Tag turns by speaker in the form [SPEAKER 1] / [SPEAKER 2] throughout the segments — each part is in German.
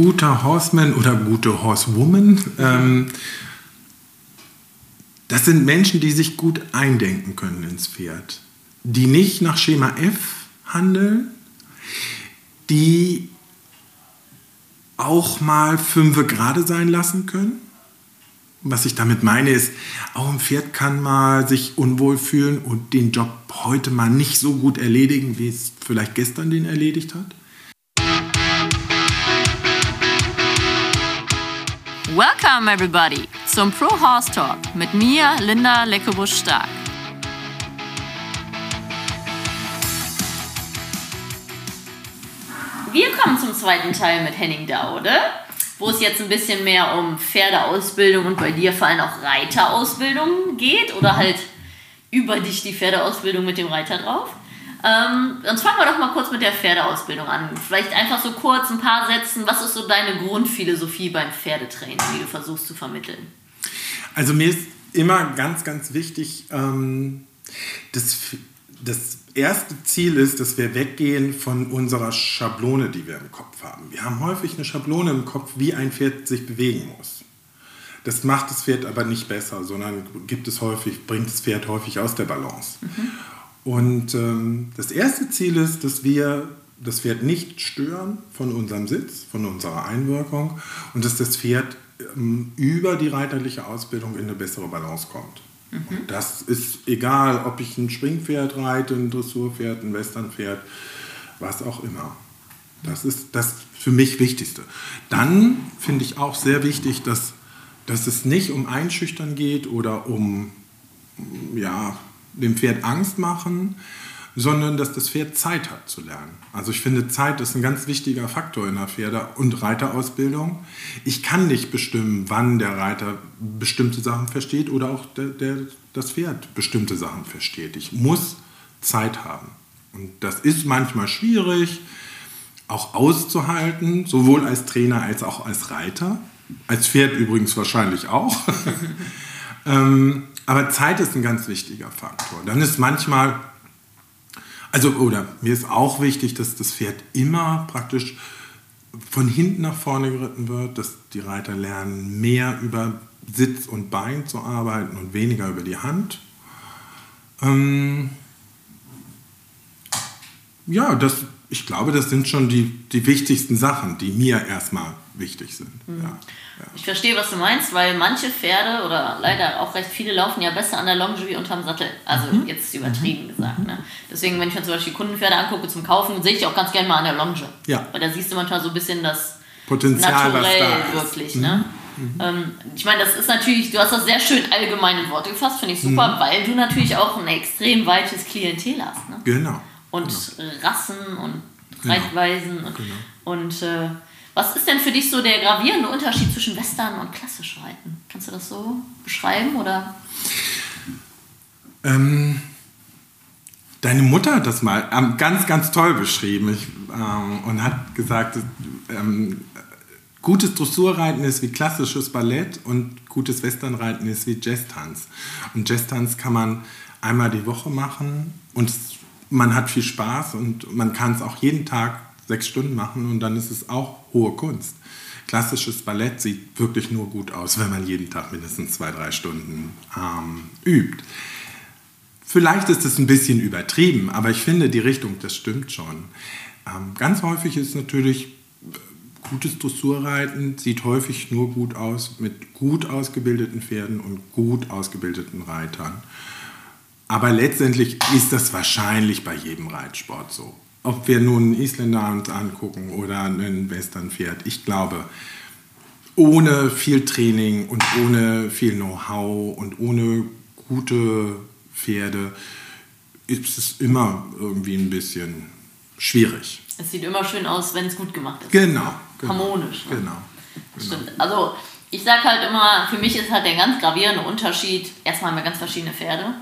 [SPEAKER 1] guter Horseman oder gute Horsewoman, ähm, das sind Menschen, die sich gut eindenken können ins Pferd, die nicht nach Schema F handeln, die auch mal fünfe gerade sein lassen können. Was ich damit meine ist, auch ein Pferd kann mal sich unwohl fühlen und den Job heute mal nicht so gut erledigen, wie es vielleicht gestern den erledigt hat.
[SPEAKER 2] Welcome everybody zum Pro Horse Talk mit mir, Linda Leckebusch-Stark. Wir kommen zum zweiten Teil mit Henning Daude, wo es jetzt ein bisschen mehr um Pferdeausbildung und bei dir vor allem auch Reiterausbildung geht oder halt über dich die Pferdeausbildung mit dem Reiter drauf. Ähm, sonst fangen wir doch mal kurz mit der Pferdeausbildung an. Vielleicht einfach so kurz ein paar Sätzen. Was ist so deine Grundphilosophie beim Pferdetraining, die du versuchst zu vermitteln?
[SPEAKER 1] Also mir ist immer ganz, ganz wichtig, ähm, das, das erste Ziel ist, dass wir weggehen von unserer Schablone, die wir im Kopf haben. Wir haben häufig eine Schablone im Kopf, wie ein Pferd sich bewegen muss. Das macht das Pferd aber nicht besser, sondern gibt es häufig, bringt das Pferd häufig aus der Balance. Mhm. Und ähm, das erste Ziel ist, dass wir das Pferd nicht stören von unserem Sitz, von unserer Einwirkung und dass das Pferd ähm, über die reiterliche Ausbildung in eine bessere Balance kommt. Mhm. Das ist egal, ob ich ein Springpferd reite, ein Dressurpferd, ein Westernpferd, was auch immer. Das ist das für mich Wichtigste. Dann finde ich auch sehr wichtig, dass, dass es nicht um Einschüchtern geht oder um ja, dem Pferd Angst machen, sondern dass das Pferd Zeit hat zu lernen. Also ich finde, Zeit ist ein ganz wichtiger Faktor in der Pferde- und Reiterausbildung. Ich kann nicht bestimmen, wann der Reiter bestimmte Sachen versteht oder auch der, der, das Pferd bestimmte Sachen versteht. Ich muss Zeit haben. Und das ist manchmal schwierig, auch auszuhalten, sowohl als Trainer als auch als Reiter. Als Pferd übrigens wahrscheinlich auch. ähm, aber Zeit ist ein ganz wichtiger Faktor. Dann ist manchmal, also, oder mir ist auch wichtig, dass das Pferd immer praktisch von hinten nach vorne geritten wird, dass die Reiter lernen, mehr über Sitz und Bein zu arbeiten und weniger über die Hand. Ähm ja, das, ich glaube, das sind schon die, die wichtigsten Sachen, die mir erstmal wichtig sind. Mhm. Ja.
[SPEAKER 2] Ich verstehe, was du meinst, weil manche Pferde oder leider auch recht viele laufen ja besser an der Longe wie unterm Sattel. Also mhm. jetzt übertrieben mhm. gesagt. Ne? Deswegen, wenn ich mir zum Beispiel Kundenpferde angucke zum Kaufen, sehe ich auch ganz gerne mal an der Longe. Ja. Weil da siehst du manchmal so ein bisschen das
[SPEAKER 1] Potenzial,
[SPEAKER 2] Naturell wirklich. Mhm. Ne? Mhm. Ähm, ich meine, das ist natürlich, du hast das sehr schön allgemeine Worte gefasst, finde ich super, mhm. weil du natürlich auch ein extrem weites Klientel hast. Ne?
[SPEAKER 1] Genau.
[SPEAKER 2] Und
[SPEAKER 1] genau.
[SPEAKER 2] Rassen und genau. Reitweisen und, genau. und äh, was ist denn für dich so der gravierende Unterschied zwischen Western und klassisch Reiten? Kannst du das so beschreiben oder?
[SPEAKER 1] Ähm, deine Mutter hat das mal ähm, ganz, ganz toll beschrieben ich, ähm, und hat gesagt, ähm, gutes Dressurreiten ist wie klassisches Ballett und gutes Westernreiten ist wie Jazztanz. Und Jazztanz kann man einmal die Woche machen und man hat viel Spaß und man kann es auch jeden Tag sechs Stunden machen und dann ist es auch hohe Kunst. Klassisches Ballett sieht wirklich nur gut aus, wenn man jeden Tag mindestens zwei, drei Stunden ähm, übt. Vielleicht ist es ein bisschen übertrieben, aber ich finde, die Richtung, das stimmt schon. Ähm, ganz häufig ist natürlich gutes Dressurreiten, sieht häufig nur gut aus mit gut ausgebildeten Pferden und gut ausgebildeten Reitern. Aber letztendlich ist das wahrscheinlich bei jedem Reitsport so ob wir nun einen Isländer uns angucken oder einen Westernpferd, ich glaube, ohne viel Training und ohne viel Know-how und ohne gute Pferde ist es immer irgendwie ein bisschen schwierig.
[SPEAKER 2] Es sieht immer schön aus, wenn es gut gemacht ist.
[SPEAKER 1] Genau.
[SPEAKER 2] genau Harmonisch.
[SPEAKER 1] Ne? Genau.
[SPEAKER 2] genau. Stimmt. Also ich sage halt immer, für mich ist halt der ganz gravierende Unterschied, erstmal haben wir ganz verschiedene Pferde.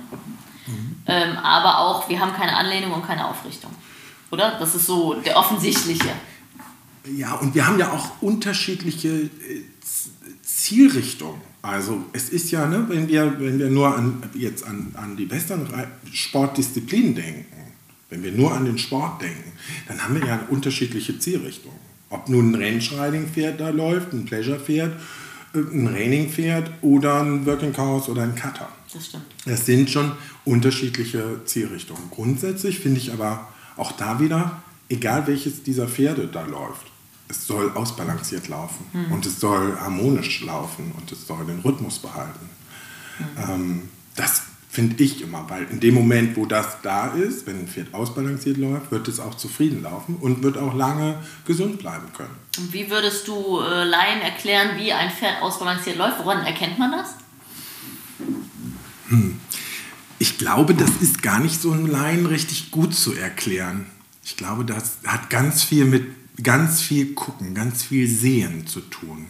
[SPEAKER 2] Ähm, aber auch, wir haben keine Anlehnung und keine Aufrichtung. Oder? Das ist so der offensichtliche.
[SPEAKER 1] Ja, und wir haben ja auch unterschiedliche äh, Zielrichtungen. Also es ist ja, ne, wenn, wir, wenn wir nur an, jetzt an, an die besten Sportdisziplinen denken, wenn wir nur an den Sport denken, dann haben wir ja unterschiedliche Zielrichtungen. Ob nun ein Rennschreiding-Pferd da läuft, ein Pleasure-Pferd, äh, ein Raining-Pferd oder ein Working Cows oder ein Cutter.
[SPEAKER 2] Das stimmt.
[SPEAKER 1] Das sind schon unterschiedliche Zielrichtungen. Grundsätzlich finde ich aber auch da wieder, egal welches dieser Pferde da läuft, es soll ausbalanciert laufen mhm. und es soll harmonisch laufen und es soll den Rhythmus behalten. Mhm. Ähm, das finde ich immer, weil in dem Moment, wo das da ist, wenn ein Pferd ausbalanciert läuft, wird es auch zufrieden laufen und wird auch lange gesund bleiben können.
[SPEAKER 2] Und wie würdest du äh, Laien erklären, wie ein Pferd ausbalanciert läuft? Woran erkennt man das?
[SPEAKER 1] Hm. Ich glaube, das ist gar nicht so ein Laien richtig gut zu erklären. Ich glaube, das hat ganz viel mit ganz viel gucken, ganz viel sehen zu tun.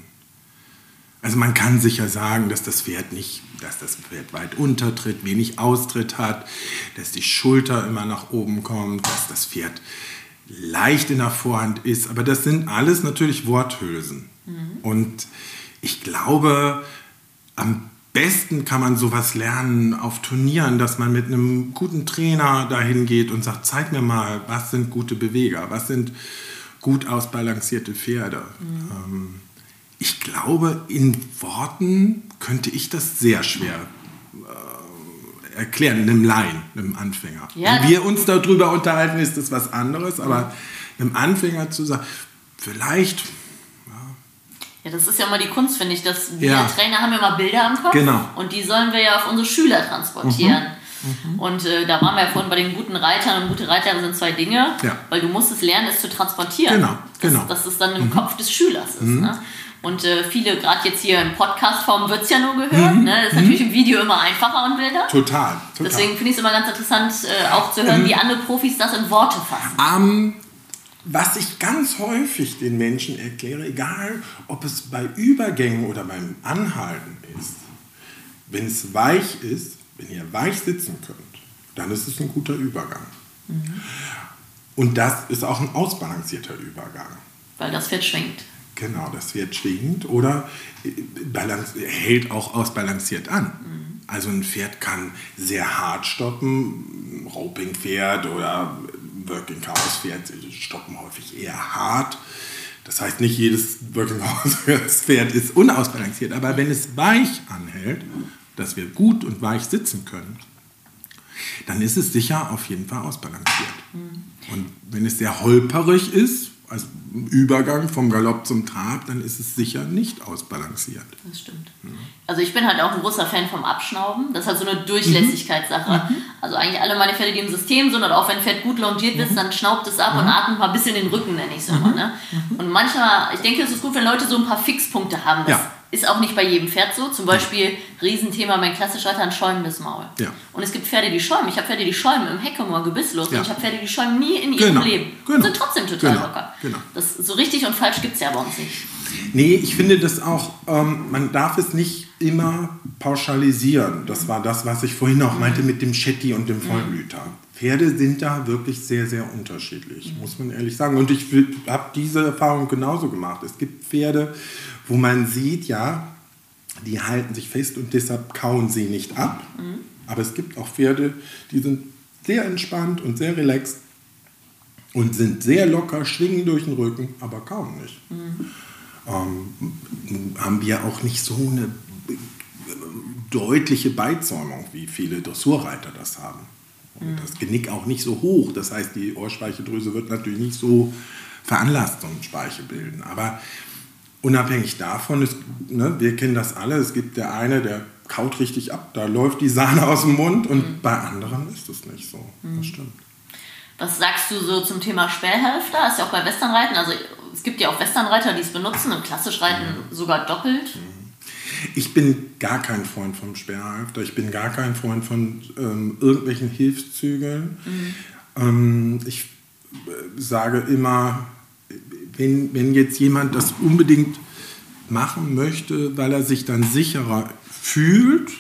[SPEAKER 1] Also man kann sicher sagen, dass das Pferd nicht, dass das Pferd weit untertritt, wenig Austritt hat, dass die Schulter immer nach oben kommt, dass das Pferd leicht in der Vorhand ist. Aber das sind alles natürlich Worthülsen. Mhm. Und ich glaube, am besten kann man sowas lernen auf Turnieren, dass man mit einem guten Trainer dahin geht und sagt, zeig mir mal, was sind gute Beweger, was sind gut ausbalancierte Pferde. Mhm. Ähm, ich glaube, in Worten könnte ich das sehr schwer äh, erklären, einem Laien, einem Anfänger. Ja, Wenn wir uns darüber unterhalten, ist das was anderes, aber einem Anfänger zu sagen, vielleicht
[SPEAKER 2] ja, das ist ja immer die Kunst, finde ich, dass wir ja. Trainer haben ja immer Bilder im Kopf
[SPEAKER 1] genau.
[SPEAKER 2] und die sollen wir ja auf unsere Schüler transportieren. Mhm. Mhm. Und äh, da waren wir ja vorhin bei den guten Reitern und gute Reiter sind zwei Dinge, ja. weil du musst es lernen, es zu transportieren.
[SPEAKER 1] Genau, genau.
[SPEAKER 2] Dass, dass es dann im mhm. Kopf des Schülers ist. Mhm. Ne? Und äh, viele, gerade jetzt hier in Podcast-Form, wird es ja nur gehört. Mhm. Ne? Das ist mhm. natürlich im Video immer einfacher und wilder.
[SPEAKER 1] Total. total.
[SPEAKER 2] Deswegen finde ich es immer ganz interessant, äh, auch zu hören, wie andere Profis das in Worte fassen.
[SPEAKER 1] Ähm, was ich ganz häufig den Menschen erkläre, egal ob es bei Übergängen oder beim Anhalten ist, wenn es weich ist, wenn ihr weich sitzen könnt, dann ist es ein guter Übergang. Mhm. Und das ist auch ein ausbalancierter Übergang.
[SPEAKER 2] Weil das Pferd schwingt.
[SPEAKER 1] Genau, das Pferd schwingt oder äh, hält auch ausbalanciert an. Mhm. Also ein Pferd kann sehr hart stoppen, Roping-Pferd oder Working Cows Pferd stoppen häufig eher hart. Das heißt, nicht jedes Working Cows Pferd ist unausbalanciert, aber wenn es weich anhält, dass wir gut und weich sitzen können, dann ist es sicher auf jeden Fall ausbalanciert. Mhm. Und wenn es sehr holperig ist, als Übergang vom Galopp zum Trab, dann ist es sicher nicht ausbalanciert.
[SPEAKER 2] Das stimmt. Ja. Also ich bin halt auch ein großer Fan vom Abschnauben. Das ist halt so eine Durchlässigkeitssache. Mhm. Also eigentlich alle meine Pferde, die im System sind, oder auch wenn ein Pferd gut longiert mhm. ist, dann schnaubt es ab mhm. und atmet mal ein bisschen den Rücken, nenne ich es immer. Mhm. Ne? Mhm. Und manchmal, ich denke, es ist gut, wenn Leute so ein paar Fixpunkte haben. Das ja ist auch nicht bei jedem Pferd so. Zum Beispiel, Riesenthema, mein klassischer hat ein schäumendes Maul.
[SPEAKER 1] Ja.
[SPEAKER 2] Und es gibt Pferde, die schäumen. Ich habe Pferde, die schäumen im Heckemoor gebisslos. Ja. Und ich habe Pferde, die schäumen nie in ihrem
[SPEAKER 1] genau.
[SPEAKER 2] Leben.
[SPEAKER 1] Genau.
[SPEAKER 2] Und sind trotzdem total
[SPEAKER 1] genau.
[SPEAKER 2] locker.
[SPEAKER 1] Genau.
[SPEAKER 2] Das, so richtig und falsch gibt es ja bei uns nicht.
[SPEAKER 1] Nee, ich finde das auch, ähm, man darf es nicht immer pauschalisieren. Das war das, was ich vorhin auch meinte mit dem Shetty und dem Vollblüter. Pferde sind da wirklich sehr, sehr unterschiedlich, muss man ehrlich sagen. Und ich habe diese Erfahrung genauso gemacht. Es gibt Pferde, wo man sieht, ja, die halten sich fest und deshalb kauen sie nicht ab. Mhm. Aber es gibt auch Pferde, die sind sehr entspannt und sehr relaxed und sind sehr locker, schwingen durch den Rücken, aber kauen nicht. Mhm. Ähm, haben wir auch nicht so eine deutliche Beizäumung, wie viele Dressurreiter das haben. Und mhm. das Genick auch nicht so hoch. Das heißt, die Ohrspeicheldrüse wird natürlich nicht so veranlasst, so einen Speichel bilden. Aber unabhängig davon, ist, ne, wir kennen das alle, es gibt der eine, der kaut richtig ab, da läuft die Sahne aus dem Mund und mhm. bei anderen ist es nicht so. Mhm. Das stimmt.
[SPEAKER 2] Was sagst du so zum Thema Sperrhälfter? Ist ja auch bei Westernreiten, also es gibt ja auch Westernreiter, die es benutzen und klassisch reiten mhm. sogar doppelt. Mhm.
[SPEAKER 1] Ich bin gar kein Freund vom Sperrhalfter. Ich bin gar kein Freund von ähm, irgendwelchen Hilfszügeln. Mhm. Ähm, ich äh, sage immer, wenn, wenn jetzt jemand das unbedingt machen möchte, weil er sich dann sicherer fühlt,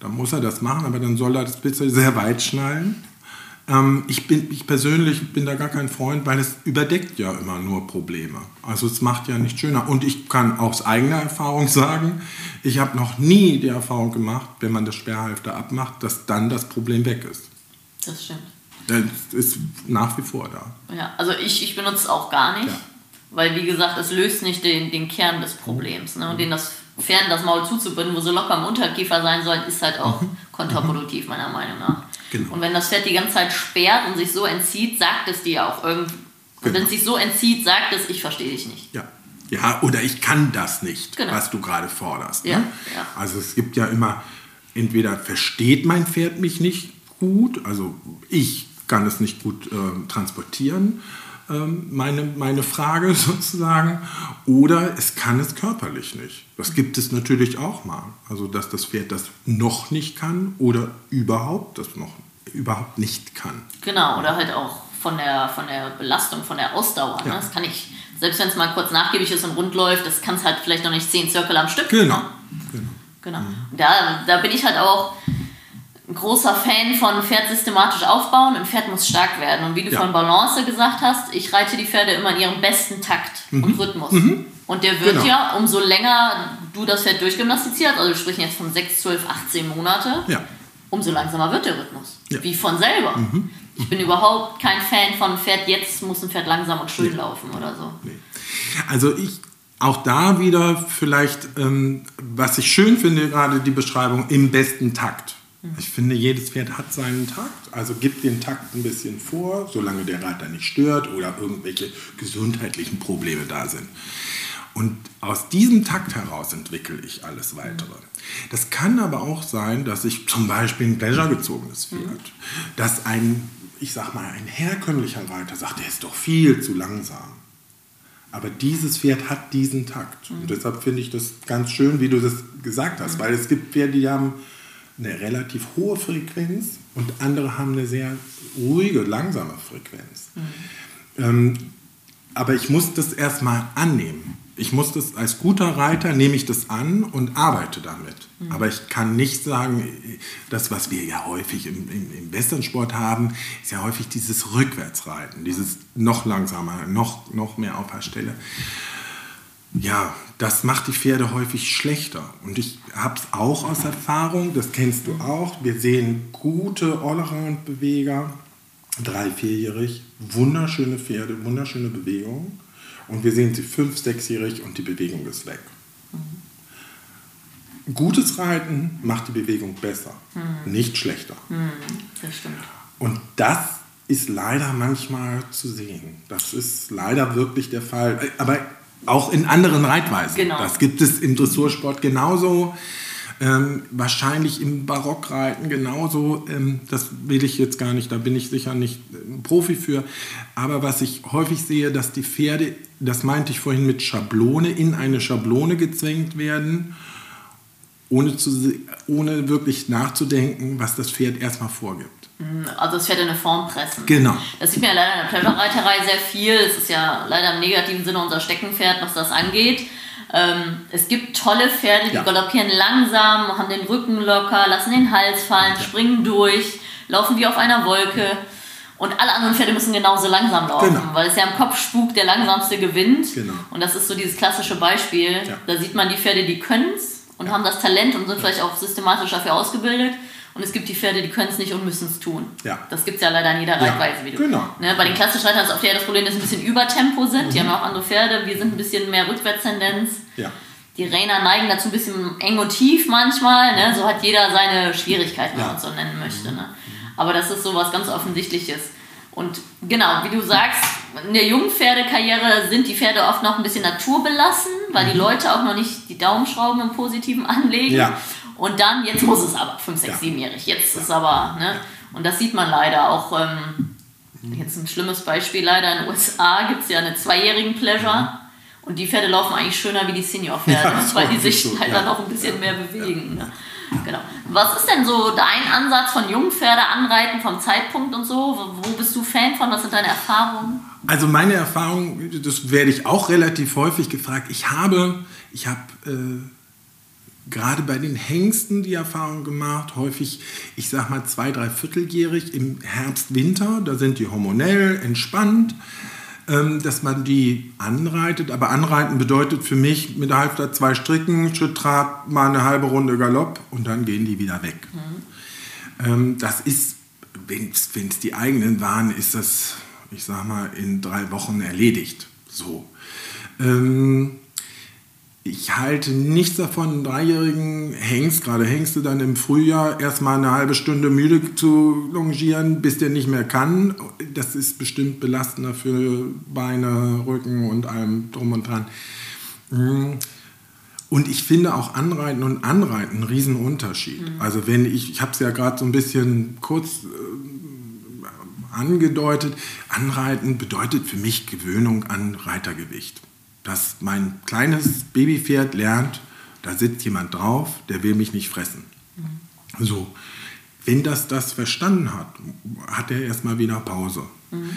[SPEAKER 1] dann muss er das machen, aber dann soll er das bitte sehr weit schnallen. Ähm, ich, bin, ich persönlich bin da gar kein Freund, weil es überdeckt ja immer nur Probleme. Also es macht ja nicht schöner. Und ich kann aus eigener Erfahrung sagen, ich habe noch nie die Erfahrung gemacht, wenn man das Sperrhalfter abmacht, dass dann das Problem weg ist.
[SPEAKER 2] Das stimmt.
[SPEAKER 1] Das ist nach wie vor da.
[SPEAKER 2] Ja, also ich, ich benutze es auch gar nicht. Ja. Weil, wie gesagt, es löst nicht den, den Kern des Problems. Ne? Und den das Pferd das Maul zuzubinden, wo so locker im Unterkiefer sein soll, ist halt auch mhm. kontraproduktiv, meiner Meinung nach. Genau. Und wenn das Pferd die ganze Zeit sperrt und sich so entzieht, sagt es dir auch irgendwie. Genau. wenn es sich so entzieht, sagt es, ich verstehe dich nicht.
[SPEAKER 1] Ja. Ja, oder ich kann das nicht, genau. was du gerade forderst. Ne?
[SPEAKER 2] Ja, ja.
[SPEAKER 1] Also es gibt ja immer, entweder versteht mein Pferd mich nicht gut, also ich kann es nicht gut äh, transportieren, ähm, meine, meine Frage sozusagen, oder es kann es körperlich nicht. Das gibt es natürlich auch mal. Also, dass das Pferd das noch nicht kann oder überhaupt das noch überhaupt nicht kann.
[SPEAKER 2] Genau, oder halt auch von der, von der Belastung, von der Ausdauer. Ne? Ja. Das kann ich, selbst wenn es mal kurz nachgiebig ist und rund läuft, das kann es halt vielleicht noch nicht zehn Zirkel am Stück.
[SPEAKER 1] Genau.
[SPEAKER 2] Genau. genau. Mhm. Da, da bin ich halt auch ein großer Fan von Pferd systematisch aufbauen. Ein Pferd muss stark werden. Und wie du ja. von Balance gesagt hast, ich reite die Pferde immer in ihrem besten Takt mhm. und Rhythmus. Mhm. Und der wird genau. ja, umso länger du das Pferd durchgymnastizierst, also wir sprechen jetzt von 6, 12, 18 Monate, ja. umso langsamer wird der Rhythmus. Ja. Wie von selber. Mhm. Ich bin überhaupt kein Fan von Pferd, jetzt muss ein Pferd langsam und schön nee. laufen oder so. Nee.
[SPEAKER 1] Also ich, auch da wieder vielleicht, ähm, was ich schön finde, gerade die Beschreibung im besten Takt. Ich finde, jedes Pferd hat seinen Takt, also gibt den Takt ein bisschen vor, solange der Reiter nicht stört oder irgendwelche gesundheitlichen Probleme da sind. Und aus diesem Takt heraus entwickle ich alles weitere. Das kann aber auch sein, dass ich zum Beispiel ein Pleasure-gezogenes Pferd, mhm. dass ein, ich sag mal, ein herkömmlicher Reiter sagt, der ist doch viel zu langsam. Aber dieses Pferd hat diesen Takt. Und mhm. deshalb finde ich das ganz schön, wie du das gesagt hast, mhm. weil es gibt Pferde, die haben eine relativ hohe Frequenz und andere haben eine sehr ruhige, langsame Frequenz. Mhm. Ähm, aber ich muss das erstmal annehmen. Ich muss das als guter Reiter nehme ich das an und arbeite damit. Mhm. Aber ich kann nicht sagen, das, was wir ja häufig im, im, im Westernsport haben, ist ja häufig dieses Rückwärtsreiten, dieses noch langsamer, noch, noch mehr auf der Stelle ja, das macht die Pferde häufig schlechter. Und ich habe es auch aus Erfahrung, das kennst du auch. Wir sehen gute Allround-Beweger, drei-, vierjährig, wunderschöne Pferde, wunderschöne Bewegungen. Und wir sehen sie fünf-, sechsjährig und die Bewegung ist weg. Mhm. Gutes Reiten macht die Bewegung besser, mhm. nicht schlechter.
[SPEAKER 2] Mhm, das stimmt.
[SPEAKER 1] Und das ist leider manchmal zu sehen. Das ist leider wirklich der Fall. Aber auch in anderen Reitweisen.
[SPEAKER 2] Genau.
[SPEAKER 1] Das gibt es im Dressursport genauso. Ähm, wahrscheinlich im Barockreiten genauso. Ähm, das will ich jetzt gar nicht, da bin ich sicher nicht ein Profi für. Aber was ich häufig sehe, dass die Pferde, das meinte ich vorhin mit Schablone, in eine Schablone gezwängt werden, ohne, zu, ohne wirklich nachzudenken, was das Pferd erstmal vorgibt.
[SPEAKER 2] Mhm, also es fährt in eine Form pressen.
[SPEAKER 1] Genau.
[SPEAKER 2] Das sieht man ja leider in der Pleasure-Reiterei sehr viel. Es ist ja leider im negativen Sinne unser Steckenpferd, was das angeht. Ähm, es gibt tolle Pferde, die ja. galoppieren langsam, haben den Rücken locker, lassen den Hals fallen, ja. springen durch, laufen wie auf einer Wolke. Und alle anderen Pferde müssen genauso langsam laufen, genau. weil es ja im Kopf spukt, der langsamste gewinnt.
[SPEAKER 1] Genau.
[SPEAKER 2] Und das ist so dieses klassische Beispiel. Ja. Da sieht man die Pferde, die können es und haben das Talent und sind vielleicht auch systematisch dafür ausgebildet. Und es gibt die Pferde, die können es nicht und müssen es tun.
[SPEAKER 1] Ja.
[SPEAKER 2] Das gibt es ja leider in jeder Reitweise. Wie
[SPEAKER 1] du. Genau.
[SPEAKER 2] Ne, bei den klassischen Reitern ist oft eher das Problem, dass sie ein bisschen Übertempo sind. Mhm. Die haben auch andere Pferde. Wir sind ein bisschen mehr Rückwärtstendenz.
[SPEAKER 1] Ja.
[SPEAKER 2] Die Rainer neigen dazu ein bisschen eng und tief manchmal. Ne? So hat jeder seine Schwierigkeiten, wenn man es so nennen möchte. Ne? Aber das ist so was ganz Offensichtliches. Und genau, wie du sagst, in der Jungpferdekarriere sind die Pferde oft noch ein bisschen naturbelassen, weil die mhm. Leute auch noch nicht die Daumenschrauben im Positiven anlegen.
[SPEAKER 1] Ja.
[SPEAKER 2] Und dann, jetzt muss es aber, 5, 6, 7-jährig. Jetzt ja. ist aber, ne? Und das sieht man leider auch. Ähm, jetzt ein schlimmes Beispiel leider in den USA gibt es ja eine zweijährigen Pleasure. Und die Pferde laufen eigentlich schöner wie die Senior-Pferde, ja, weil die sich so. halt ja. dann auch ein bisschen mehr bewegen. Ne? Genau. Was ist denn so dein Ansatz von Jungpferde anreiten, vom Zeitpunkt und so? Wo bist du Fan von? Was sind deine Erfahrungen?
[SPEAKER 1] Also meine Erfahrung, das werde ich auch relativ häufig gefragt. Ich habe, ich habe äh, gerade bei den Hengsten die Erfahrung gemacht, häufig, ich sag mal, zwei, drei Vierteljährig im Herbst, Winter, da sind die hormonell entspannt, ähm, dass man die anreitet. Aber anreiten bedeutet für mich mit Halfter zwei Stricken, Schritt, Trab, mal eine halbe Runde Galopp und dann gehen die wieder weg. Mhm. Ähm, das ist wenn es die eigenen waren, ist das, ich sag mal, in drei Wochen erledigt. So. Ähm, ich halte nichts davon, einen dreijährigen Hengst, gerade Hengste dann im Frühjahr, erstmal eine halbe Stunde müde zu longieren, bis der nicht mehr kann. Das ist bestimmt belastender für Beine, Rücken und allem drum und dran. Mhm. Und ich finde auch Anreiten und Anreiten einen riesen Unterschied. Mhm. Also wenn ich, ich habe es ja gerade so ein bisschen kurz äh, angedeutet, Anreiten bedeutet für mich Gewöhnung an Reitergewicht dass mein kleines Babypferd lernt, da sitzt jemand drauf, der will mich nicht fressen. Mhm. So, wenn das das verstanden hat, hat er erstmal wieder Pause. Mhm.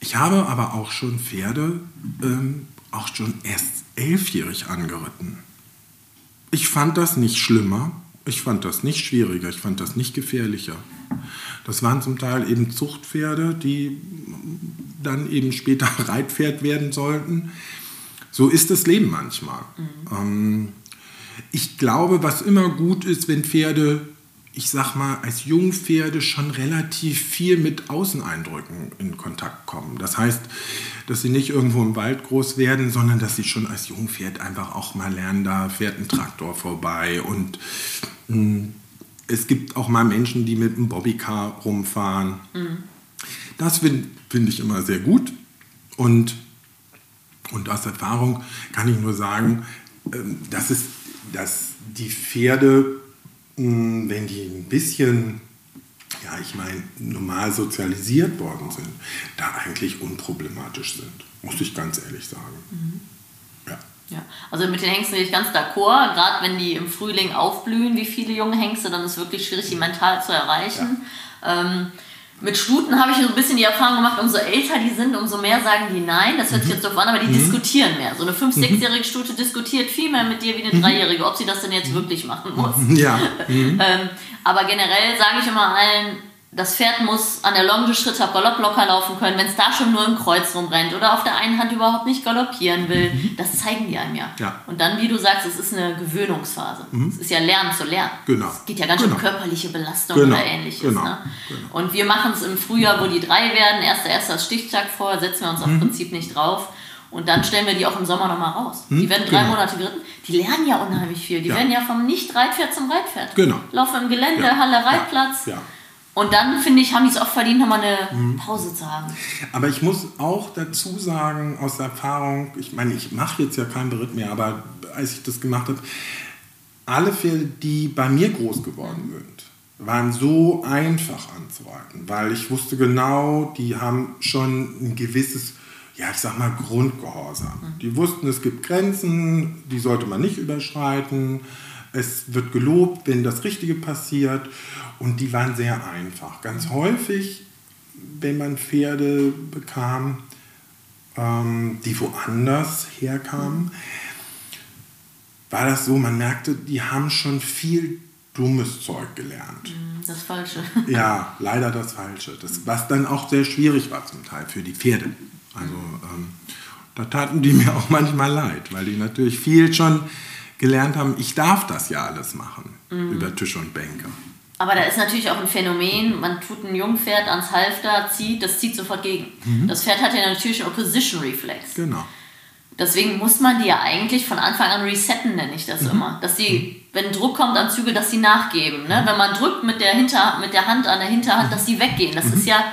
[SPEAKER 1] Ich habe aber auch schon Pferde, ähm, auch schon erst elfjährig angeritten. Ich fand das nicht schlimmer, ich fand das nicht schwieriger, ich fand das nicht gefährlicher. Das waren zum Teil eben Zuchtpferde, die dann eben später Reitpferd werden sollten. So ist das Leben manchmal. Mhm. Ähm, ich glaube, was immer gut ist, wenn Pferde, ich sag mal, als Jungpferde schon relativ viel mit Außeneindrücken in Kontakt kommen. Das heißt, dass sie nicht irgendwo im Wald groß werden, sondern dass sie schon als Jungpferd einfach auch mal lernen, da fährt ein Traktor vorbei und mh, hm, es gibt auch mal Menschen, die mit einem Bobbycar rumfahren. Mhm. Das finde find ich immer sehr gut. Und und aus Erfahrung kann ich nur sagen, ähm, dass, es, dass die Pferde, wenn die ein bisschen, ja, ich meine, normal sozialisiert worden sind, da eigentlich unproblematisch sind, muss ich ganz ehrlich sagen. Mhm.
[SPEAKER 2] Ja. Ja, also mit den Hengsten bin ich ganz d'accord. Gerade wenn die im Frühling aufblühen, wie viele junge Hengste, dann ist es wirklich schwierig, die mental zu erreichen. Ja. Ähm, mit Stuten habe ich so ein bisschen die Erfahrung gemacht, umso älter die sind, umso mehr sagen die nein. Das hört sich mhm. jetzt doof an, aber die mhm. diskutieren mehr. So eine 5-, 6-jährige mhm. Stute diskutiert viel mehr mit dir wie eine 3-jährige, ob sie das denn jetzt mhm. wirklich machen muss. Ja. Mhm. ähm, aber generell sage ich immer allen, das Pferd muss an der Longe Schritt auf Galopp locker laufen können, wenn es da schon nur im Kreuz rumrennt oder auf der einen Hand überhaupt nicht galoppieren will. Mhm. Das zeigen die einem ja. ja. Und dann, wie du sagst, es ist eine Gewöhnungsphase. Mhm. Es ist ja Lernen zu lernen. Genau. Es geht ja ganz genau. schön um körperliche Belastung genau. oder ähnliches. Genau. Ne? Genau. Und wir machen es im Frühjahr, wo die drei werden, erster, erster Stichtag vor, setzen wir uns mhm. auf Prinzip nicht drauf. Und dann stellen wir die auch im Sommer nochmal raus. Mhm. Die werden drei genau. Monate geritten. Die lernen ja unheimlich viel. Die ja. werden ja vom Nicht-Reitpferd zum Reitpferd. Genau. Laufen im Gelände, ja. Halle, Reitplatz. Ja. Und dann, finde ich, haben die es auch verdient, nochmal eine mhm. Pause zu haben.
[SPEAKER 1] Aber ich muss auch dazu sagen, aus der Erfahrung, ich meine, ich mache jetzt ja keinen Beritt mehr, aber als ich das gemacht habe, alle Pferde, die bei mir groß geworden sind, waren so einfach anzureiten, weil ich wusste genau, die haben schon ein gewisses, ja, ich sag mal, Grundgehorsam. Mhm. Die wussten, es gibt Grenzen, die sollte man nicht überschreiten. Es wird gelobt, wenn das Richtige passiert. Und die waren sehr einfach. Ganz häufig, wenn man Pferde bekam, ähm, die woanders herkamen, war das so, man merkte, die haben schon viel dummes Zeug gelernt.
[SPEAKER 2] Mhm, das Falsche.
[SPEAKER 1] Ja, leider das Falsche. Das, was dann auch sehr schwierig war zum Teil für die Pferde. Also ähm, da taten die mir auch manchmal leid, weil die natürlich viel schon gelernt haben, ich darf das ja alles machen mhm. über Tische und Bänke.
[SPEAKER 2] Aber da ist natürlich auch ein Phänomen, man tut ein Jungpferd ans Halfter, zieht, das zieht sofort gegen. Mhm. Das Pferd hat ja natürlich einen Opposition Reflex. Genau. Deswegen muss man die ja eigentlich von Anfang an resetten, nenne ich das mhm. immer. Dass sie, mhm. wenn Druck kommt an Zügel, dass sie nachgeben. Ne? Mhm. Wenn man drückt mit der, Hinter, mit der Hand an der Hinterhand, dass sie weggehen. Das mhm. ist ja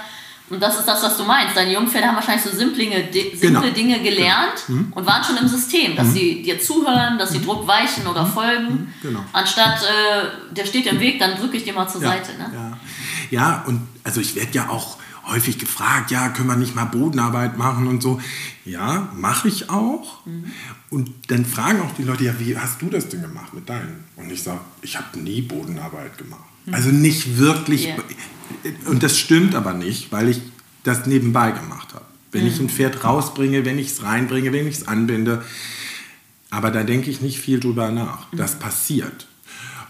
[SPEAKER 2] und das ist das, was du meinst. Deine Jungpferde haben wahrscheinlich so simple, simple genau. Dinge gelernt genau. mhm. und waren schon im System, dass mhm. sie dir zuhören, dass sie mhm. Druck weichen oder mhm. folgen. Mhm. Genau. Anstatt, äh, der steht im Weg, dann drücke ich dir mal zur
[SPEAKER 1] ja.
[SPEAKER 2] Seite. Ne?
[SPEAKER 1] Ja. ja, und also ich werde ja auch häufig gefragt, ja, können wir nicht mal Bodenarbeit machen und so. Ja, mache ich auch. Mhm. Und dann fragen auch die Leute, ja, wie hast du das denn gemacht mit deinen? Und ich sage, ich habe nie Bodenarbeit gemacht. Also nicht wirklich. Yeah. Und das stimmt aber nicht, weil ich das nebenbei gemacht habe. Wenn mhm. ich ein Pferd rausbringe, wenn ich es reinbringe, wenn ich es anbinde. Aber da denke ich nicht viel drüber nach. Mhm. Das passiert.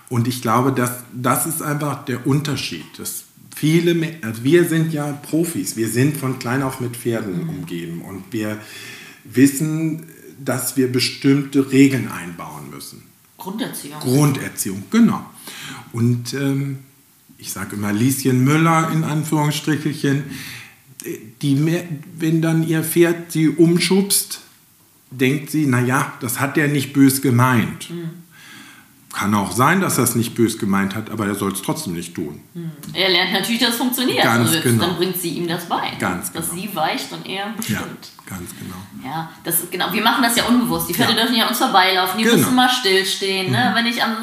[SPEAKER 1] Und ich glaube, dass, das ist einfach der Unterschied. Dass viele, also wir sind ja Profis, wir sind von klein auf mit Pferden mhm. umgeben und wir wissen, dass wir bestimmte Regeln einbauen müssen.
[SPEAKER 2] Grunderziehung.
[SPEAKER 1] Grunderziehung, genau. Und ähm, ich sage immer Lieschen Müller in Anführungsstrichelchen, die, wenn dann ihr Pferd sie umschubst, denkt sie, naja, das hat der nicht bös gemeint. Mhm. Kann auch sein, dass er es nicht bös gemeint hat, aber er soll es trotzdem nicht tun.
[SPEAKER 2] Mhm. Er lernt natürlich, dass es funktioniert.
[SPEAKER 1] Ganz also genau.
[SPEAKER 2] Dann bringt sie ihm das bei.
[SPEAKER 1] Ganz
[SPEAKER 2] dass genau. sie weicht und er bestimmt.
[SPEAKER 1] Ja, ganz genau.
[SPEAKER 2] Ja, das, genau. Wir machen das ja unbewusst. Die Pferde ja. dürfen ja uns vorbeilaufen, die genau. müssen mal stillstehen. Ne? Mhm. Wenn ich am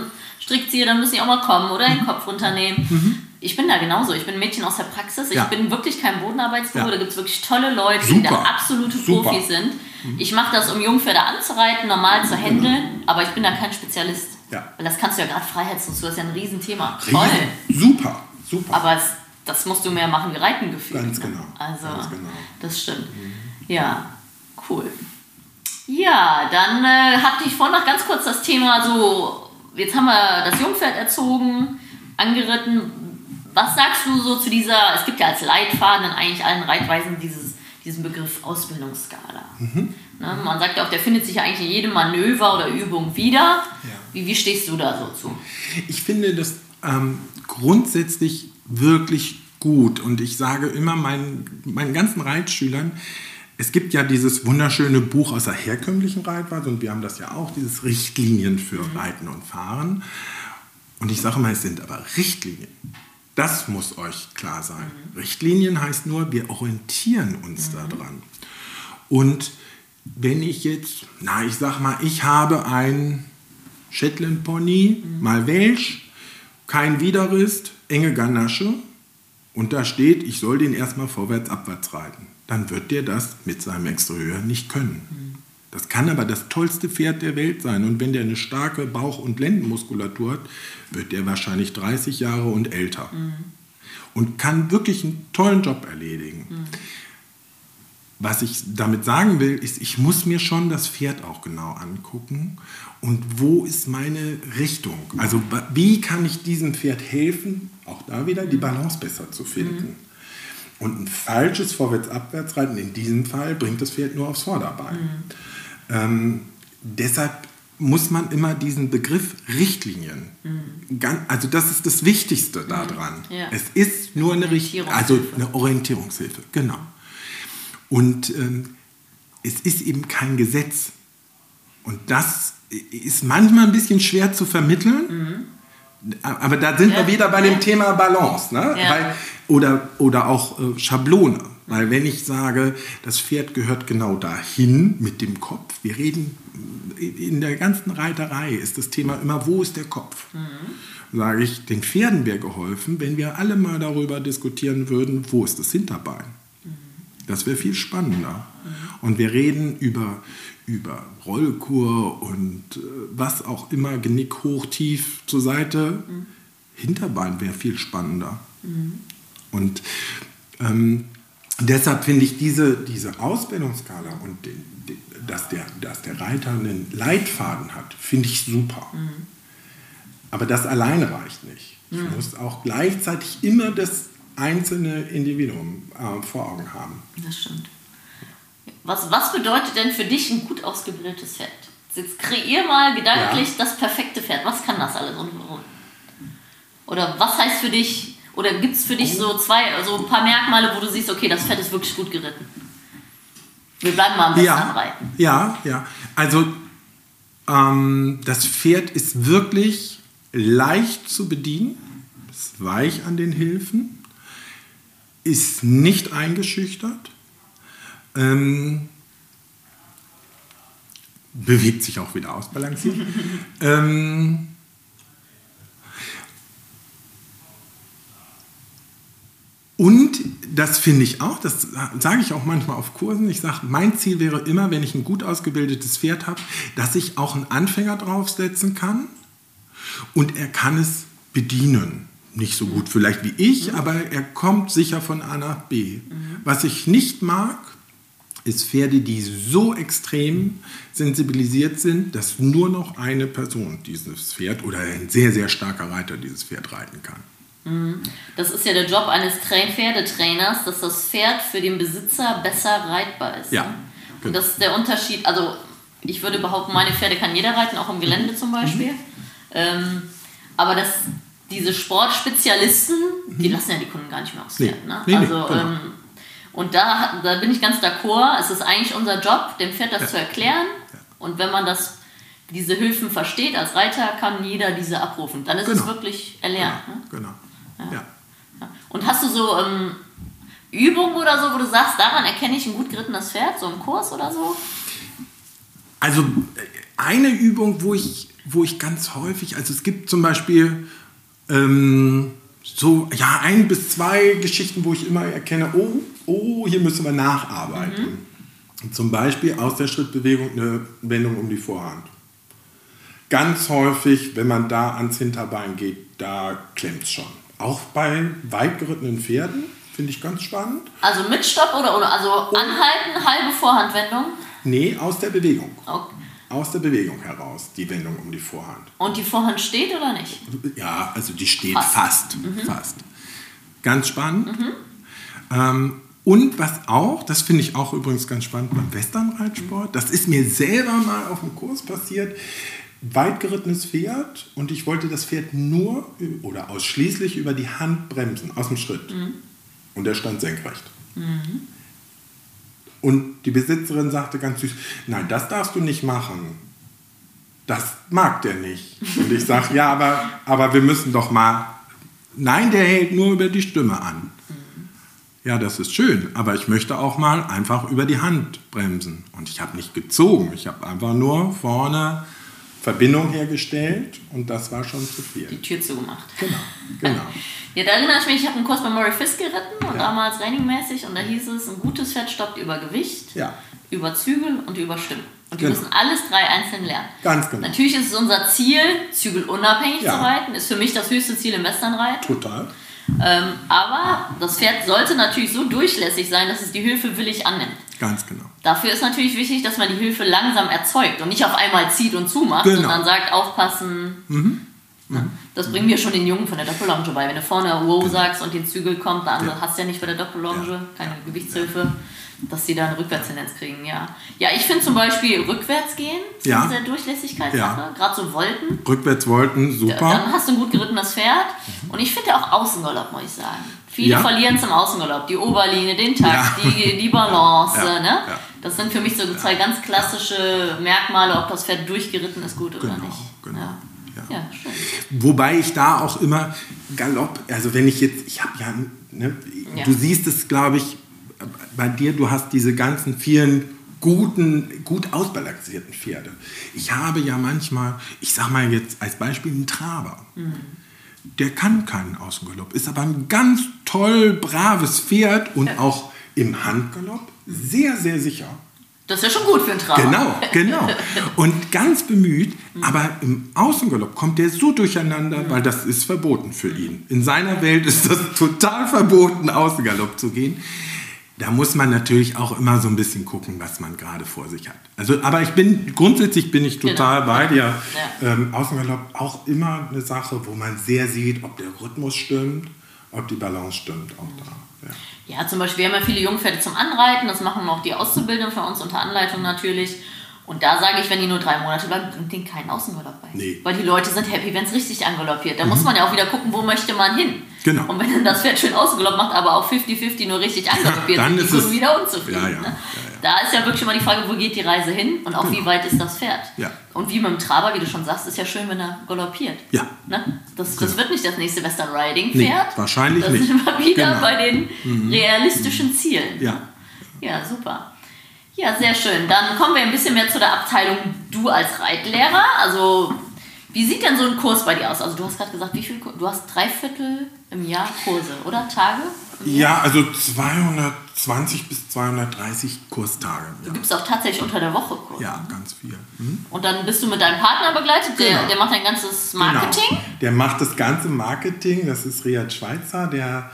[SPEAKER 2] Strick ziehe, dann müssen die auch mal kommen oder den mhm. Kopf runternehmen. Mhm. Ich bin da genauso. Ich bin ein Mädchen aus der Praxis. Ich ja. bin wirklich kein Bodenarbeitsguru. Ja. Da gibt es wirklich tolle Leute, Super. die da absolute Super. Profis sind. Mhm. Ich mache das, um Jungpferde anzureiten, normal zu handeln, aber ich bin da kein Spezialist.
[SPEAKER 1] Ja.
[SPEAKER 2] Weil das kannst du ja gerade Freiheitsnutzung, das ist ja ein Riesenthema. Toll.
[SPEAKER 1] Super, super.
[SPEAKER 2] Aber es, das musst du mehr machen wie Reiten gefühlt.
[SPEAKER 1] Ganz ne? genau.
[SPEAKER 2] Also,
[SPEAKER 1] Ganz genau.
[SPEAKER 2] das stimmt. Mhm. Ja, cool. Ja, dann äh, hatte ich vorhin noch ganz kurz das Thema so, jetzt haben wir das Jungpferd erzogen, angeritten. Was sagst du so zu dieser, es gibt ja als Leitfaden in eigentlich allen Reitweisen dieses, diesen Begriff Ausbildungsskala. Mhm. Ne, man sagt ja auch, der findet sich ja eigentlich in jedem Manöver oder Übung wieder. Ja. Wie, wie stehst du da so zu?
[SPEAKER 1] Ich finde das ähm, grundsätzlich wirklich gut und ich sage immer meinen, meinen ganzen Reitschülern, es gibt ja dieses wunderschöne Buch aus der herkömmlichen Reitweise und wir haben das ja auch, dieses Richtlinien für mhm. Reiten und Fahren. Und ich sage mal, es sind aber Richtlinien. Das muss euch klar sein. Mhm. Richtlinien heißt nur, wir orientieren uns mhm. daran. Und wenn ich jetzt, na, ich sag mal, ich habe ein Shetland Pony, mhm. mal Welsch, kein Widerrist, enge Ganasche und da steht, ich soll den erstmal vorwärts, abwärts reiten, dann wird der das mit seinem Exterieur nicht können. Mhm. Das kann aber das tollste Pferd der Welt sein. Und wenn der eine starke Bauch- und Lendenmuskulatur hat, wird der wahrscheinlich 30 Jahre und älter. Mhm. Und kann wirklich einen tollen Job erledigen. Mhm. Was ich damit sagen will, ist, ich muss mir schon das Pferd auch genau angucken und wo ist meine Richtung. Also wie kann ich diesem Pferd helfen, auch da wieder die Balance besser zu finden. Mhm. Und ein falsches Vorwärts-Abwärts-Reiten in diesem Fall bringt das Pferd nur aufs Vorderbein. Mhm. Ähm, deshalb muss man immer diesen Begriff Richtlinien, mhm. ganz, also das ist das Wichtigste daran. Ja. Es ist nur eine Richtlinie, also eine Orientierungshilfe, genau. Und ähm, es ist eben kein Gesetz. Und das ist manchmal ein bisschen schwer zu vermitteln. Mhm. Aber da sind ja. wir wieder bei dem Thema Balance. Ne? Ja. Weil, oder, oder auch äh, Schablone. Weil wenn ich sage, das Pferd gehört genau dahin mit dem Kopf, wir reden in der ganzen Reiterei ist das Thema immer, wo ist der Kopf? Mhm. Sage ich, den Pferden wäre geholfen, wenn wir alle mal darüber diskutieren würden, wo ist das Hinterbein? Das wäre viel spannender. Und wir reden über, über Rollkur und äh, was auch immer, Genick hoch, tief zur Seite. Mhm. Hinterbein wäre viel spannender. Und ähm, deshalb finde ich diese, diese Ausbildungsskala und den, den, dass, der, dass der Reiter einen Leitfaden hat, finde ich super. Mhm. Aber das alleine reicht nicht. Ich mhm. muss auch gleichzeitig immer das einzelne Individuum äh, vor Augen haben.
[SPEAKER 2] Das stimmt. Was, was bedeutet denn für dich ein gut ausgebildetes Pferd? Jetzt kreier mal gedanklich ja. das perfekte Pferd. Was kann das alles und Oder was heißt für dich, oder gibt es für dich so zwei, so ein paar Merkmale, wo du siehst, okay, das Pferd ist wirklich gut geritten? Wir bleiben mal am besten
[SPEAKER 1] ja,
[SPEAKER 2] Reiten.
[SPEAKER 1] Ja, ja. Also ähm, das Pferd ist wirklich leicht zu bedienen, ist weich an den Hilfen ist nicht eingeschüchtert, ähm, bewegt sich auch wieder ausbalanciert. ähm, Und das finde ich auch, das sage ich auch manchmal auf Kursen. Ich sage, mein Ziel wäre immer, wenn ich ein gut ausgebildetes Pferd habe, dass ich auch einen Anfänger draufsetzen kann und er kann es bedienen nicht so gut vielleicht wie ich, mhm. aber er kommt sicher von A nach B. Mhm. Was ich nicht mag, ist Pferde, die so extrem sensibilisiert sind, dass nur noch eine Person dieses Pferd oder ein sehr, sehr starker Reiter dieses Pferd reiten kann.
[SPEAKER 2] Mhm. Das ist ja der Job eines Pferdetrainers, dass das Pferd für den Besitzer besser reitbar ist.
[SPEAKER 1] Ja.
[SPEAKER 2] Ne? Und das ist der Unterschied. Also, ich würde behaupten, meine Pferde kann jeder reiten, auch im Gelände zum Beispiel. Mhm. Ähm, aber das diese Sportspezialisten, die lassen ja die Kunden gar nicht mehr aufs Pferd.
[SPEAKER 1] Nee.
[SPEAKER 2] Ne?
[SPEAKER 1] Nee, nee,
[SPEAKER 2] also,
[SPEAKER 1] genau.
[SPEAKER 2] ähm, und da, da bin ich ganz d'accord. Es ist eigentlich unser Job, dem Pferd das zu erklären. Und wenn man das, diese Hilfen versteht als Reiter, kann jeder diese abrufen. Dann ist es
[SPEAKER 1] Genau.
[SPEAKER 2] wirklich erlernt. Ne?
[SPEAKER 1] Genau. Ja.
[SPEAKER 2] Ja. Und hast du so ähm, Übungen oder so, wo du sagst, daran erkenne ich ein gut gerittenes Pferd, so im Kurs oder so?
[SPEAKER 1] Also eine Übung, wo ich, wo ich ganz häufig, also es gibt zum Beispiel ähm, so ja ein bis zwei Geschichten, wo ich immer erkenne, oh, oh, hier müssen wir nacharbeiten. Zum Beispiel aus der Schrittbewegung eine Wendung um die Vorhand. Ganz häufig, wenn man da ans Hinterbein geht, da klemmt es schon. Auch bei weit gerittenen Pferden, finde ich ganz spannend.
[SPEAKER 2] Also mit Stopp oder ohne? Also anhalten, halbe Vorhandwendung.
[SPEAKER 1] Nee, aus der Bewegung.
[SPEAKER 2] Okay.
[SPEAKER 1] Aus der Bewegung heraus, die Wendung um die Vorhand.
[SPEAKER 2] Und die Vorhand steht oder nicht?
[SPEAKER 1] Ja, also die steht
[SPEAKER 2] Fast.
[SPEAKER 1] fast. Fast. Ganz spannend. Ähm, und was auch, das finde ich auch übrigens ganz spannend beim Westernreitsport, das ist mir selber mal auf dem Kurs passiert. Weit gerittenes Pferd und ich wollte das Pferd nur oder ausschließlich über die Hand bremsen, aus dem Schritt. Und er stand senkrecht. Und die Besitzerin sagte ganz süß, nein, das darfst du nicht machen. Das mag der nicht. Und ich sage, ja, aber, aber wir müssen doch mal. Nein, der hält nur über die Stimme an. Ja, das ist schön, aber ich möchte auch mal einfach über die Hand bremsen. Und ich habe nicht gezogen, ich habe einfach nur vorne Verbindung hergestellt und das war schon zu viel.
[SPEAKER 2] Die Tür zugemacht.
[SPEAKER 1] Genau, genau.
[SPEAKER 2] Ja, da erinnere ich mich, ich habe einen Kurs bei Murray Fisk geritten und
[SPEAKER 1] Ja.
[SPEAKER 2] damals trainingmäßig und da hieß es, ein gutes Pferd stoppt über Gewicht,
[SPEAKER 1] Ja.
[SPEAKER 2] über Zügel und über Stimmen. Und die
[SPEAKER 1] Genau.
[SPEAKER 2] müssen alles drei einzeln lernen.
[SPEAKER 1] Ganz genau.
[SPEAKER 2] Natürlich ist es unser Ziel, zügelunabhängig
[SPEAKER 1] Ja.
[SPEAKER 2] zu reiten, ist für mich das höchste Ziel im Westernreiten.
[SPEAKER 1] Total.
[SPEAKER 2] Ähm, aber das Pferd sollte natürlich so durchlässig sein, dass es die Hilfe willig annimmt.
[SPEAKER 1] Ganz genau.
[SPEAKER 2] Dafür ist natürlich wichtig, dass man die Hilfe langsam erzeugt und nicht auf einmal zieht und zumacht,
[SPEAKER 1] Genau.
[SPEAKER 2] sondern sagt, aufpassen. Ja, Das bringen wir schon den Jungen von der Doppellonge bei. Wenn du vorne wow sagst und den Zügel kommt, dann
[SPEAKER 1] Genau. Ja.
[SPEAKER 2] hast du ja nicht bei der Doppellonge,
[SPEAKER 1] Ja.
[SPEAKER 2] keine Gewichtshilfe, dass sie da eine Rückwärtstendenz kriegen, ja. Ja, ich finde zum Beispiel rückwärts gehen,
[SPEAKER 1] Ja.
[SPEAKER 2] eine sehr Durchlässigkeitssache,
[SPEAKER 1] Ja.
[SPEAKER 2] gerade so Wolken.
[SPEAKER 1] Rückwärts wollten,
[SPEAKER 2] Dann
[SPEAKER 1] super.
[SPEAKER 2] hast du ein gut gerittenes Pferd. Und ich finde auch Außengalopp, muss ich sagen. Viele
[SPEAKER 1] Ja.
[SPEAKER 2] verlieren es im Außengalopp. Die Oberlinie, den Takt,
[SPEAKER 1] Ja.
[SPEAKER 2] die, die Balance. Ne? Das sind für mich so zwei ganz klassische Merkmale, ob das Pferd durchgeritten ist, gut oder
[SPEAKER 1] Genau,
[SPEAKER 2] nicht.
[SPEAKER 1] genau.
[SPEAKER 2] Ja.
[SPEAKER 1] Wobei ich da auch immer Galopp, also wenn ich jetzt, ich habe ja, ne,
[SPEAKER 2] Ja.
[SPEAKER 1] du siehst es, glaube ich, bei dir, du hast diese ganzen vielen guten, gut ausbalancierten Pferde. Ich habe ja manchmal, ich sag mal jetzt als Beispiel einen Traber. Der kann keinen Außengalopp, ist aber ein ganz toll, braves Pferd und auch im Handgalopp sehr, sehr sicher.
[SPEAKER 2] Das ist ja schon gut für einen Traum.
[SPEAKER 1] Genau, genau. Und ganz bemüht, aber im Außengalopp kommt der so durcheinander, weil das ist verboten für ihn. In seiner Welt ist das total verboten, Außengalopp zu gehen. Da muss man natürlich auch immer so ein bisschen gucken, was man gerade vor sich hat. Also, aber ich bin, grundsätzlich bin ich total
[SPEAKER 2] Genau.
[SPEAKER 1] bei dir.
[SPEAKER 2] Ja.
[SPEAKER 1] Ähm, Außengalopp auch immer eine Sache, wo man sehr sieht, ob der Rhythmus stimmt, ob die Balance stimmt, auch da. Ja.
[SPEAKER 2] Ja, zum Beispiel, wir haben ja viele Jungpferde zum Anreiten, das machen auch die Auszubildenden für uns unter Anleitung natürlich. Und da sage ich, wenn die nur drei Monate bleiben, bringt denen keinen Außengalopp bei.
[SPEAKER 1] Nee. Mhm.
[SPEAKER 2] Weil die Leute sind happy, wenn es richtig angaloppiert. Da muss man ja auch wieder gucken, wo möchte man hin.
[SPEAKER 1] Genau.
[SPEAKER 2] Und wenn dann das Pferd schön ausgeloppt macht, aber auch 50-50 nur richtig angaloppiert,
[SPEAKER 1] Dann
[SPEAKER 2] sind die
[SPEAKER 1] ist
[SPEAKER 2] Kunden
[SPEAKER 1] es-
[SPEAKER 2] wieder unzufrieden.
[SPEAKER 1] Ja, ja,
[SPEAKER 2] ne? Da ist ja wirklich immer die Frage, wo geht die Reise hin und auch wie weit ist das Pferd.
[SPEAKER 1] Ja.
[SPEAKER 2] Und wie mit dem Traber, wie du schon sagst, ist ja schön, wenn er galoppiert.
[SPEAKER 1] Ja.
[SPEAKER 2] Ne? Das, das wird nicht das nächste Western Riding
[SPEAKER 1] Nee,
[SPEAKER 2] Pferd.
[SPEAKER 1] wahrscheinlich
[SPEAKER 2] das
[SPEAKER 1] nicht.
[SPEAKER 2] sind wir wieder
[SPEAKER 1] Genau.
[SPEAKER 2] bei den realistischen Zielen.
[SPEAKER 1] Ja.
[SPEAKER 2] Ja, super. Ja, sehr schön. Dann kommen wir ein bisschen mehr zu der Abteilung du als Reitlehrer. Also, wie sieht denn so ein Kurs bei dir aus? Also, du hast gerade gesagt, wie viel, du hast drei Viertel im Jahr Kurse, oder? Tage?
[SPEAKER 1] Ja, also 220 bis 230 Kurstage. Ja,
[SPEAKER 2] Du gibst auch tatsächlich unter der Woche Kurse.
[SPEAKER 1] ja ganz viel. Hm?
[SPEAKER 2] Und dann bist du mit deinem Partner begleitet, der,
[SPEAKER 1] Genau.
[SPEAKER 2] der macht dein ganzes Marketing.
[SPEAKER 1] Genau. Der macht das ganze Marketing. Das ist Riyad Schweizer, der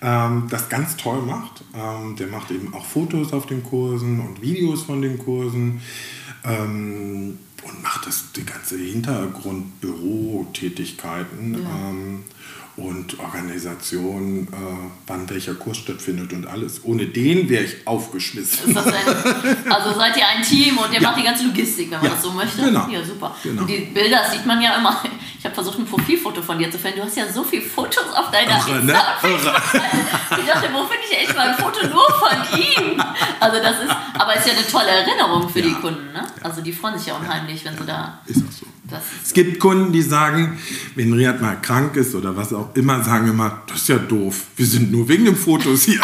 [SPEAKER 1] ähm, das ganz toll macht. Ähm, der macht eben auch Fotos auf den Kursen und Videos von den Kursen. Ähm, und macht das die ganze Hintergrundbürotätigkeiten. Ähm, und Organisation, äh, wann welcher Kurs stattfindet und alles. Ohne den wäre ich aufgeschmissen.
[SPEAKER 2] Ein, also seid ihr ein Team und ihr ja. macht die ganze Logistik, wenn man ja. das so möchte?
[SPEAKER 1] Genau.
[SPEAKER 2] Ja, super.
[SPEAKER 1] Genau.
[SPEAKER 2] Und die Bilder sieht man ja immer. Ich habe versucht, ein Profilfoto von dir zu finden. Du hast ja so viele Fotos auf deiner
[SPEAKER 1] Irre, ne? Irre.
[SPEAKER 2] Ich dachte, wo finde ich echt mal ein Foto nur von ihm? Also das ist, aber es ist ja eine tolle Erinnerung für ja. die Kunden. Ne? Also die freuen sich ja unheimlich, wenn sie da...
[SPEAKER 1] Ist auch so. Es gibt Kunden, die sagen, wenn Riad mal krank ist oder was auch immer, sagen immer, das ist ja doof. Wir sind nur wegen den Fotos hier.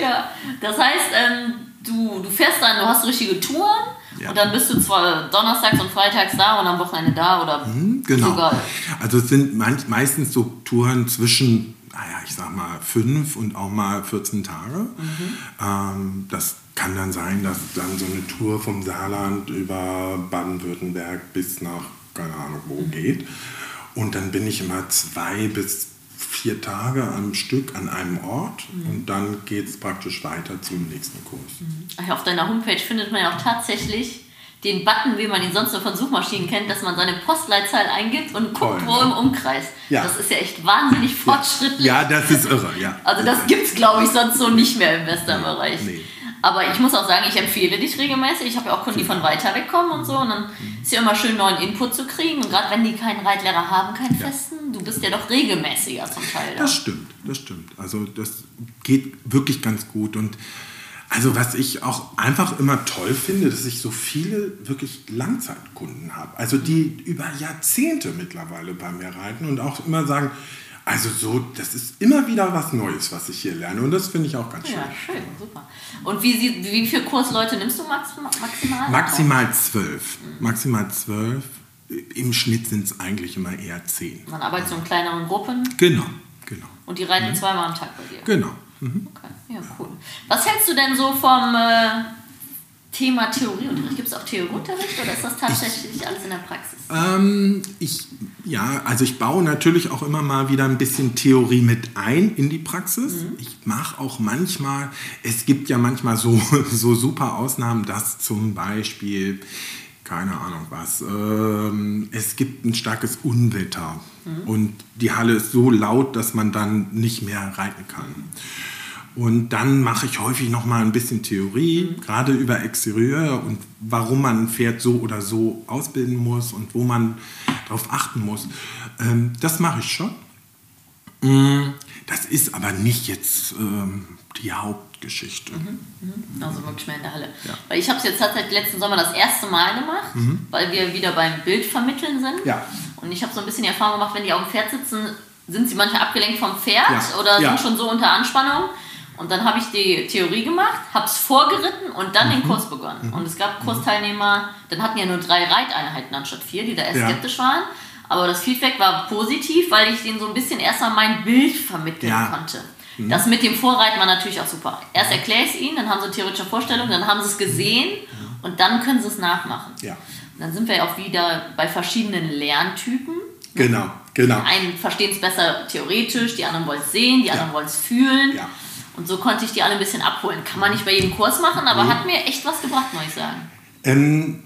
[SPEAKER 2] ja, das heißt, ähm, du, du fährst dann, du hast richtige Touren ja. und dann bist du zwar donnerstags und freitags da und am Wochenende da oder
[SPEAKER 1] mhm, genau. sogar. Also es sind meistens so Touren zwischen, naja, ich sag mal fünf und auch mal 14 Tage. Mhm. Ähm, das kann dann sein, dass dann so eine Tour vom Saarland über Baden-Württemberg bis nach, keine Ahnung wo, mhm. geht. Und dann bin ich immer zwei bis vier Tage am Stück an einem Ort mhm. und dann geht es praktisch weiter zum nächsten Kurs.
[SPEAKER 2] Mhm. Auf deiner Homepage findet man ja auch tatsächlich den Button, wie man ihn sonst nur von Suchmaschinen kennt, dass man seine Postleitzahl eingibt und guckt, Toll, wo ne? im Umkreis. Ja. Das ist ja echt wahnsinnig fortschrittlich.
[SPEAKER 1] Ja, das ist irre, ja.
[SPEAKER 2] Also das gibt es, glaube ich, sonst so nicht mehr im Westernbereich. Nee. Aber ich muss auch sagen, ich empfehle dich regelmäßig. Ich habe ja auch Kunden, die von weiter weg kommen und so. Und dann ist ja immer schön, neuen Input zu kriegen. Und gerade wenn die keinen Reitlehrer haben, keinen ja. festen, du bist ja doch regelmäßiger zum Teil.
[SPEAKER 1] Da. Das stimmt, das stimmt. Also das geht wirklich ganz gut. Und also was ich auch einfach immer toll finde, dass ich so viele wirklich Langzeitkunden habe. Also die über Jahrzehnte mittlerweile bei mir reiten und auch immer sagen, also so, das ist immer wieder was Neues, was ich hier lerne und das finde ich auch ganz schön.
[SPEAKER 2] Ja, schön, super. Und wie, wie viele Kursleute nimmst du maximal?
[SPEAKER 1] Maximal zwölf. Mhm. Maximal zwölf. Im Schnitt sind es eigentlich immer eher zehn.
[SPEAKER 2] Man arbeitet so in kleineren Gruppen?
[SPEAKER 1] Genau, genau.
[SPEAKER 2] Und die reiten mhm. zweimal am Tag bei dir?
[SPEAKER 1] Genau.
[SPEAKER 2] Mhm. Okay, ja, cool. Was hältst du denn so vom... Äh, Thema Theorieunterricht. Gibt es auch Theorieunterricht oder ist das tatsächlich ich, alles in der Praxis?
[SPEAKER 1] Ähm, ich, ja, also ich baue natürlich auch immer mal wieder ein bisschen Theorie mit ein in die Praxis. Mhm. Ich mache auch manchmal, es gibt ja manchmal so, so super Ausnahmen, dass zum Beispiel, keine Ahnung was, ähm, es gibt ein starkes Unwetter mhm. und die Halle ist so laut, dass man dann nicht mehr reiten kann. Und dann mache ich häufig noch mal ein bisschen Theorie, mhm. gerade über Exterieur und warum man ein Pferd so oder so ausbilden muss und wo man darauf achten muss. Ähm, das mache ich schon. Mm, das ist aber nicht jetzt ähm, die Hauptgeschichte. Mhm,
[SPEAKER 2] mhm. Also wirklich mehr in der Halle. Ja. Weil ich habe es jetzt tatsächlich letzten Sommer das erste Mal gemacht, mhm. weil wir wieder beim Bildvermitteln sind.
[SPEAKER 1] Ja.
[SPEAKER 2] Und ich habe so ein bisschen die Erfahrung gemacht, wenn die auf dem Pferd sitzen, sind sie manchmal abgelenkt vom Pferd ja. oder sind schon so unter Anspannung. Und dann habe ich die Theorie gemacht, habe es vorgeritten und dann mhm. den Kurs begonnen. Mhm. Und es gab Kursteilnehmer, dann hatten ja nur drei Reiteinheiten anstatt vier, die da erst ja. skeptisch waren. Aber das Feedback war positiv, weil ich denen so ein bisschen erstmal mein Bild vermitteln ja. konnte. Mhm. Das mit dem Vorreiten war natürlich auch super. Erst erkläre ich es ihnen, dann haben sie eine theoretische Vorstellung, dann haben sie es gesehen mhm. und dann können sie es nachmachen.
[SPEAKER 1] Ja.
[SPEAKER 2] Und dann sind wir ja auch wieder bei verschiedenen Lerntypen.
[SPEAKER 1] Genau, genau.
[SPEAKER 2] Die einen verstehen es besser theoretisch, die anderen wollen es sehen, die anderen wollen es fühlen.
[SPEAKER 1] Ja.
[SPEAKER 2] Und so konnte ich die alle ein bisschen abholen. Kann man nicht bei jedem Kurs machen, aber mhm. hat mir echt was gebracht, muss ich sagen.
[SPEAKER 1] Ähm,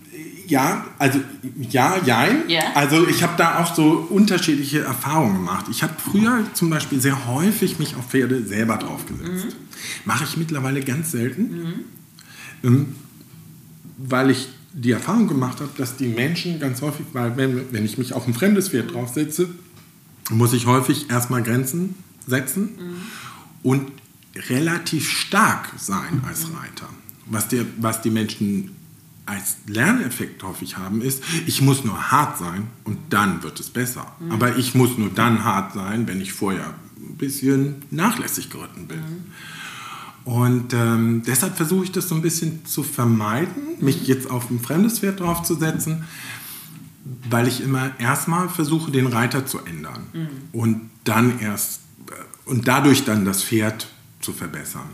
[SPEAKER 1] ja, also ja, jein.
[SPEAKER 2] Yeah.
[SPEAKER 1] Also ich habe da auch so unterschiedliche Erfahrungen gemacht. Ich habe früher zum Beispiel sehr häufig mich auf Pferde selber draufgesetzt. Mhm. Mache ich mittlerweile ganz selten, mhm. ähm, weil ich die Erfahrung gemacht habe, dass die Menschen ganz häufig, weil wenn, wenn ich mich auf ein fremdes Pferd draufsetze, muss ich häufig erstmal Grenzen setzen. Mhm. Und relativ stark sein als Reiter. Was, der, was die Menschen als Lerneffekt häufig haben, ist, ich muss nur hart sein und dann wird es besser. Mhm. Aber ich muss nur dann hart sein, wenn ich vorher ein bisschen nachlässig geritten bin. Mhm. Und ähm, deshalb versuche ich das so ein bisschen zu vermeiden, mich jetzt auf ein fremdes Pferd draufzusetzen, weil ich immer erstmal versuche, den Reiter zu ändern mhm. und dann erst äh, und dadurch dann das Pferd zu verbessern.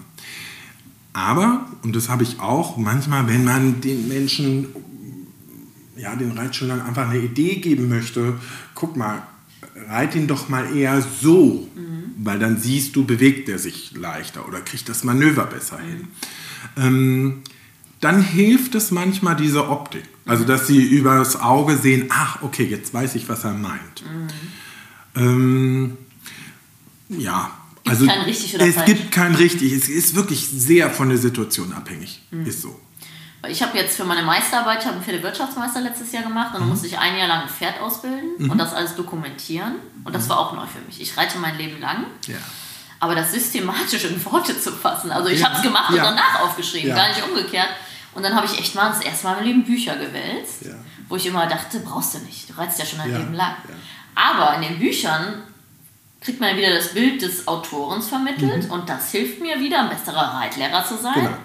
[SPEAKER 1] Aber, und das habe ich auch, manchmal, wenn man den Menschen, ja, den Reitschülern einfach eine Idee geben möchte, guck mal, reit ihn doch mal eher so, mhm. weil dann siehst du, bewegt er sich leichter oder kriegt das Manöver besser mhm. hin. Ähm, dann hilft es manchmal diese Optik. Also, dass sie übers Auge sehen, ach, okay, jetzt weiß ich, was er meint. Mhm. Ähm, ja,
[SPEAKER 2] Gibt
[SPEAKER 1] also
[SPEAKER 2] kein richtig oder
[SPEAKER 1] es
[SPEAKER 2] falsch?
[SPEAKER 1] gibt kein richtig. Es ist wirklich sehr von der Situation abhängig.
[SPEAKER 2] Mhm.
[SPEAKER 1] Ist so.
[SPEAKER 2] Ich habe jetzt für meine Meisterarbeit, ich habe einen Pferdewirtschaftsmeister letztes Jahr gemacht
[SPEAKER 1] Mhm.
[SPEAKER 2] und dann musste ich ein Jahr lang ein Pferd ausbilden und das alles dokumentieren. Und das war auch neu für mich. Ich reite mein Leben lang.
[SPEAKER 1] Ja.
[SPEAKER 2] Aber das systematisch in Worte zu fassen, also ich
[SPEAKER 1] Ja.
[SPEAKER 2] habe es gemacht und
[SPEAKER 1] Ja.
[SPEAKER 2] danach aufgeschrieben,
[SPEAKER 1] Ja.
[SPEAKER 2] gar nicht umgekehrt. Und dann habe ich echt mal das erste Mal in meinem Leben Bücher gewälzt, wo ich immer dachte, brauchst du nicht, du reizt ja schon dein. Leben lang. Aber in den Büchern kriegt man wieder das Bild des Autorens vermittelt und das hilft mir wieder, ein besserer Reitlehrer zu sein,
[SPEAKER 1] Mhm. Genau.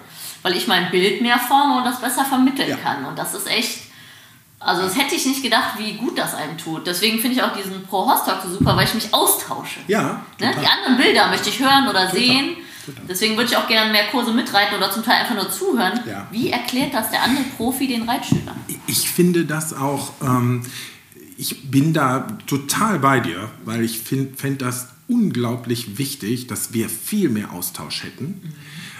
[SPEAKER 2] weil ich mein Bild mehr forme und das besser vermitteln
[SPEAKER 1] Ja.
[SPEAKER 2] kann. Und das ist echt, also das hätte ich nicht gedacht, wie gut das einem tut. Deswegen finde ich auch diesen Pro-Horse-Talk so super, weil ich mich austausche.
[SPEAKER 1] Ja,
[SPEAKER 2] Ne?
[SPEAKER 1] total.
[SPEAKER 2] Die anderen Bilder möchte ich hören oder sehen.
[SPEAKER 1] total.
[SPEAKER 2] Deswegen würde ich auch gerne mehr Kurse mitreiten oder zum Teil einfach nur zuhören.
[SPEAKER 1] Ja.
[SPEAKER 2] Wie erklärt das der andere Profi den Reitschülern?
[SPEAKER 1] Ich finde das auch, ähm, ich bin da total bei dir, weil ich fände das unglaublich wichtig, dass wir viel mehr Austausch hätten.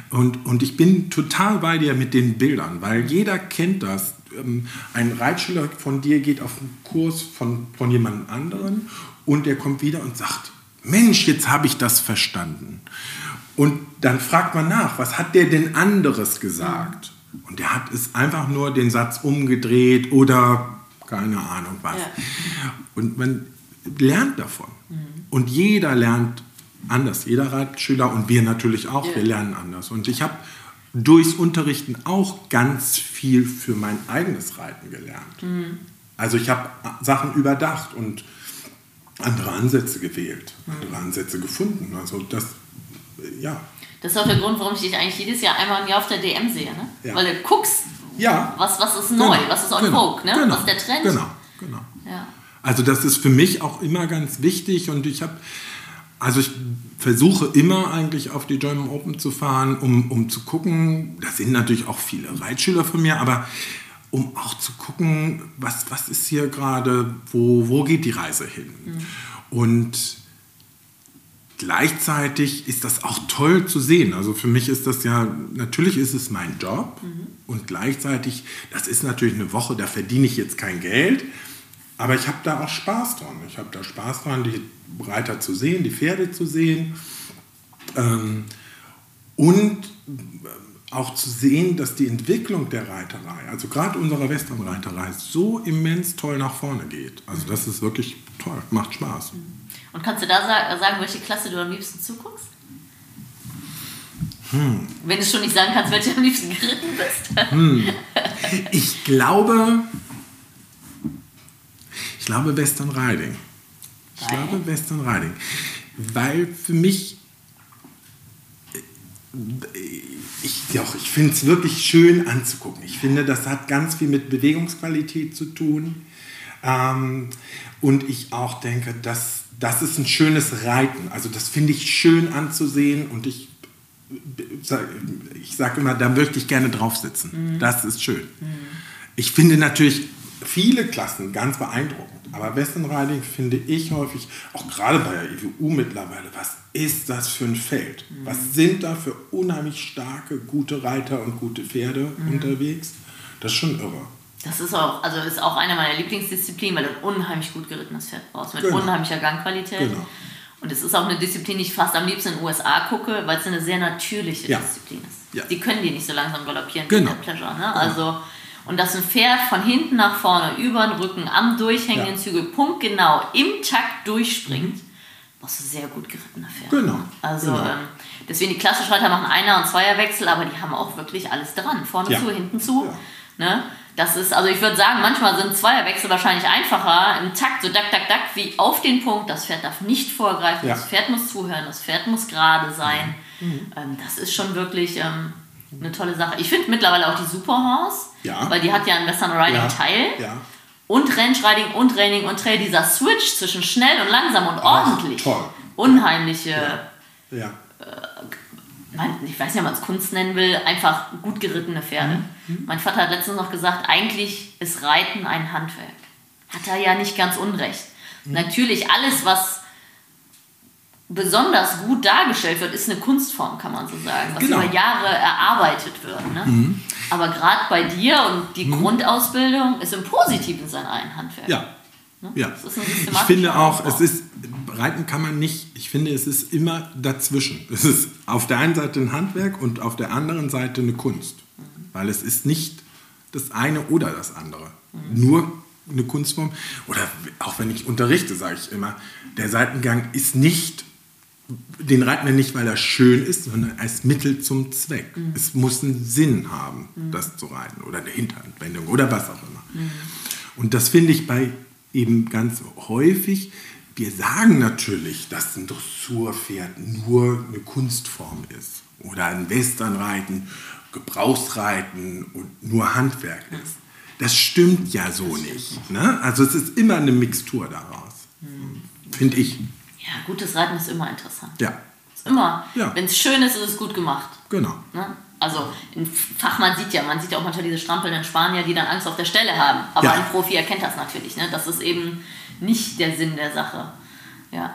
[SPEAKER 1] Und, und ich bin total bei dir mit den Bildern, weil jeder kennt das. Ähm, Ein Reitschüler von dir geht auf einen Kurs von, von jemand anderen und der kommt wieder und sagt, Mensch, jetzt habe ich das verstanden. Und dann fragt man nach, was hat der denn anderes gesagt? Und der hat es einfach nur den Satz umgedreht oder keine Ahnung was.
[SPEAKER 2] Ja.
[SPEAKER 1] Und man lernt davon. Und jeder lernt anders, jeder Reitschüler und wir natürlich auch,
[SPEAKER 2] Ja.
[SPEAKER 1] wir lernen anders. Und ich habe durchs Unterrichten auch ganz viel für mein eigenes Reiten gelernt. Also ich habe Sachen überdacht und andere Ansätze gewählt, andere Ansätze gefunden. Also das, ja.
[SPEAKER 2] Das ist auch der Grund, warum ich dich eigentlich jedes Jahr einmal im Jahr auf der DM sehe. Ne?
[SPEAKER 1] Ja.
[SPEAKER 2] Weil du guckst,
[SPEAKER 1] Ja.
[SPEAKER 2] was, was ist neu, was ist on
[SPEAKER 1] genau,
[SPEAKER 2] vogue, ne?
[SPEAKER 1] Genau,
[SPEAKER 2] was ist der Trend.
[SPEAKER 1] Genau, genau.
[SPEAKER 2] Ja.
[SPEAKER 1] Also das ist für mich auch immer ganz wichtig und ich habe, also ich versuche immer eigentlich auf die German Open zu fahren, um, um zu gucken, da sind natürlich auch viele Reitschüler von mir, aber um auch zu gucken, was, was ist hier gerade, wo, wo geht die Reise hin. Und gleichzeitig ist das auch toll zu sehen. Also für mich ist das ja, natürlich ist es mein Job und gleichzeitig, das ist natürlich eine Woche, da verdiene ich jetzt kein Geld, aber ich habe da auch Spaß dran. Ich habe da Spaß dran, die Reiter zu sehen, die Pferde zu sehen ähm, und äh, auch zu sehen, dass die Entwicklung der Reiterei, also gerade unserer Westernreiterei, so immens toll nach vorne geht. Also das ist wirklich toll, macht Spaß.
[SPEAKER 2] Und kannst du da sa- sagen, welche Klasse du am liebsten zuguckst?
[SPEAKER 1] Hm.
[SPEAKER 2] Wenn du schon nicht sagen kannst, welche am liebsten geritten bist.
[SPEAKER 1] Ich glaube, ich glaube Western Riding. Ich
[SPEAKER 2] Weil?
[SPEAKER 1] glaube Western Riding. Weil für mich, äh, ich, doch, ich finde es wirklich schön anzugucken. Ich finde, das hat ganz viel mit Bewegungsqualität zu tun. Ähm, und ich auch denke, dass das ist ein schönes Reiten. Also das finde ich schön anzusehen und ich ich sage immer, da möchte ich gerne drauf sitzen. Das ist schön. Ich finde natürlich viele Klassen ganz beeindruckend, aber Western Riding finde ich häufig, auch gerade bei der IWU mittlerweile, was ist das für ein Feld? Was sind da für unheimlich starke, gute Reiter und gute Pferde unterwegs? Das ist schon irre.
[SPEAKER 2] Das ist auch, also ist auch eine meiner Lieblingsdisziplinen, weil du ein unheimlich gut gerittenes Pferd brauchst, mit
[SPEAKER 1] Genau.
[SPEAKER 2] unheimlicher Gangqualität.
[SPEAKER 1] Genau.
[SPEAKER 2] Und es ist auch eine Disziplin, die ich fast am liebsten in den USA gucke, weil es eine sehr natürliche
[SPEAKER 1] Ja.
[SPEAKER 2] Disziplin ist.
[SPEAKER 1] Ja.
[SPEAKER 2] Die können die nicht so langsam galoppieren
[SPEAKER 1] Genau.
[SPEAKER 2] wie der Pleasure. Ne? Also, und dass ein Pferd von hinten nach vorne, über den Rücken, am durchhängenden
[SPEAKER 1] Ja. Mhm.
[SPEAKER 2] Zügel, punktgenau im Takt durchspringt, brauchst du sehr gut gerittene Pferde.
[SPEAKER 1] Genau.
[SPEAKER 2] Also
[SPEAKER 1] Genau.
[SPEAKER 2] ähm, deswegen die klassischen Reiter machen Einer- und Zweierwechsel, aber die haben auch wirklich alles dran. Vorne
[SPEAKER 1] Ja.
[SPEAKER 2] zu, hinten zu.
[SPEAKER 1] Ja.
[SPEAKER 2] Ne? Das ist, also ich würde sagen, manchmal sind Zweierwechsel wahrscheinlich einfacher im Takt, so dack, dack, dack, wie auf den Punkt. Das Pferd darf nicht vorgreifen,
[SPEAKER 1] Ja.
[SPEAKER 2] das Pferd muss zuhören, das Pferd muss gerade sein.
[SPEAKER 1] Mhm.
[SPEAKER 2] Ähm, das ist schon wirklich ähm, eine tolle Sache. Ich finde mittlerweile auch die Superhorse,
[SPEAKER 1] Ja.
[SPEAKER 2] weil die hat ja einen Western Riding
[SPEAKER 1] Ja.
[SPEAKER 2] Teil.
[SPEAKER 1] Ja.
[SPEAKER 2] Und Range Riding und Training und Trail, dieser Switch zwischen schnell und langsam und ordentlich.
[SPEAKER 1] toll.
[SPEAKER 2] Unheimliche,
[SPEAKER 1] Ja.
[SPEAKER 2] Ich weiß nicht, ob man es Kunst nennen will, einfach gut gerittene Pferde.
[SPEAKER 1] Mhm.
[SPEAKER 2] Mein Vater hat letztens noch gesagt, eigentlich ist Reiten ein Handwerk. Hat er ja nicht ganz unrecht.
[SPEAKER 1] Mhm.
[SPEAKER 2] Natürlich, alles, was besonders gut dargestellt wird, ist eine Kunstform, kann man so sagen, was
[SPEAKER 1] Genau. Mhm.
[SPEAKER 2] über Jahre erarbeitet wird. Ne? Aber gerade bei dir und die Grundausbildung ist im Positiven sein ein Handwerk.
[SPEAKER 1] Ja. Ja.
[SPEAKER 2] Das ist ein
[SPEAKER 1] Ich finde auch,
[SPEAKER 2] Aufbau.
[SPEAKER 1] es ist Reiten kann man nicht, ich finde, es ist immer dazwischen. Es ist auf der einen Seite ein Handwerk und auf der anderen Seite eine Kunst. Weil es ist nicht das eine oder das andere. Nur eine Kunstform. Oder auch wenn ich unterrichte, sage ich immer, der Seitengang ist nicht, den reiten wir nicht, weil er schön ist, sondern als Mittel zum Zweck. Mhm. Es muss einen Sinn haben, mhm. das zu reiten. Oder eine Hinterhandwendung oder was auch immer. Mhm. Und das finde ich bei eben ganz häufig, wir sagen natürlich, dass ein Dressurpferd nur eine Kunstform ist oder ein Westernreiten, Gebrauchsreiten und nur Handwerk ist. Das stimmt ja so nicht. Ne? Also es ist immer eine Mixtur daraus, hm. finde ich.
[SPEAKER 2] Ja, gutes Reiten ist immer interessant.
[SPEAKER 1] Ja.
[SPEAKER 2] Ist immer, ja. wenn es schön ist, ist es gut gemacht.
[SPEAKER 1] Genau.
[SPEAKER 2] Ne? Also ein Fachmann sieht ja, man sieht ja auch manchmal diese strampelnden Spanier, die dann Angst auf der Stelle haben. Aber ja. ein Profi erkennt das natürlich. Ne? Das ist eben nicht der Sinn der Sache. Ja,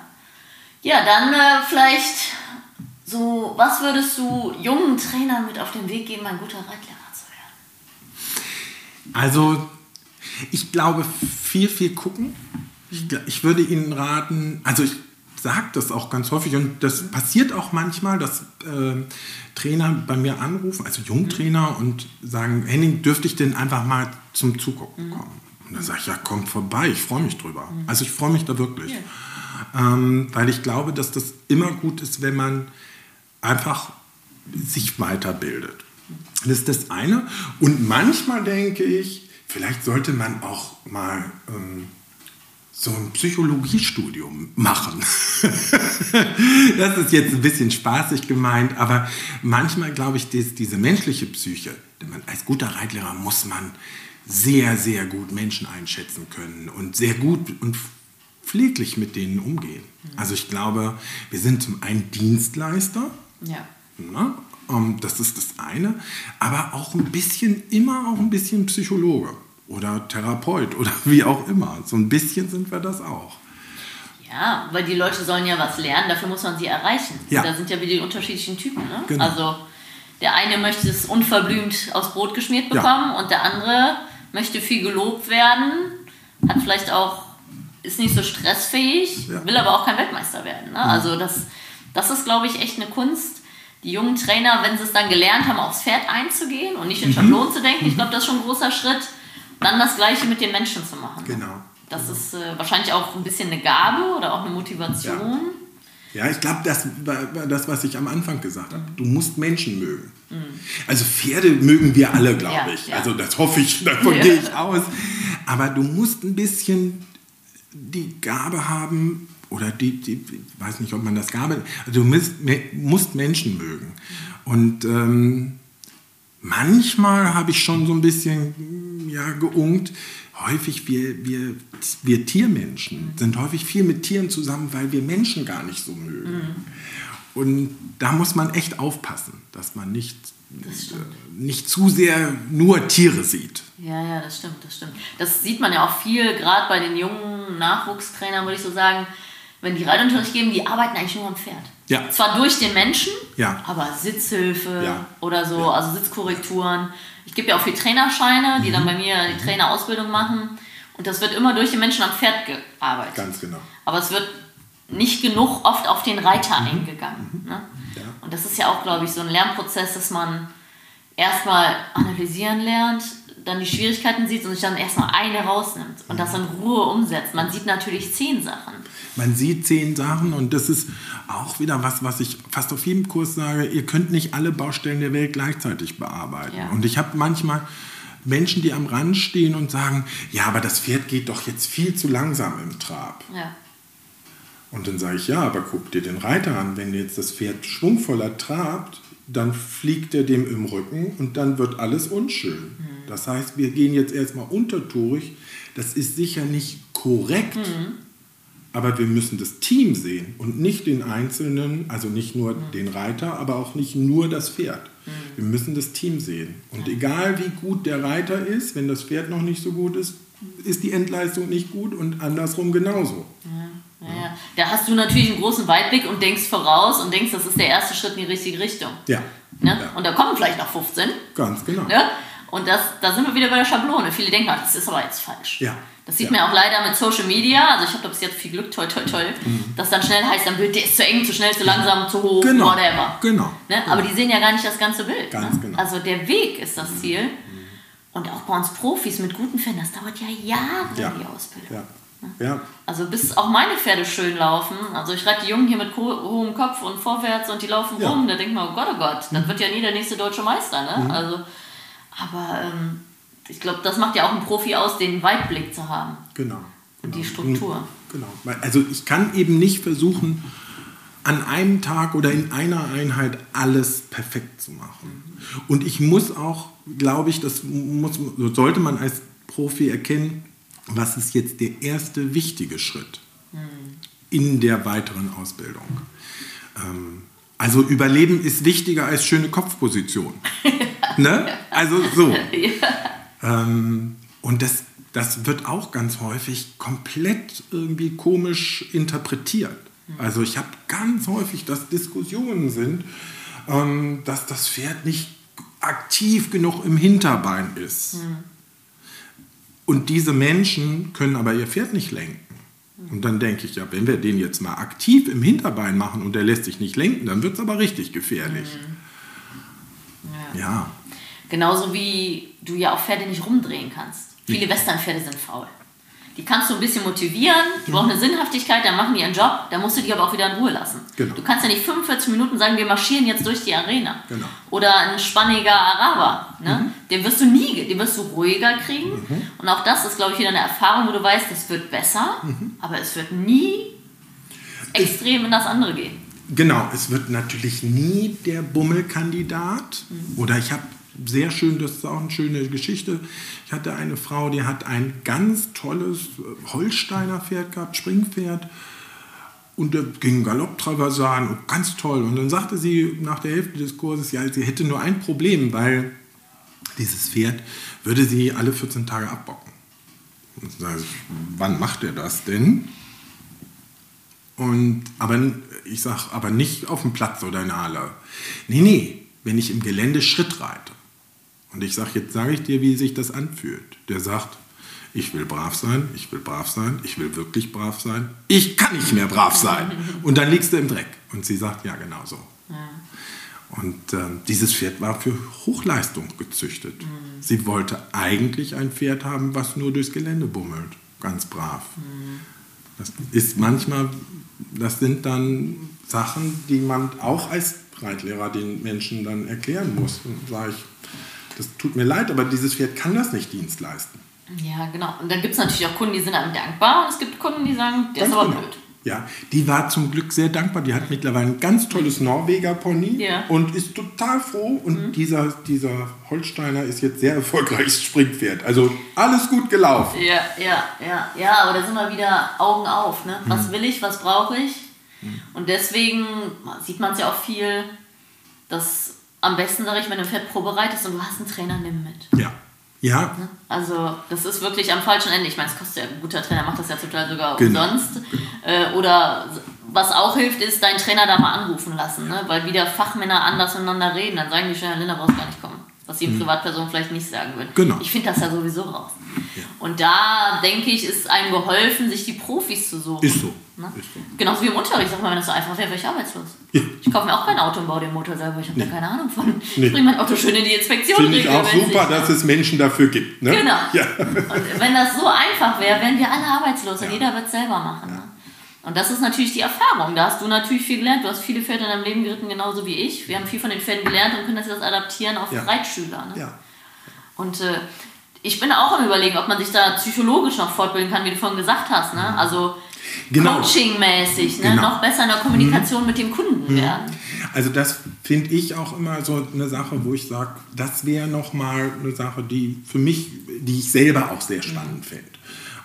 [SPEAKER 2] ja dann äh, vielleicht so, was würdest du jungen Trainern mit auf den Weg geben, ein guter Reitlehrer zu werden?
[SPEAKER 1] Also, ich glaube, viel, viel gucken. Ich, ich würde Ihnen raten, also ich sage das auch ganz häufig und das passiert auch manchmal, dass äh, Trainer bei mir anrufen, also Jungtrainer, und sagen, Henning, dürfte ich denn einfach mal zum Zugucken kommen? Und dann sage ich, ja, kommt vorbei, ich freue mich drüber. Also ich freue mich da wirklich. Ja. Ähm, weil ich glaube, dass das immer gut ist, wenn man einfach sich weiterbildet. Das ist das eine. Und manchmal denke ich, vielleicht sollte man auch mal ähm, so ein Psychologiestudium machen. das ist jetzt ein bisschen spaßig gemeint, aber manchmal glaube ich, dass diese menschliche Psyche, man, als guter Reitlehrer muss man sehr, sehr gut Menschen einschätzen können und sehr gut und pfleglich mit denen umgehen. Also ich glaube, wir sind zum einen Dienstleister,
[SPEAKER 2] ja.
[SPEAKER 1] Na, ähm, das ist das eine. Aber auch ein bisschen, immer auch ein bisschen Psychologe oder Therapeut oder wie auch immer. So ein bisschen sind wir das auch.
[SPEAKER 2] Ja, weil die Leute sollen ja was lernen, dafür muss man sie erreichen.
[SPEAKER 1] Ja.
[SPEAKER 2] Da sind ja wieder die unterschiedlichen Typen. Ne?
[SPEAKER 1] Genau.
[SPEAKER 2] Also der eine möchte es unverblümt aufs Brot geschmiert bekommen ja. und der andere möchte viel gelobt werden, hat vielleicht auch, ist nicht so stressfähig, ja. will aber auch kein Weltmeister werden. Ne? Also das das ist, glaube ich, echt eine Kunst. Die jungen Trainer, wenn sie es dann gelernt haben, aufs Pferd einzugehen und nicht in mhm. Schablonen zu denken, ich glaube, das ist schon ein großer Schritt, dann das Gleiche mit den Menschen zu machen.
[SPEAKER 1] Genau.
[SPEAKER 2] Das ist äh, wahrscheinlich auch ein bisschen eine Gabe oder auch eine Motivation.
[SPEAKER 1] Ja. Ja, ich glaube, das war das, was ich am Anfang gesagt habe. Du musst Menschen mögen. Mhm. Also Pferde mögen wir alle, glaube ja, ich. Ja. Also das hoffe ich, davon ja. gehe ich aus. Aber du musst ein bisschen die Gabe haben, oder die, die, ich weiß nicht, ob man das gab, also du musst, musst Menschen mögen. Und ähm, manchmal habe ich schon so ein bisschen ja, geungt, häufig wir, wir, wir Tiermenschen sind häufig viel mit Tieren zusammen, weil wir Menschen gar nicht so mögen. Mhm. Und da muss man echt aufpassen, dass man nicht, äh, nicht zu sehr nur Tiere sieht.
[SPEAKER 2] Ja, ja, das stimmt, das stimmt. Das sieht man ja auch viel, gerade bei den jungen Nachwuchstrainern, würde ich so sagen wenn die Reitunterricht geben, die arbeiten eigentlich nur am Pferd.
[SPEAKER 1] Ja.
[SPEAKER 2] Zwar durch den Menschen,
[SPEAKER 1] ja.
[SPEAKER 2] aber Sitzhilfe ja. oder so, also Sitzkorrekturen. Ich gebe ja auch viele Trainerscheine, die mhm. dann bei mir die Trainerausbildung machen. Und das wird immer durch den Menschen am Pferd gearbeitet.
[SPEAKER 1] Ganz genau.
[SPEAKER 2] Aber es wird nicht genug oft auf den Reiter mhm. eingegangen. Mhm. Ne? Ja. Und das ist ja auch, glaube ich, so ein Lernprozess, dass man erstmal analysieren lernt, dann die Schwierigkeiten sieht und sich dann erstmal eine rausnimmt und das in Ruhe umsetzt. Man sieht natürlich zehn Sachen.
[SPEAKER 1] Man sieht zehn Sachen und das ist auch wieder was, was ich fast auf jedem Kurs sage, ihr könnt nicht alle Baustellen der Welt gleichzeitig bearbeiten. Ja. Und ich habe manchmal Menschen, die am Rand stehen und sagen, ja, aber das Pferd geht doch jetzt viel zu langsam im Trab.
[SPEAKER 2] Ja.
[SPEAKER 1] Und dann sage ich, ja, aber guck dir den Reiter an, wenn jetzt das Pferd schwungvoller trabt, dann fliegt er dem im Rücken und dann wird alles unschön. Mhm. Das heißt, wir gehen jetzt erstmal untertourig. Das ist sicher nicht korrekt, mhm. Aber wir müssen das Team sehen und nicht den Einzelnen, also nicht nur mhm. den Reiter, aber auch nicht nur das Pferd. Mhm. Wir müssen das Team sehen. Und egal wie gut der Reiter ist, wenn das Pferd noch nicht so gut ist, ist die Endleistung nicht gut und andersrum genauso.
[SPEAKER 2] Ja, ja. Da hast du natürlich einen großen Weitblick und denkst voraus und denkst, das ist der erste Schritt in die richtige Richtung.
[SPEAKER 1] Ja.
[SPEAKER 2] Ne? ja. Und da kommen vielleicht noch 15.
[SPEAKER 1] Ganz genau.
[SPEAKER 2] Ne? Und das, da sind wir wieder bei der Schablone. Viele denken, ach, das ist aber jetzt falsch.
[SPEAKER 1] Ja.
[SPEAKER 2] Das sieht
[SPEAKER 1] Ja.
[SPEAKER 2] man auch leider mit Social Media. Also ich habe da bis jetzt viel Glück, toi toi toi, dass dann schnell heißt, dann Bild, der ist zu eng, zu schnell, zu langsam, zu hoch,
[SPEAKER 1] Mhm. Genau.
[SPEAKER 2] whatever.
[SPEAKER 1] Genau.
[SPEAKER 2] Ne? Aber die sehen ja gar nicht das ganze Bild.
[SPEAKER 1] Ganz
[SPEAKER 2] ne?
[SPEAKER 1] genau.
[SPEAKER 2] Also der Weg ist das Ziel. Und auch bei uns Profis mit guten Pferden, das dauert ja Jahre,
[SPEAKER 1] Ja.
[SPEAKER 2] die Ausbildung.
[SPEAKER 1] Ja. Ja.
[SPEAKER 2] Also bis auch meine Pferde schön laufen. Also ich reite die Jungen hier mit hohem Kopf und vorwärts und die laufen rum. Da denkt man, oh Gott, oh Gott, das wird ja nie der nächste deutsche Meister. Ne?
[SPEAKER 1] Mhm.
[SPEAKER 2] Also, aber ähm, ich glaube, das macht ja auch einen Profi aus, den Weitblick zu haben.
[SPEAKER 1] Genau.
[SPEAKER 2] Und die
[SPEAKER 1] genau.
[SPEAKER 2] Struktur.
[SPEAKER 1] Genau. Also ich kann eben nicht versuchen, an einem Tag oder in einer Einheit alles perfekt zu machen. Und ich muss auch, glaube ich, das muss, so sollte man als Profi erkennen, was ist jetzt der erste wichtige Schritt in der weiteren Ausbildung. Ähm, also Überleben ist wichtiger als schöne Kopfposition. ne? Also so. Ähm, und das, das wird auch ganz häufig komplett irgendwie komisch interpretiert. Also ich habe ganz häufig, dass Diskussionen sind, ähm, dass das Pferd nicht aktiv genug im Hinterbein ist. Und diese Menschen können aber ihr Pferd nicht lenken. Und dann denke ich, ja, wenn wir den jetzt mal aktiv im Hinterbein machen und der lässt sich nicht lenken, dann wird es aber richtig gefährlich. Ja.
[SPEAKER 2] Genauso wie du ja auch Pferde nicht rumdrehen kannst. Viele Westernpferde sind faul. Die kannst du ein bisschen motivieren, die brauchen eine Sinnhaftigkeit, dann machen die ihren Job, dann musst du die aber auch wieder in Ruhe lassen.
[SPEAKER 1] Genau.
[SPEAKER 2] Du kannst ja nicht 45 Minuten sagen, wir marschieren jetzt durch die Arena.
[SPEAKER 1] Genau.
[SPEAKER 2] Oder ein spanniger Araber, ne? den wirst du nie, den wirst du ruhiger kriegen. Und auch das ist, glaube ich, wieder eine Erfahrung, wo du weißt, es wird besser, aber es wird nie extrem in das andere gehen.
[SPEAKER 1] Genau, es wird natürlich nie der Bummelkandidat. Oder ich habe sehr schön, das ist auch eine schöne Geschichte. Ich hatte eine Frau, die hat ein ganz tolles äh, Holsteiner Pferd gehabt, Springpferd. Und der ging Galopptraversan ganz toll. Und dann sagte sie nach der Hälfte des Kurses, ja, sie hätte nur ein Problem, weil dieses Pferd würde sie alle 14 Tage abbocken. Und sage ich, wann macht er das denn? Und, aber ich sage, aber nicht auf dem Platz oder in der Halle. Nee, nee, wenn ich im Gelände Schritt reite. Und ich sage, jetzt sage ich dir, wie sich das anfühlt. Der sagt, ich will brav sein, ich will brav sein, ich will wirklich brav sein. Ich kann nicht mehr brav sein. Und dann liegst du im Dreck. Und sie sagt, ja, genau so. Und ähm, dieses Pferd war für Hochleistung gezüchtet. Sie wollte eigentlich ein Pferd haben, was nur durchs Gelände bummelt. Ganz brav. Das ist manchmal, das sind dann Sachen, die man auch als Reitlehrer den Menschen dann erklären muss. Und sage ich, das tut mir leid, aber dieses Pferd kann das nicht Dienst leisten.
[SPEAKER 2] Ja, genau. Und dann gibt es natürlich auch Kunden, die sind einem dankbar und es gibt Kunden, die sagen, der ist
[SPEAKER 1] Ganz
[SPEAKER 2] aber
[SPEAKER 1] genau.
[SPEAKER 2] blöd.
[SPEAKER 1] Ja, die war zum Glück sehr dankbar. Die hat mittlerweile ein ganz tolles Norweger Pony
[SPEAKER 2] Ja. Mhm.
[SPEAKER 1] und ist total froh. Und dieser, dieser Holsteiner ist jetzt sehr erfolgreiches Springpferd. Also alles gut gelaufen.
[SPEAKER 2] Ja, ja, ja, ja, aber da sind wir wieder Augen auf. Ne?
[SPEAKER 1] Mhm.
[SPEAKER 2] Was will ich, was brauche ich? Und deswegen sieht man es ja auch viel, dass am besten, sage ich, wenn du ein Pferd probereitest und du hast einen Trainer, nimm mit.
[SPEAKER 1] Ja. Ja,
[SPEAKER 2] Ne? Also das ist wirklich am falschen Ende. Ich meine, es kostet ja, ein guter Trainer macht das ja total sogar
[SPEAKER 1] Genau.
[SPEAKER 2] umsonst. Äh, oder was auch hilft, ist, deinen Trainer da mal anrufen lassen. Ne? Weil wieder Fachmänner anders miteinander reden, dann sagen die schon, Herr Linda brauchst gar nicht kommen. Was die Privatperson vielleicht nicht sagen würden.
[SPEAKER 1] Genau.
[SPEAKER 2] Ich finde das ja sowieso raus. Und da, denke ich, ist einem geholfen, sich die Profis zu suchen.
[SPEAKER 1] ist so.
[SPEAKER 2] Ne? Genauso wie im Unterricht. Sag mal, wenn das so einfach wäre, wäre ich arbeitslos.
[SPEAKER 1] Ja.
[SPEAKER 2] Ich kaufe mir auch kein Auto und baue den Motor selber. Ich habe da keine Ahnung von.
[SPEAKER 1] Nee.
[SPEAKER 2] Ich bringe mein Auto schön in die Inspektion.
[SPEAKER 1] Finde ich auch super,
[SPEAKER 2] ne?
[SPEAKER 1] dass es Menschen dafür gibt. Ne?
[SPEAKER 2] Genau.
[SPEAKER 1] Ja.
[SPEAKER 2] Und wenn das so einfach wäre, wären wir alle arbeitslos und
[SPEAKER 1] Ja.
[SPEAKER 2] jeder wird es selber machen. Ne? Und das ist natürlich die Erfahrung. Da hast du natürlich viel gelernt. Du hast viele Pferde in deinem Leben geritten, genauso wie ich. Wir haben viel von den Pferden gelernt und können das jetzt adaptieren auf. Reitschüler. Ne? Und äh, ich bin auch am überlegen, ob man sich da psychologisch noch fortbilden kann, wie du vorhin gesagt hast. Ne? Also
[SPEAKER 1] Genau.
[SPEAKER 2] Coaching-mäßig, ne?
[SPEAKER 1] Genau.
[SPEAKER 2] noch besser in der Kommunikation mit dem Kunden werden.
[SPEAKER 1] Also das finde ich auch immer so eine Sache, wo ich sage, das wäre nochmal eine Sache, die für mich, die ich selber auch sehr spannend finde.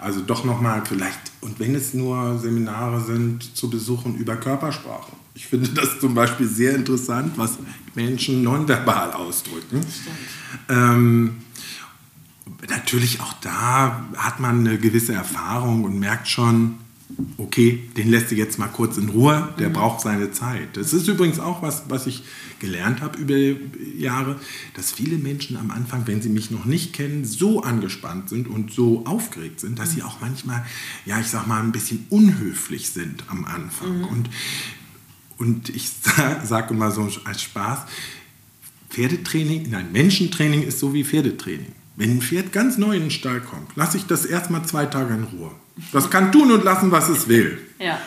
[SPEAKER 1] Also doch nochmal vielleicht, und wenn es nur Seminare sind, zu besuchen über Körpersprache. Ich finde das zum Beispiel sehr interessant, was Menschen nonverbal ausdrücken. Ähm, natürlich auch da hat man eine gewisse Erfahrung und merkt schon, okay, den lässt du jetzt mal kurz in Ruhe, der mhm. braucht seine Zeit. Das ist übrigens auch was, was ich gelernt habe über Jahre, dass viele Menschen am Anfang, wenn sie mich noch nicht kennen, so angespannt sind und so aufgeregt sind, dass mhm. sie auch manchmal, ja, ich sag mal, ein bisschen unhöflich sind am Anfang. Mhm. Und, und ich sage sag immer so als Spaß, Pferdetraining, nein, Menschentraining ist so wie Pferdetraining. Wenn ein Pferd ganz neu in den Stall kommt, lasse ich das erstmal zwei Tage in Ruhe. Das kann tun und lassen, was es will.
[SPEAKER 2] Ja.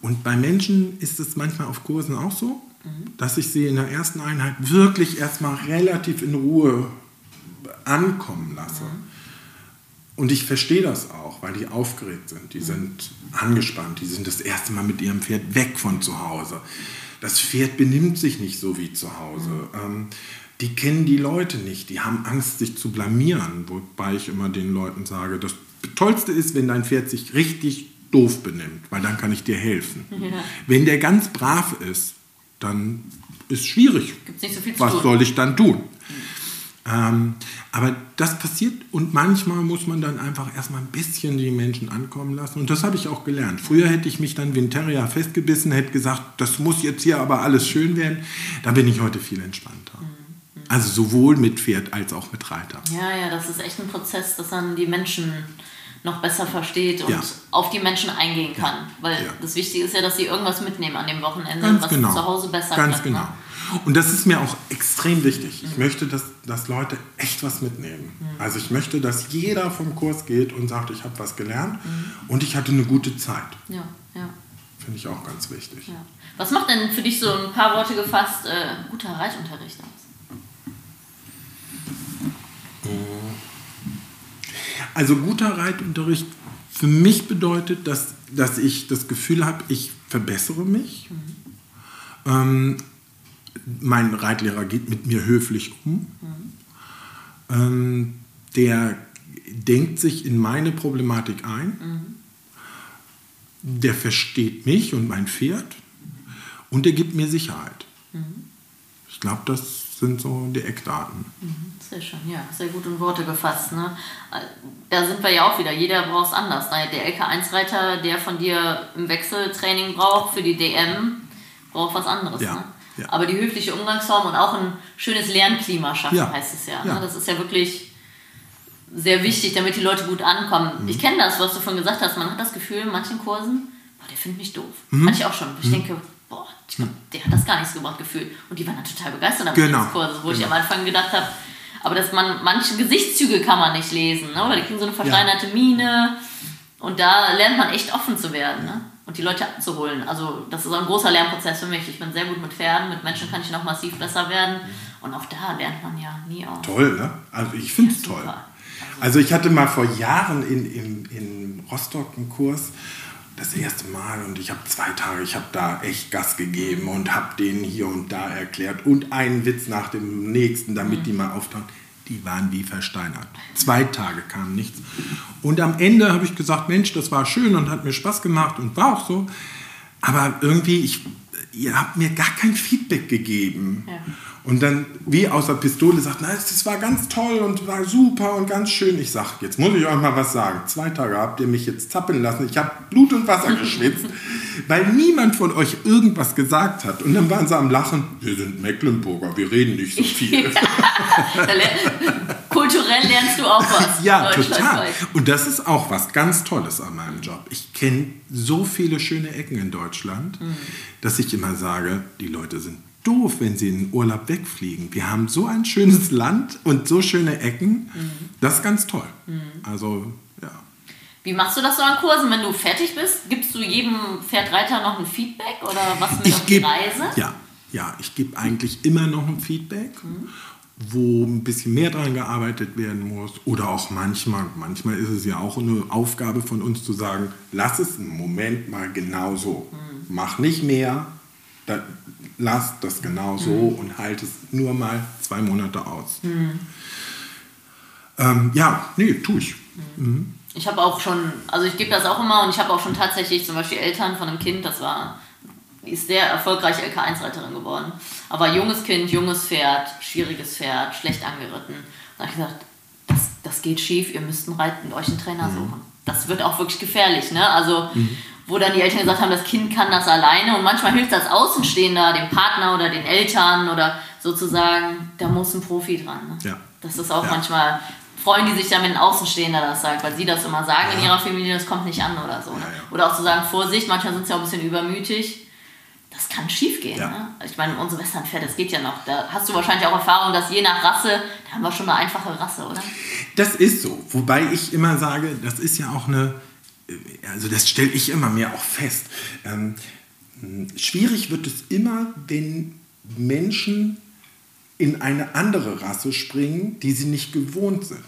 [SPEAKER 1] Und bei Menschen ist es manchmal auf Kursen auch so, mhm. dass ich sie in der ersten Einheit wirklich erstmal relativ in Ruhe ankommen lasse. Mhm. Und ich verstehe das auch, weil die aufgeregt sind. Die mhm. sind angespannt. Die sind das erste Mal mit ihrem Pferd weg von zu Hause. Das Pferd benimmt sich nicht so wie zu Hause. Ähm, die kennen die Leute nicht. Die haben Angst, sich zu blamieren. Wobei ich immer den Leuten sage, das Tollste ist, wenn dein Pferd sich richtig doof benimmt, weil dann kann ich dir helfen. Ja. Wenn der ganz brav ist, dann ist schwierig.
[SPEAKER 2] So
[SPEAKER 1] Was
[SPEAKER 2] tun.
[SPEAKER 1] soll ich dann tun? Mhm. Ähm, aber das passiert und manchmal muss man dann einfach erstmal ein bisschen die Menschen ankommen lassen. Und das habe ich auch gelernt. Früher hätte ich mich dann wie ein Terrier festgebissen, hätte gesagt, das muss jetzt hier aber alles schön werden. Da bin ich heute viel entspannter. Mhm. Also sowohl mit Pferd als auch mit Reiter.
[SPEAKER 2] Ja, ja, das ist echt ein Prozess, dass dann die Menschen noch besser versteht und ja. auf die Menschen eingehen kann. Ja. Weil ja. das Wichtige ist ja, dass sie irgendwas mitnehmen an dem Wochenende,
[SPEAKER 1] Ganz
[SPEAKER 2] was
[SPEAKER 1] genau.
[SPEAKER 2] zu Hause besser
[SPEAKER 1] Ganz
[SPEAKER 2] kann,
[SPEAKER 1] genau. Ne? Und das ist mir auch extrem wichtig. Ich mhm. möchte, dass, dass Leute echt was mitnehmen. Mhm. Also ich möchte, dass jeder vom Kurs geht und sagt, ich habe was gelernt mhm. und ich hatte eine gute Zeit.
[SPEAKER 2] Ja, ja.
[SPEAKER 1] Finde ich auch ganz wichtig.
[SPEAKER 2] Was macht denn für dich so ein paar Worte gefasst äh, guter Reitunterricht aus?
[SPEAKER 1] Also guter Reitunterricht für mich bedeutet, dass, dass ich das Gefühl habe, ich verbessere mich. Mhm. Ähm, mein Reitlehrer geht mit mir höflich um. Mhm. Ähm, der denkt sich in meine Problematik ein. Mhm. Der versteht mich und mein Pferd. Und der gibt mir Sicherheit. Ich glaube, das sind so die Eckdaten.
[SPEAKER 2] Sehr schön, ja, sehr gut in Worte gefasst. Ne? Da sind wir ja auch wieder, jeder braucht es anders. Ne? Der LK1-Reiter, der von dir im Wechseltraining braucht für die DM, braucht was anderes. Ja. Ne? Ja. Aber die höfliche Umgangsform und auch ein schönes Lernklima schaffen, ja. heißt es ja. Ne? Das ist ja wirklich sehr wichtig, damit die Leute gut ankommen. Mhm. Ich kenne das, was du von gesagt hast. Man hat das Gefühl, in manchen Kursen, boah, der findet mich doof. Mhm. Manche auch schon. Ich mhm. denke, boah, glaub, der hat das gar nicht so gebracht gefühlt. Und die waren dann total begeistert am
[SPEAKER 1] genau.
[SPEAKER 2] Kurse, wo
[SPEAKER 1] genau.
[SPEAKER 2] ich am Anfang gedacht habe, aber dass man manche Gesichtszüge kann man nicht lesen, ne? oder die kriegen so eine versteinerte ja. Miene. Und da lernt man echt offen zu werden. Ne? und die Leute abzuholen. Also das ist ein großer Lernprozess für mich. Ich bin sehr gut mit Pferden, mit Menschen kann ich noch massiv besser werden. Und auch da lernt man ja nie aus.
[SPEAKER 1] Toll, ne? Also ich finde es ja, toll. Also, also ich hatte mal vor Jahren in, in, in Rostock einen Kurs, das erste Mal und ich habe zwei Tage, ich habe da echt Gas gegeben und habe denen hier und da erklärt und einen Witz nach dem nächsten, damit mhm. die mal auftauchen die waren wie versteinert. Zwei Tage kam nichts. Und am Ende habe ich gesagt, Mensch, das war schön und hat mir Spaß gemacht und war auch so. Aber irgendwie, ich, ihr habt mir gar kein Feedback gegeben. Ja. Und dann, wie aus der Pistole, sagt, na, das war ganz toll und war super und ganz schön. Ich sage, jetzt muss ich euch mal was sagen. Zwei Tage habt ihr mich jetzt zappeln lassen. Ich habe Blut und Wasser geschwitzt, weil niemand von euch irgendwas gesagt hat. Und dann waren sie am Lachen, wir sind Mecklenburger, wir reden nicht so viel.
[SPEAKER 2] Kulturell lernst du auch was.
[SPEAKER 1] Ja, total. Und das ist auch was ganz Tolles an meinem Job. Ich kenne so viele schöne Ecken in Deutschland, mhm. dass ich immer sage, die Leute sind doof, wenn sie in den Urlaub wegfliegen. Wir haben so ein schönes Land und so schöne Ecken. Mhm. Das ist ganz toll. Mhm. Also, ja.
[SPEAKER 2] Wie machst du das so an Kursen? Wenn du fertig bist, gibst du jedem Pferdreiter noch ein Feedback oder was mit
[SPEAKER 1] ich
[SPEAKER 2] auf die Reise?
[SPEAKER 1] Ja, ja, ich gebe eigentlich immer noch ein Feedback. Mhm wo ein bisschen mehr dran gearbeitet werden muss. Oder auch manchmal, manchmal ist es ja auch eine Aufgabe von uns zu sagen, lass es einen Moment mal genau so. Mhm. Mach nicht mehr, lass das genau so mhm. und halt es nur mal zwei Monate aus. Mhm. Ähm, ja, nee, tue ich.
[SPEAKER 2] Mhm. mhm. Ich habe auch schon, also ich gebe das auch immer und ich habe auch schon tatsächlich zum Beispiel Eltern von einem Kind, das war, die ist sehr erfolgreich LK1-Reiterin geworden. Aber junges Kind, junges Pferd, schwieriges Pferd, schlecht angeritten. Da habe ich gesagt, das, das geht schief, ihr müsst einen Reiten, euch einen Trainer suchen. Das wird auch wirklich gefährlich, ne? Also, wo dann die Eltern gesagt haben, das Kind kann das alleine und manchmal hilft das Außenstehender, dem Partner oder den Eltern oder sozusagen, da muss ein Profi dran. Ne?
[SPEAKER 1] Ja.
[SPEAKER 2] Das ist auch
[SPEAKER 1] Ja.
[SPEAKER 2] manchmal, freuen die sich dann, wenn ein Außenstehender das sagt, weil sie das immer sagen in ihrer Familie, das kommt nicht an oder so. Ne?
[SPEAKER 1] Ja, ja.
[SPEAKER 2] Oder auch zu sagen, Vorsicht, manchmal sind sie auch ein bisschen übermütig. Das kann schief gehen.
[SPEAKER 1] Ja.
[SPEAKER 2] Ne? Ich meine, unsere Westernpferde, das geht ja noch. Da hast du wahrscheinlich auch Erfahrung, dass je nach Rasse, da haben wir schon eine einfache Rasse, oder?
[SPEAKER 1] Das ist so. Wobei ich immer sage, das ist ja auch eine, also das stelle ich immer mehr auch fest. Ähm, schwierig wird es immer, wenn Menschen in eine andere Rasse springen, die sie nicht gewohnt sind.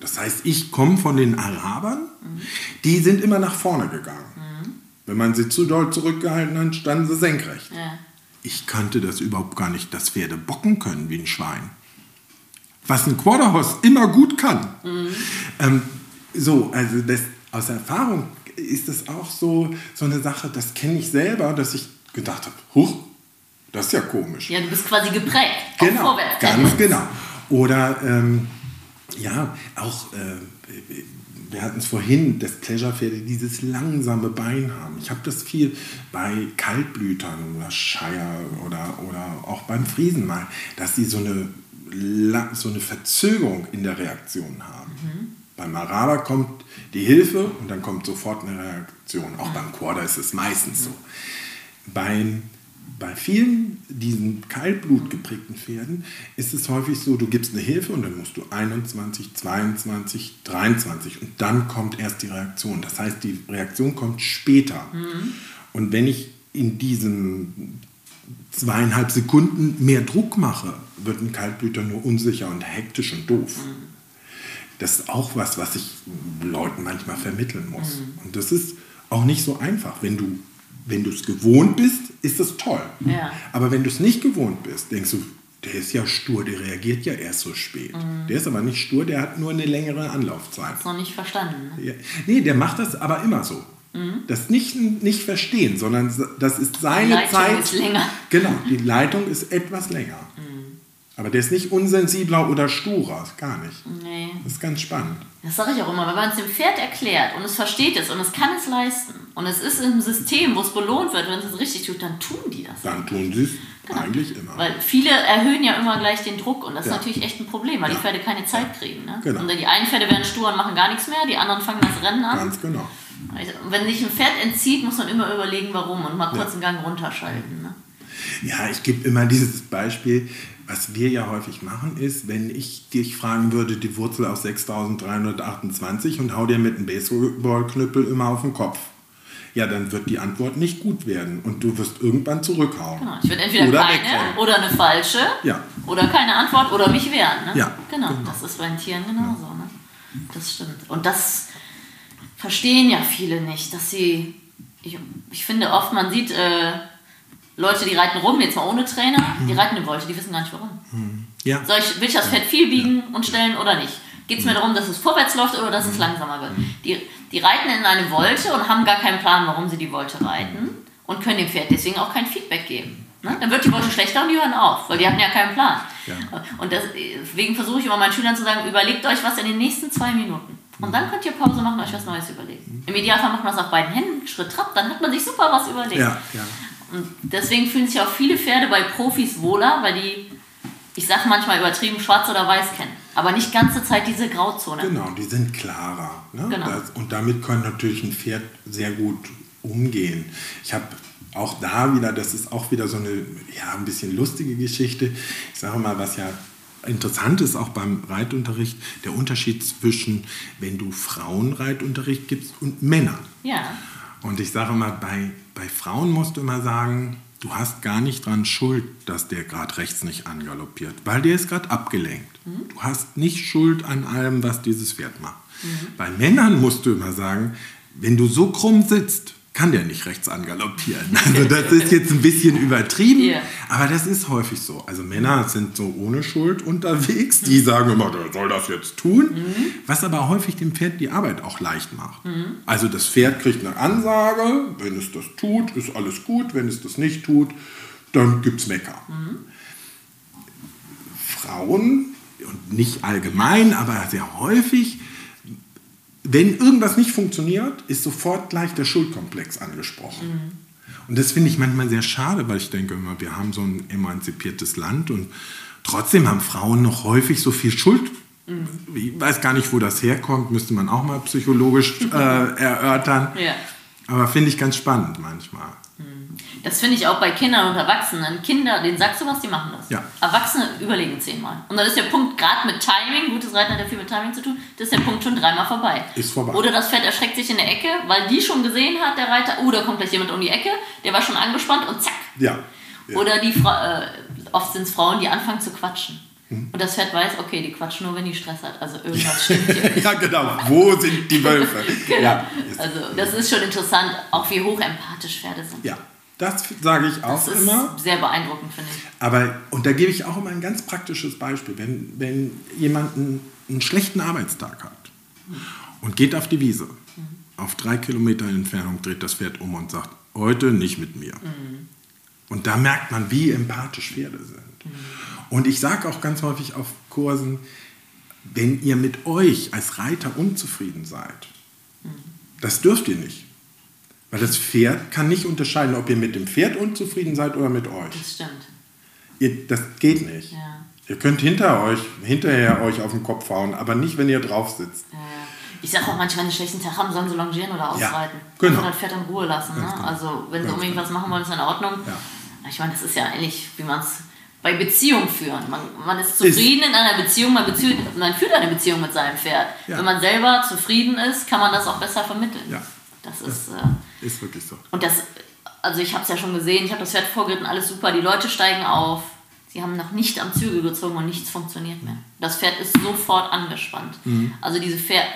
[SPEAKER 1] Das heißt, ich komme von den Arabern, die sind immer nach vorne gegangen. Wenn man sie zu doll zurückgehalten hat, standen sie senkrecht.
[SPEAKER 2] Ja.
[SPEAKER 1] Ich kannte das überhaupt gar nicht, dass Pferde bocken können wie ein Schwein. Was ein Quarterhorse immer gut kann. Ähm, so, also das, aus Erfahrung ist es auch so, so eine Sache, das kenne ich selber, dass ich gedacht habe, huch, das ist ja komisch.
[SPEAKER 2] ja, du bist quasi geprägt.
[SPEAKER 1] Genau,
[SPEAKER 2] Vorwärts.
[SPEAKER 1] ganz genau. Oder ähm, ja, auch, äh, wir hatten es vorhin, dass Pleasure-Pferde dieses langsame Bein haben. Ich habe das viel bei Kaltblütern oder Shire oder, oder auch beim Friesen mal, dass sie so eine, so eine Verzögerung in der Reaktion haben. Beim Araber kommt die Hilfe und dann kommt sofort eine Reaktion. Auch beim Quarter ist es meistens so. Beim, bei vielen diesen Kaltblut geprägten Pferden ist es häufig so, du gibst eine Hilfe und dann musst du 21, 22, 23 und dann kommt erst die Reaktion. Das heißt, die Reaktion kommt später. Und wenn ich in diesen zweieinhalb Sekunden mehr Druck mache, wird ein Kaltblüter nur unsicher und hektisch und doof. Das ist auch was, was ich Leuten manchmal vermitteln muss. Und das ist auch nicht so einfach. Wenn du wenn du es gewohnt bist, ist es toll.
[SPEAKER 2] Ja.
[SPEAKER 1] Aber wenn du es nicht gewohnt bist, denkst du, der ist ja stur, der reagiert ja erst so spät. Der ist aber nicht stur, der hat nur eine längere Anlaufzeit.
[SPEAKER 2] Ist noch nicht verstanden. Ne?
[SPEAKER 1] Ja. Nee, der macht das aber immer so.
[SPEAKER 2] Mhm.
[SPEAKER 1] Das nicht, nicht verstehen, sondern das ist seine
[SPEAKER 2] Die Leitung
[SPEAKER 1] Zeit.
[SPEAKER 2] ist länger.
[SPEAKER 1] Genau, die Leitung ist etwas länger. Aber der ist nicht unsensibler oder sturer, gar nicht.
[SPEAKER 2] Nee.
[SPEAKER 1] Das ist ganz spannend.
[SPEAKER 2] Das sage ich auch immer, wenn man es dem Pferd erklärt und es versteht es und es kann es leisten und es ist im System, wo es belohnt wird, wenn es es richtig tut, dann tun die das.
[SPEAKER 1] Dann tun sie es eigentlich immer.
[SPEAKER 2] Genau. Weil viele erhöhen ja immer gleich den Druck und das
[SPEAKER 1] Ja.
[SPEAKER 2] ist natürlich echt ein Problem, weil
[SPEAKER 1] Ja.
[SPEAKER 2] die Pferde keine Zeit kriegen. Ne?
[SPEAKER 1] Genau.
[SPEAKER 2] Und die einen Pferde werden stur und machen gar nichts mehr, die anderen fangen das Rennen an.
[SPEAKER 1] Ganz genau.
[SPEAKER 2] Also, wenn sich ein Pferd entzieht, muss man immer überlegen, warum und mal kurz
[SPEAKER 1] Ja.
[SPEAKER 2] einen Gang runterschalten. Ne?
[SPEAKER 1] Ja, ich gebe immer dieses Beispiel. Was wir ja häufig machen, ist, wenn ich dich fragen würde, die Wurzel aus 6328 und hau dir mit einem Baseballknüppel immer auf den Kopf. Ja, dann wird die Antwort nicht gut werden und du wirst irgendwann zurückhauen.
[SPEAKER 2] Genau. Ich würde entweder
[SPEAKER 1] Oder
[SPEAKER 2] keine
[SPEAKER 1] wegrennen.
[SPEAKER 2] oder eine falsche
[SPEAKER 1] Ja.
[SPEAKER 2] oder keine Antwort oder mich wehren. Ne?
[SPEAKER 1] Ja,
[SPEAKER 2] Genau.
[SPEAKER 1] genau.
[SPEAKER 2] das ist bei den Tieren genauso. Ne? Das stimmt. Und das verstehen ja viele nicht, dass sie. Ich, ich finde oft, man sieht äh, Leute, die reiten rum, jetzt mal ohne Trainer, die reiten eine Wolte, die wissen gar nicht warum.
[SPEAKER 1] Ja,
[SPEAKER 2] Soll ich, will ich das Pferd viel biegen und stellen oder nicht? Geht es mir darum, dass es vorwärts läuft oder dass es langsamer wird? Die, die reiten in eine Wolte und haben gar keinen Plan, warum sie die Wolte reiten und können dem Pferd deswegen auch kein Feedback geben. Ne? Dann wird die Wolte schlechter und die hören auf, weil die hatten ja keinen Plan.
[SPEAKER 1] Ja.
[SPEAKER 2] Und deswegen versuche ich immer meinen Schülern zu sagen, überlegt euch was in den nächsten zwei Minuten. Und dann könnt ihr Pause machen und euch was Neues überlegen. Im Idealfall macht man das auf beiden Händen, Schritt, Trab, dann hat man sich super was überlegt.
[SPEAKER 1] ja, ja.
[SPEAKER 2] Und deswegen fühlen sich auch viele Pferde bei Profis wohler, weil die, ich sag manchmal übertrieben, schwarz oder weiß kennen. Aber nicht ganze Zeit diese Grauzone.
[SPEAKER 1] Genau, die sind klarer. Ne?
[SPEAKER 2] Genau.
[SPEAKER 1] Das, und damit kann natürlich ein Pferd sehr gut umgehen. Ich habe auch da wieder, das ist auch wieder so eine ja, ein bisschen lustige Geschichte. Ich sage mal, was ja interessant ist, auch beim Reitunterricht, der Unterschied zwischen, wenn du Frauenreitunterricht gibst und Männern.
[SPEAKER 2] Ja.
[SPEAKER 1] Und ich sage mal, bei, bei Frauen musst du immer sagen, du hast gar nicht dran schuld, dass der gerade rechts nicht angaloppiert, weil der ist gerade abgelenkt. Du hast nicht Schuld an allem, was dieses Pferd macht. Bei Männern musst du immer sagen, wenn du so krumm sitzt, kann der nicht rechts angaloppieren. Also das ist jetzt ein bisschen übertrieben,
[SPEAKER 2] Ja.
[SPEAKER 1] aber das ist häufig so. Also Männer sind so ohne Schuld unterwegs, die sagen immer, der soll das jetzt tun, was aber häufig dem Pferd die Arbeit auch leicht macht. Also das Pferd kriegt eine Ansage, wenn es das tut, ist alles gut, wenn es das nicht tut, dann gibt es Mecker. Frauen, und nicht allgemein, aber sehr häufig, wenn irgendwas nicht funktioniert, ist sofort gleich der Schuldkomplex angesprochen. Mhm. Und das finde ich manchmal sehr schade, weil ich denke immer, wir haben so ein emanzipiertes Land und trotzdem haben Frauen noch häufig so viel Schuld. Mhm. Ich weiß gar nicht, wo das herkommt, müsste man auch mal psychologisch äh, erörtern. Ja. Aber finde ich ganz spannend manchmal.
[SPEAKER 2] Das finde ich auch bei Kindern und Erwachsenen. Kinder, denen sagst du was, die machen das.
[SPEAKER 1] Ja.
[SPEAKER 2] Erwachsene überlegen zehnmal. Und dann ist der Punkt, gerade mit Timing, gutes Reiten hat ja viel mit Timing zu tun, das ist der Punkt schon dreimal vorbei.
[SPEAKER 1] Ist vorbei.
[SPEAKER 2] Oder das Pferd erschreckt sich in der Ecke, weil die schon gesehen hat, der Reiter, oh, da kommt gleich jemand um die Ecke, der war schon angespannt und zack.
[SPEAKER 1] Ja.
[SPEAKER 2] ja. Oder die Fra äh, oft sind es Frauen, die anfangen zu quatschen. Hm. Und das Pferd weiß, okay, die quatschen nur, wenn die Stress hat. Also irgendwas stimmt hier.
[SPEAKER 1] ja, genau. Wo sind die Wölfe?
[SPEAKER 2] genau. Ja. Also das ist schon interessant, auch wie hoch empathisch Pferde sind.
[SPEAKER 1] Ja. Das sage ich auch
[SPEAKER 2] das ist
[SPEAKER 1] immer.
[SPEAKER 2] Sehr beeindruckend, finde ich.
[SPEAKER 1] Aber, und da gebe ich auch immer ein ganz praktisches Beispiel. Wenn, wenn jemand einen, einen schlechten Arbeitstag hat und geht auf die Wiese, mhm. auf drei Kilometer Entfernung dreht das Pferd um und sagt, heute nicht mit mir. Mhm. Und da merkt man, wie empathisch Pferde sind. Mhm. Und ich sage auch ganz häufig auf Kursen, wenn ihr mit euch als Reiter unzufrieden seid, mhm. das dürft ihr nicht. Weil das Pferd kann nicht unterscheiden, ob ihr mit dem Pferd unzufrieden seid oder mit euch.
[SPEAKER 2] Das stimmt.
[SPEAKER 1] Ihr, das geht nicht.
[SPEAKER 2] Ja.
[SPEAKER 1] Ihr könnt hinter euch, hinterher euch auf den Kopf hauen, aber nicht, wenn ihr drauf sitzt.
[SPEAKER 2] Ja. Ich sage auch manchmal, wenn sie einen schlechten Tag haben, sollen sie longieren oder ausreiten.
[SPEAKER 1] Ja, genau.
[SPEAKER 2] Und das Pferd in Ruhe lassen. Ne? Genau. Also, wenn sie unbedingt genau. was machen wollen, ist in Ordnung.
[SPEAKER 1] Ja.
[SPEAKER 2] Ich meine, das ist ja ähnlich, wie man es bei Beziehungen führen. Man, man ist zufrieden ist. in einer Beziehung, man, man, führt eine Beziehung mit seinem Pferd. Ja. Wenn man selber zufrieden ist, kann man das auch besser vermitteln.
[SPEAKER 1] Ja.
[SPEAKER 2] Das ist.
[SPEAKER 1] Äh, ist wirklich so.
[SPEAKER 2] Und das, also ich habe es ja schon gesehen, ich habe das Pferd vorgeritten, alles super, die Leute steigen auf. Sie haben noch nicht am Zügel gezogen und nichts funktioniert mehr. Das Pferd ist sofort angespannt. Mhm. Also diese Pferd,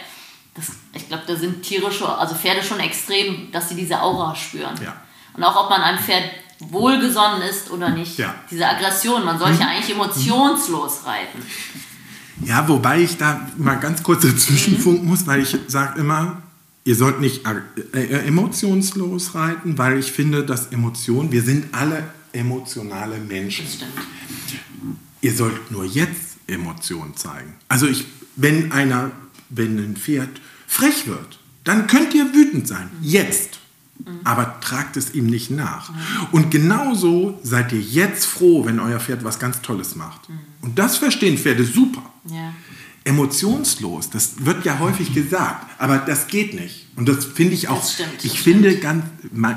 [SPEAKER 2] das, ich glaube, da sind tierische, also Pferde schon extrem, dass sie diese Aura spüren.
[SPEAKER 1] Ja.
[SPEAKER 2] Und auch ob man einem Pferd wohlgesonnen ist oder nicht.
[SPEAKER 1] Ja.
[SPEAKER 2] Diese Aggression, man sollte mhm. eigentlich emotionslos reiten.
[SPEAKER 1] Ja, wobei ich da mal ganz kurz dazwischen mhm. muss, weil ich sage immer, ihr sollt nicht äh, äh, emotionslos reiten, weil ich finde, dass Emotionen, wir sind alle emotionale Menschen.
[SPEAKER 2] Das stimmt.
[SPEAKER 1] Ihr sollt nur jetzt Emotionen zeigen. Also ich, wenn einer, wenn ein Pferd frech wird, dann könnt ihr wütend sein. Jetzt. Aber tragt es ihm nicht nach. Und genauso seid ihr jetzt froh, wenn euer Pferd was ganz Tolles macht. Und das verstehen Pferde super.
[SPEAKER 2] Ja
[SPEAKER 1] emotionslos. Das wird ja häufig gesagt, aber das geht nicht. Und das finde ich auch.
[SPEAKER 2] Stimmt,
[SPEAKER 1] ich finde ganz,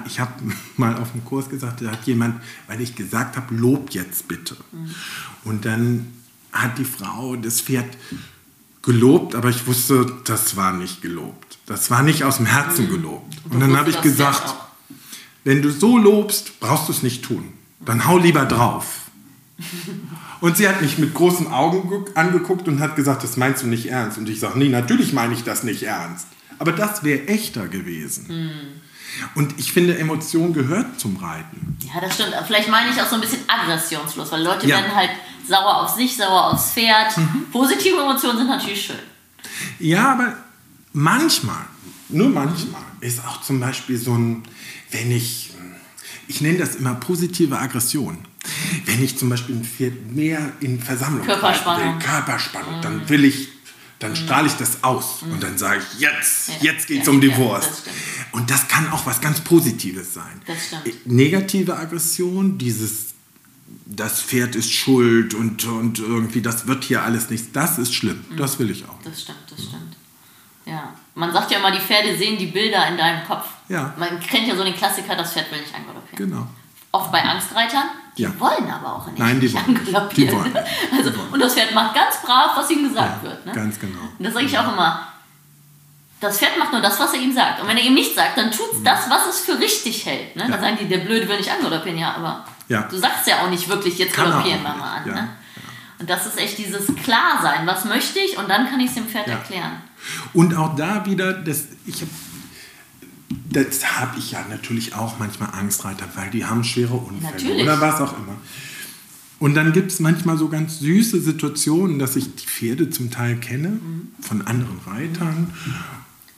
[SPEAKER 1] ich habe mal auf dem Kurs gesagt, da hat jemand, weil ich gesagt habe, lob jetzt bitte. Mhm. Und dann hat die Frau das Pferd gelobt, aber ich wusste, das war nicht gelobt. Das war nicht aus dem Herzen mhm. gelobt. Und dann habe ich gesagt, wenn du so lobst, brauchst du es nicht tun. Dann hau lieber drauf. Und sie hat mich mit großen Augen angeguckt und hat gesagt, das meinst du nicht ernst. Und ich sage, nee, natürlich meine ich das nicht ernst. Aber das wäre echter gewesen. Mhm. Und ich finde, Emotion gehört zum Reiten.
[SPEAKER 2] Ja, das stimmt. Vielleicht meine ich auch so ein bisschen aggressionslos, weil Leute ja. werden halt sauer auf sich, sauer aufs Pferd. Mhm. Positive Emotionen sind natürlich schön.
[SPEAKER 1] Ja, aber manchmal, nur manchmal, ist auch zum Beispiel so ein, wenn ich, ich nenne das immer positive Aggression. Wenn ich zum Beispiel ein Pferd mehr in Versammlung
[SPEAKER 2] Körperspannung,
[SPEAKER 1] will, Körperspannung, mhm. dann will ich, dann mhm. strahle ich das aus mhm. und dann sage ich, jetzt, ja. jetzt geht es ja, um die ja, Wurst. Das und das kann auch was ganz Positives sein.
[SPEAKER 2] Äh,
[SPEAKER 1] negative Aggression, dieses, das Pferd ist schuld und, und irgendwie, das wird hier alles nichts, das ist schlimm. Mhm. Das will ich auch.
[SPEAKER 2] Das stimmt, das stimmt. Ja, man sagt ja immer, die Pferde sehen die Bilder in deinem Kopf.
[SPEAKER 1] Ja.
[SPEAKER 2] Man kennt ja so den Klassiker, das Pferd will nicht angaloppieren.
[SPEAKER 1] Genau.
[SPEAKER 2] Oft bei Angstreitern, die
[SPEAKER 1] ja.
[SPEAKER 2] wollen aber auch nicht,
[SPEAKER 1] Nein, die wollen.
[SPEAKER 2] Die wollen. Also, und das Pferd macht ganz brav, was ihm gesagt
[SPEAKER 1] ja,
[SPEAKER 2] wird. Ne?
[SPEAKER 1] Ganz genau.
[SPEAKER 2] Und das sage ich auch immer. Das Pferd macht nur das, was er ihm sagt. Und wenn er ihm nicht sagt, dann tut es das, was es für richtig hält. Ne? Dann sagen die, der Blöde will nicht angaloppieren, ja, aber
[SPEAKER 1] ja.
[SPEAKER 2] du sagst ja auch nicht wirklich, jetzt galoppieren wir mal an. Ne? Und das ist echt dieses Klarsein, was möchte ich und dann kann ich es dem Pferd erklären.
[SPEAKER 1] Und auch da wieder, das, ich habe das habe ich ja natürlich auch manchmal Angstreiter, weil die haben schwere Unfälle
[SPEAKER 2] natürlich.
[SPEAKER 1] oder was auch immer. Und dann gibt es manchmal so ganz süße Situationen, dass ich die Pferde zum Teil kenne mhm. von anderen Reitern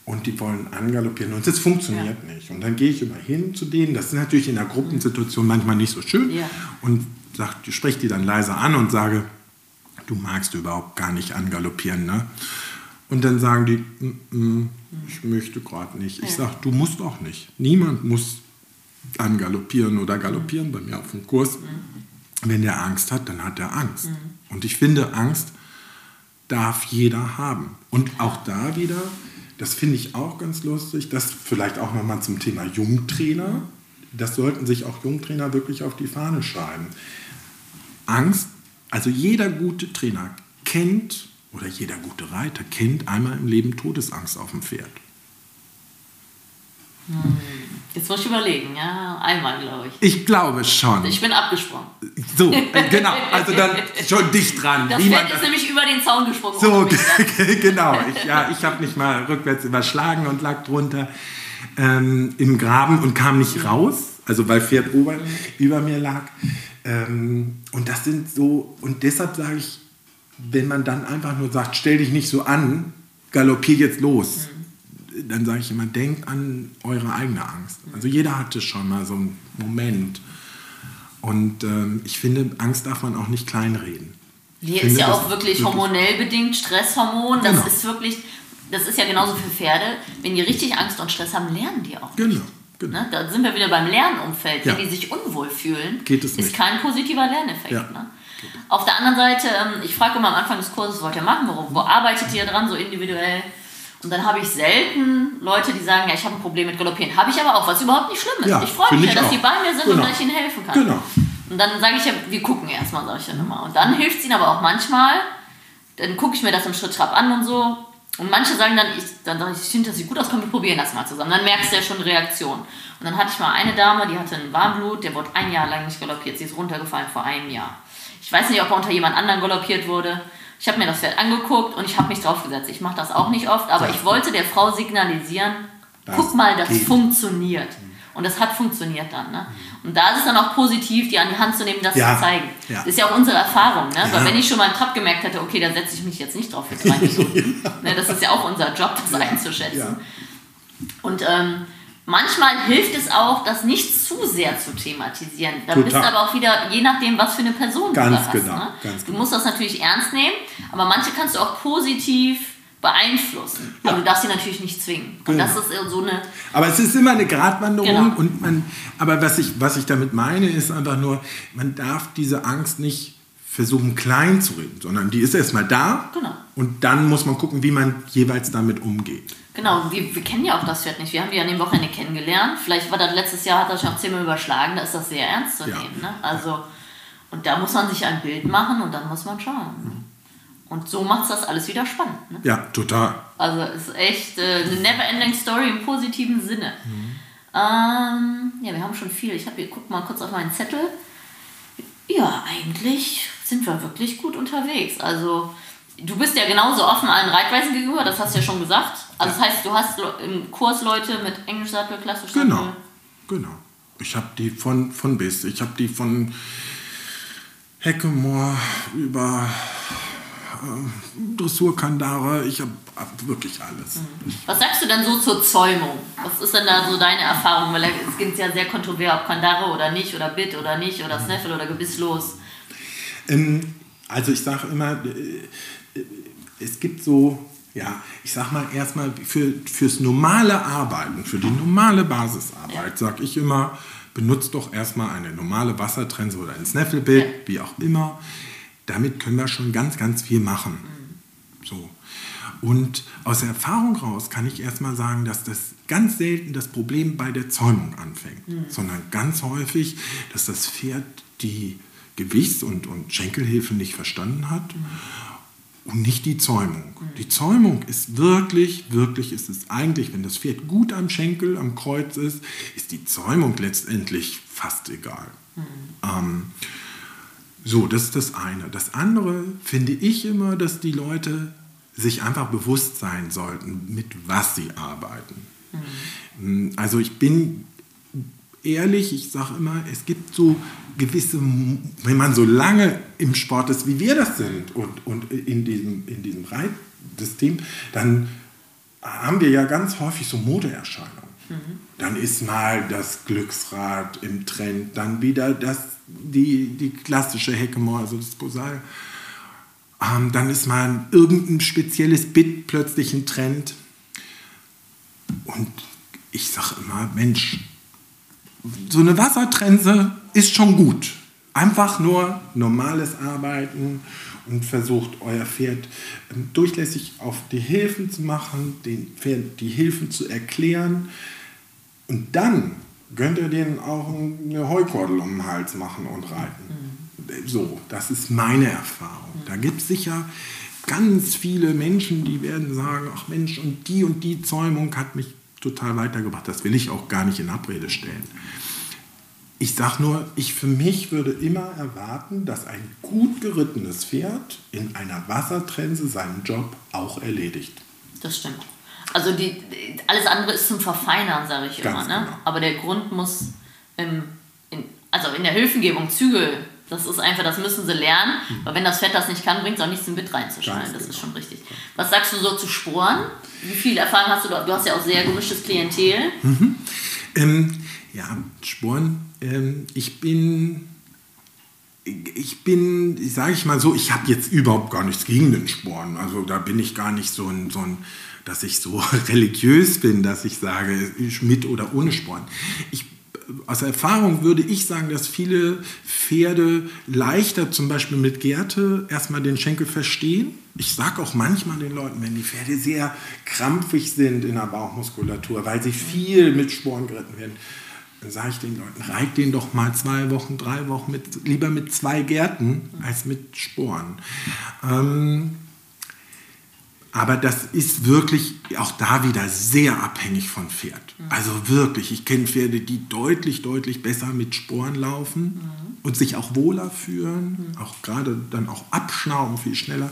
[SPEAKER 1] und die wollen angaloppieren und das funktioniert ja. nicht. Und dann gehe ich immer hin zu denen. Das ist natürlich in der Gruppensituation manchmal nicht so schön.
[SPEAKER 2] Ja.
[SPEAKER 1] Und spreche die dann leise an und sage, du magst überhaupt gar nicht angaloppieren, ne? Und dann sagen die, "Mm, mm, ich möchte gerade nicht. Ich sage, du musst auch nicht. Niemand muss angaloppieren oder galoppieren bei mir auf dem Kurs. Wenn der Angst hat, dann hat er Angst. Und ich finde, Angst darf jeder haben. Und auch da wieder, das finde ich auch ganz lustig, das vielleicht auch nochmal zum Thema Jungtrainer. Das sollten sich auch Jungtrainer wirklich auf die Fahne schreiben. Angst, also jeder gute Trainer kennt oder jeder gute Reiter kennt einmal im Leben Todesangst auf dem Pferd.
[SPEAKER 2] Jetzt muss ich überlegen, ja, einmal glaube ich.
[SPEAKER 1] Ich glaube schon.
[SPEAKER 2] Ich bin abgesprungen.
[SPEAKER 1] So, genau. Also dann schon dicht dran.
[SPEAKER 2] Das
[SPEAKER 1] wie man
[SPEAKER 2] Pferd ist nämlich über den Zaun gesprungen.
[SPEAKER 1] So, genau. Ich, ja, ich habe mich mal rückwärts überschlagen und lag drunter ähm, im Graben und kam nicht raus, also weil Pferd ober, über mir lag. Ähm, und das sind so, und deshalb sage ich, wenn man dann einfach nur sagt, stell dich nicht so an, galoppier jetzt los, dann sage ich immer, denkt an eure eigene Angst. Also jeder hatte schon mal so einen Moment. Und ähm, ich finde, Angst darf man auch nicht kleinreden.
[SPEAKER 2] Hier ist ja auch wirklich hormonell bedingt Stresshormon. Das
[SPEAKER 1] Genau.
[SPEAKER 2] ist wirklich, das ist ja genauso für Pferde. Wenn die richtig Angst und Stress haben, lernen die auch.
[SPEAKER 1] Genau, genau.
[SPEAKER 2] Ne? Da sind wir wieder beim Lernumfeld.
[SPEAKER 1] Ja.
[SPEAKER 2] Wenn die sich unwohl fühlen,
[SPEAKER 1] Geht es
[SPEAKER 2] ist
[SPEAKER 1] nicht.
[SPEAKER 2] kein positiver Lerneffekt.
[SPEAKER 1] Ja.
[SPEAKER 2] Ne? Auf der anderen Seite, ähm, ich frage immer am Anfang des Kurses, was wollt ihr machen? Wo, wo arbeitet ihr dran, so individuell? Und dann habe ich selten Leute, die sagen, ja, ich habe ein Problem mit Galoppieren. Habe ich aber auch, was überhaupt nicht schlimm ist.
[SPEAKER 1] Ja,
[SPEAKER 2] ich freue mich ja, dass
[SPEAKER 1] auch.
[SPEAKER 2] die bei mir sind
[SPEAKER 1] Genau.
[SPEAKER 2] und dass ich ihnen helfen kann.
[SPEAKER 1] Genau.
[SPEAKER 2] Und dann sage ich ja, wir gucken erstmal, sage ich dann immer. Und dann hilft es ihnen aber auch manchmal, dann gucke ich mir das im Schritt-Trab an und so. Und manche sagen dann, ich, dann sage ich, ich finde, das sieht gut aus, komm, wir probieren das mal zusammen. Dann merkst du ja schon Reaktion. Und dann hatte ich mal eine Dame, die hatte ein Warmblut, der wurde ein Jahr lang nicht galoppiert. Sie ist runtergefallen vor einem Jahr. Ich weiß nicht, ob er unter jemand anderen galoppiert wurde. Ich habe mir das Pferd angeguckt und ich habe mich draufgesetzt. Ich mache das auch nicht oft, aber ich wollte der Frau signalisieren,
[SPEAKER 1] Das
[SPEAKER 2] guck mal, das
[SPEAKER 1] geht.
[SPEAKER 2] funktioniert. Und das hat funktioniert dann. Ne? Und da ist es dann auch positiv, die an die Hand zu nehmen, das
[SPEAKER 1] Ja.
[SPEAKER 2] zu zeigen.
[SPEAKER 1] Ja.
[SPEAKER 2] Das ist ja auch unsere Erfahrung. Ne?
[SPEAKER 1] Ja.
[SPEAKER 2] Weil wenn ich schon mal im Trab gemerkt hätte, okay, da setze ich mich jetzt nicht drauf für zwei Minuten. ne? Das ist ja auch unser Job, das einzuschätzen. Und ähm, manchmal hilft es auch, das nicht zu sehr zu thematisieren. Da bist du aber auch wieder, je nachdem, was für eine Person
[SPEAKER 1] Ganz
[SPEAKER 2] du da hast.
[SPEAKER 1] genau,
[SPEAKER 2] Ne?
[SPEAKER 1] ganz
[SPEAKER 2] Du
[SPEAKER 1] genau.
[SPEAKER 2] musst das natürlich ernst nehmen, aber manche kannst du auch positiv beeinflussen. Aber
[SPEAKER 1] Ja.
[SPEAKER 2] du darfst sie natürlich nicht zwingen. Und
[SPEAKER 1] Genau.
[SPEAKER 2] das ist so eine
[SPEAKER 1] Aber es ist immer eine Gratwanderung
[SPEAKER 2] Genau.
[SPEAKER 1] und man, aber was ich, was ich damit meine, ist einfach nur, man darf diese Angst nicht versuchen klein zu reden, sondern die ist erstmal da
[SPEAKER 2] Genau.
[SPEAKER 1] und dann muss man gucken, wie man jeweils damit umgeht.
[SPEAKER 2] Genau, wir, wir kennen ja auch das Pferd nicht. Wir haben die an dem Wochenende kennengelernt. Vielleicht war das letztes Jahr, hat das schon auch zehnmal überschlagen. Da ist das sehr ernst zu
[SPEAKER 1] Ja.
[SPEAKER 2] nehmen. Ne? Also, und da muss man sich ein Bild machen und dann muss man schauen. Ne? Und so macht es das alles wieder spannend. Ne?
[SPEAKER 1] Ja, total.
[SPEAKER 2] Also, es ist echt äh, eine never-ending Story im positiven Sinne.
[SPEAKER 1] Mhm.
[SPEAKER 2] Ähm, ja, wir haben schon viel. Ich habe hier, guck mal kurz auf meinen Zettel. Ja, eigentlich sind wir wirklich gut unterwegs. Also, du bist ja genauso offen allen Reitweisen gegenüber, das hast du ja schon gesagt. Also, das heißt, du hast im Kurs Leute mit Englischsattel, klassischsattel.
[SPEAKER 1] Genau. Genau. Ich habe die von, von bis. Ich habe die von Heckemoor über äh, Dressurkandare. Ich habe hab wirklich alles.
[SPEAKER 2] Was sagst du denn so zur Zäumung? Was ist denn da so deine Erfahrung? Weil es gibt ja sehr kontrovers, ob Kandare oder nicht, oder Bit oder nicht, oder Snaffle oder gebisslos.
[SPEAKER 1] Ähm, also ich sage immer, äh, es gibt so, ja, ich sag mal erstmal für, fürs normale Arbeiten, für die normale Basisarbeit, sage ich immer, benutzt doch erstmal eine normale Wassertrense oder ein Snafflebild,
[SPEAKER 2] Ja.
[SPEAKER 1] wie auch immer. Damit können wir schon ganz, ganz viel machen. So. Und aus der Erfahrung raus kann ich erstmal sagen, dass das ganz selten das Problem bei der Zäumung anfängt, sondern ganz häufig, dass das Pferd die Gewichts- und, und Schenkelhilfe nicht verstanden hat und nicht die Zäumung. Die Zäumung ist wirklich, wirklich, ist es eigentlich, wenn das Pferd gut am Schenkel, am Kreuz ist, ist die Zäumung letztendlich fast egal. Ähm, so, das ist das eine. Das andere finde ich immer, dass die Leute sich einfach bewusst sein sollten, mit was sie arbeiten. Also ich bin ehrlich, ich sage immer, es gibt so gewisse, wenn man so lange im Sport ist, wie wir das sind und, und in, diesem, in diesem Reitsystem, dann haben wir ja ganz häufig so Modeerscheinungen. Dann ist mal das Glücksrad im Trend, dann wieder das, die, die klassische Heckemoor, also das Posal. Ähm, dann ist mal irgendein spezielles Bit plötzlich ein Trend. Und ich sage immer, Mensch, so eine Wassertrense ist schon gut. Einfach nur normales Arbeiten und versucht euer Pferd ähm, durchlässig auf die Hilfen zu machen, den Pferd die Hilfen zu erklären. Und dann könnt ihr denen auch eine Heukordel um den Hals machen und reiten. Mhm. So, das ist meine Erfahrung. Mhm. Da gibt es sicher ganz viele Menschen, die werden sagen, ach Mensch, und die und die Zäumung hat mich total weitergebracht. Das will ich auch gar nicht in Abrede stellen. Ich sage nur, ich für mich würde immer erwarten, dass ein gut gerittenes Pferd in einer Wassertrense seinen Job auch erledigt.
[SPEAKER 2] Das stimmt. Also die, alles andere ist zum Verfeinern, sage ich Ganz immer. Ne? Genau. Aber der Grund muss, im, in, also in der Hilfengebung, Zügel, das ist einfach, das müssen sie lernen. Mhm. Weil wenn das Pferd das nicht kann, bringt es auch nichts, ein Bit reinzuschneiden. Das genau. ist schon richtig. Was sagst du so zu Sporen? Wie viel Erfahrung hast du da? Du hast ja auch sehr gemischtes Klientel.
[SPEAKER 1] Mhm. Ähm, ja, Sporen. Ähm, ich bin ich bin, sage ich mal so, ich habe jetzt überhaupt gar nichts gegen den Sporen. Also da bin ich gar nicht so ein, so ein dass ich so religiös bin, dass ich sage, mit oder ohne Sporen. Ich, aus Erfahrung würde ich sagen, dass viele Pferde leichter zum Beispiel mit Gerte erstmal den Schenkel verstehen. Ich sage auch manchmal den Leuten, wenn die Pferde sehr krampfig sind in der Bauchmuskulatur, weil sie viel mit Sporen geritten werden, dann sage ich den Leuten, reit den doch mal zwei Wochen, drei Wochen mit, lieber mit zwei Gärten als mit Sporen. Ähm, aber das ist wirklich auch da wieder sehr abhängig von Pferd. Mhm. Also wirklich, ich kenne Pferde, die deutlich, deutlich besser mit Sporen laufen mhm. und sich auch wohler fühlen, mhm. auch gerade dann auch abschnauben viel schneller.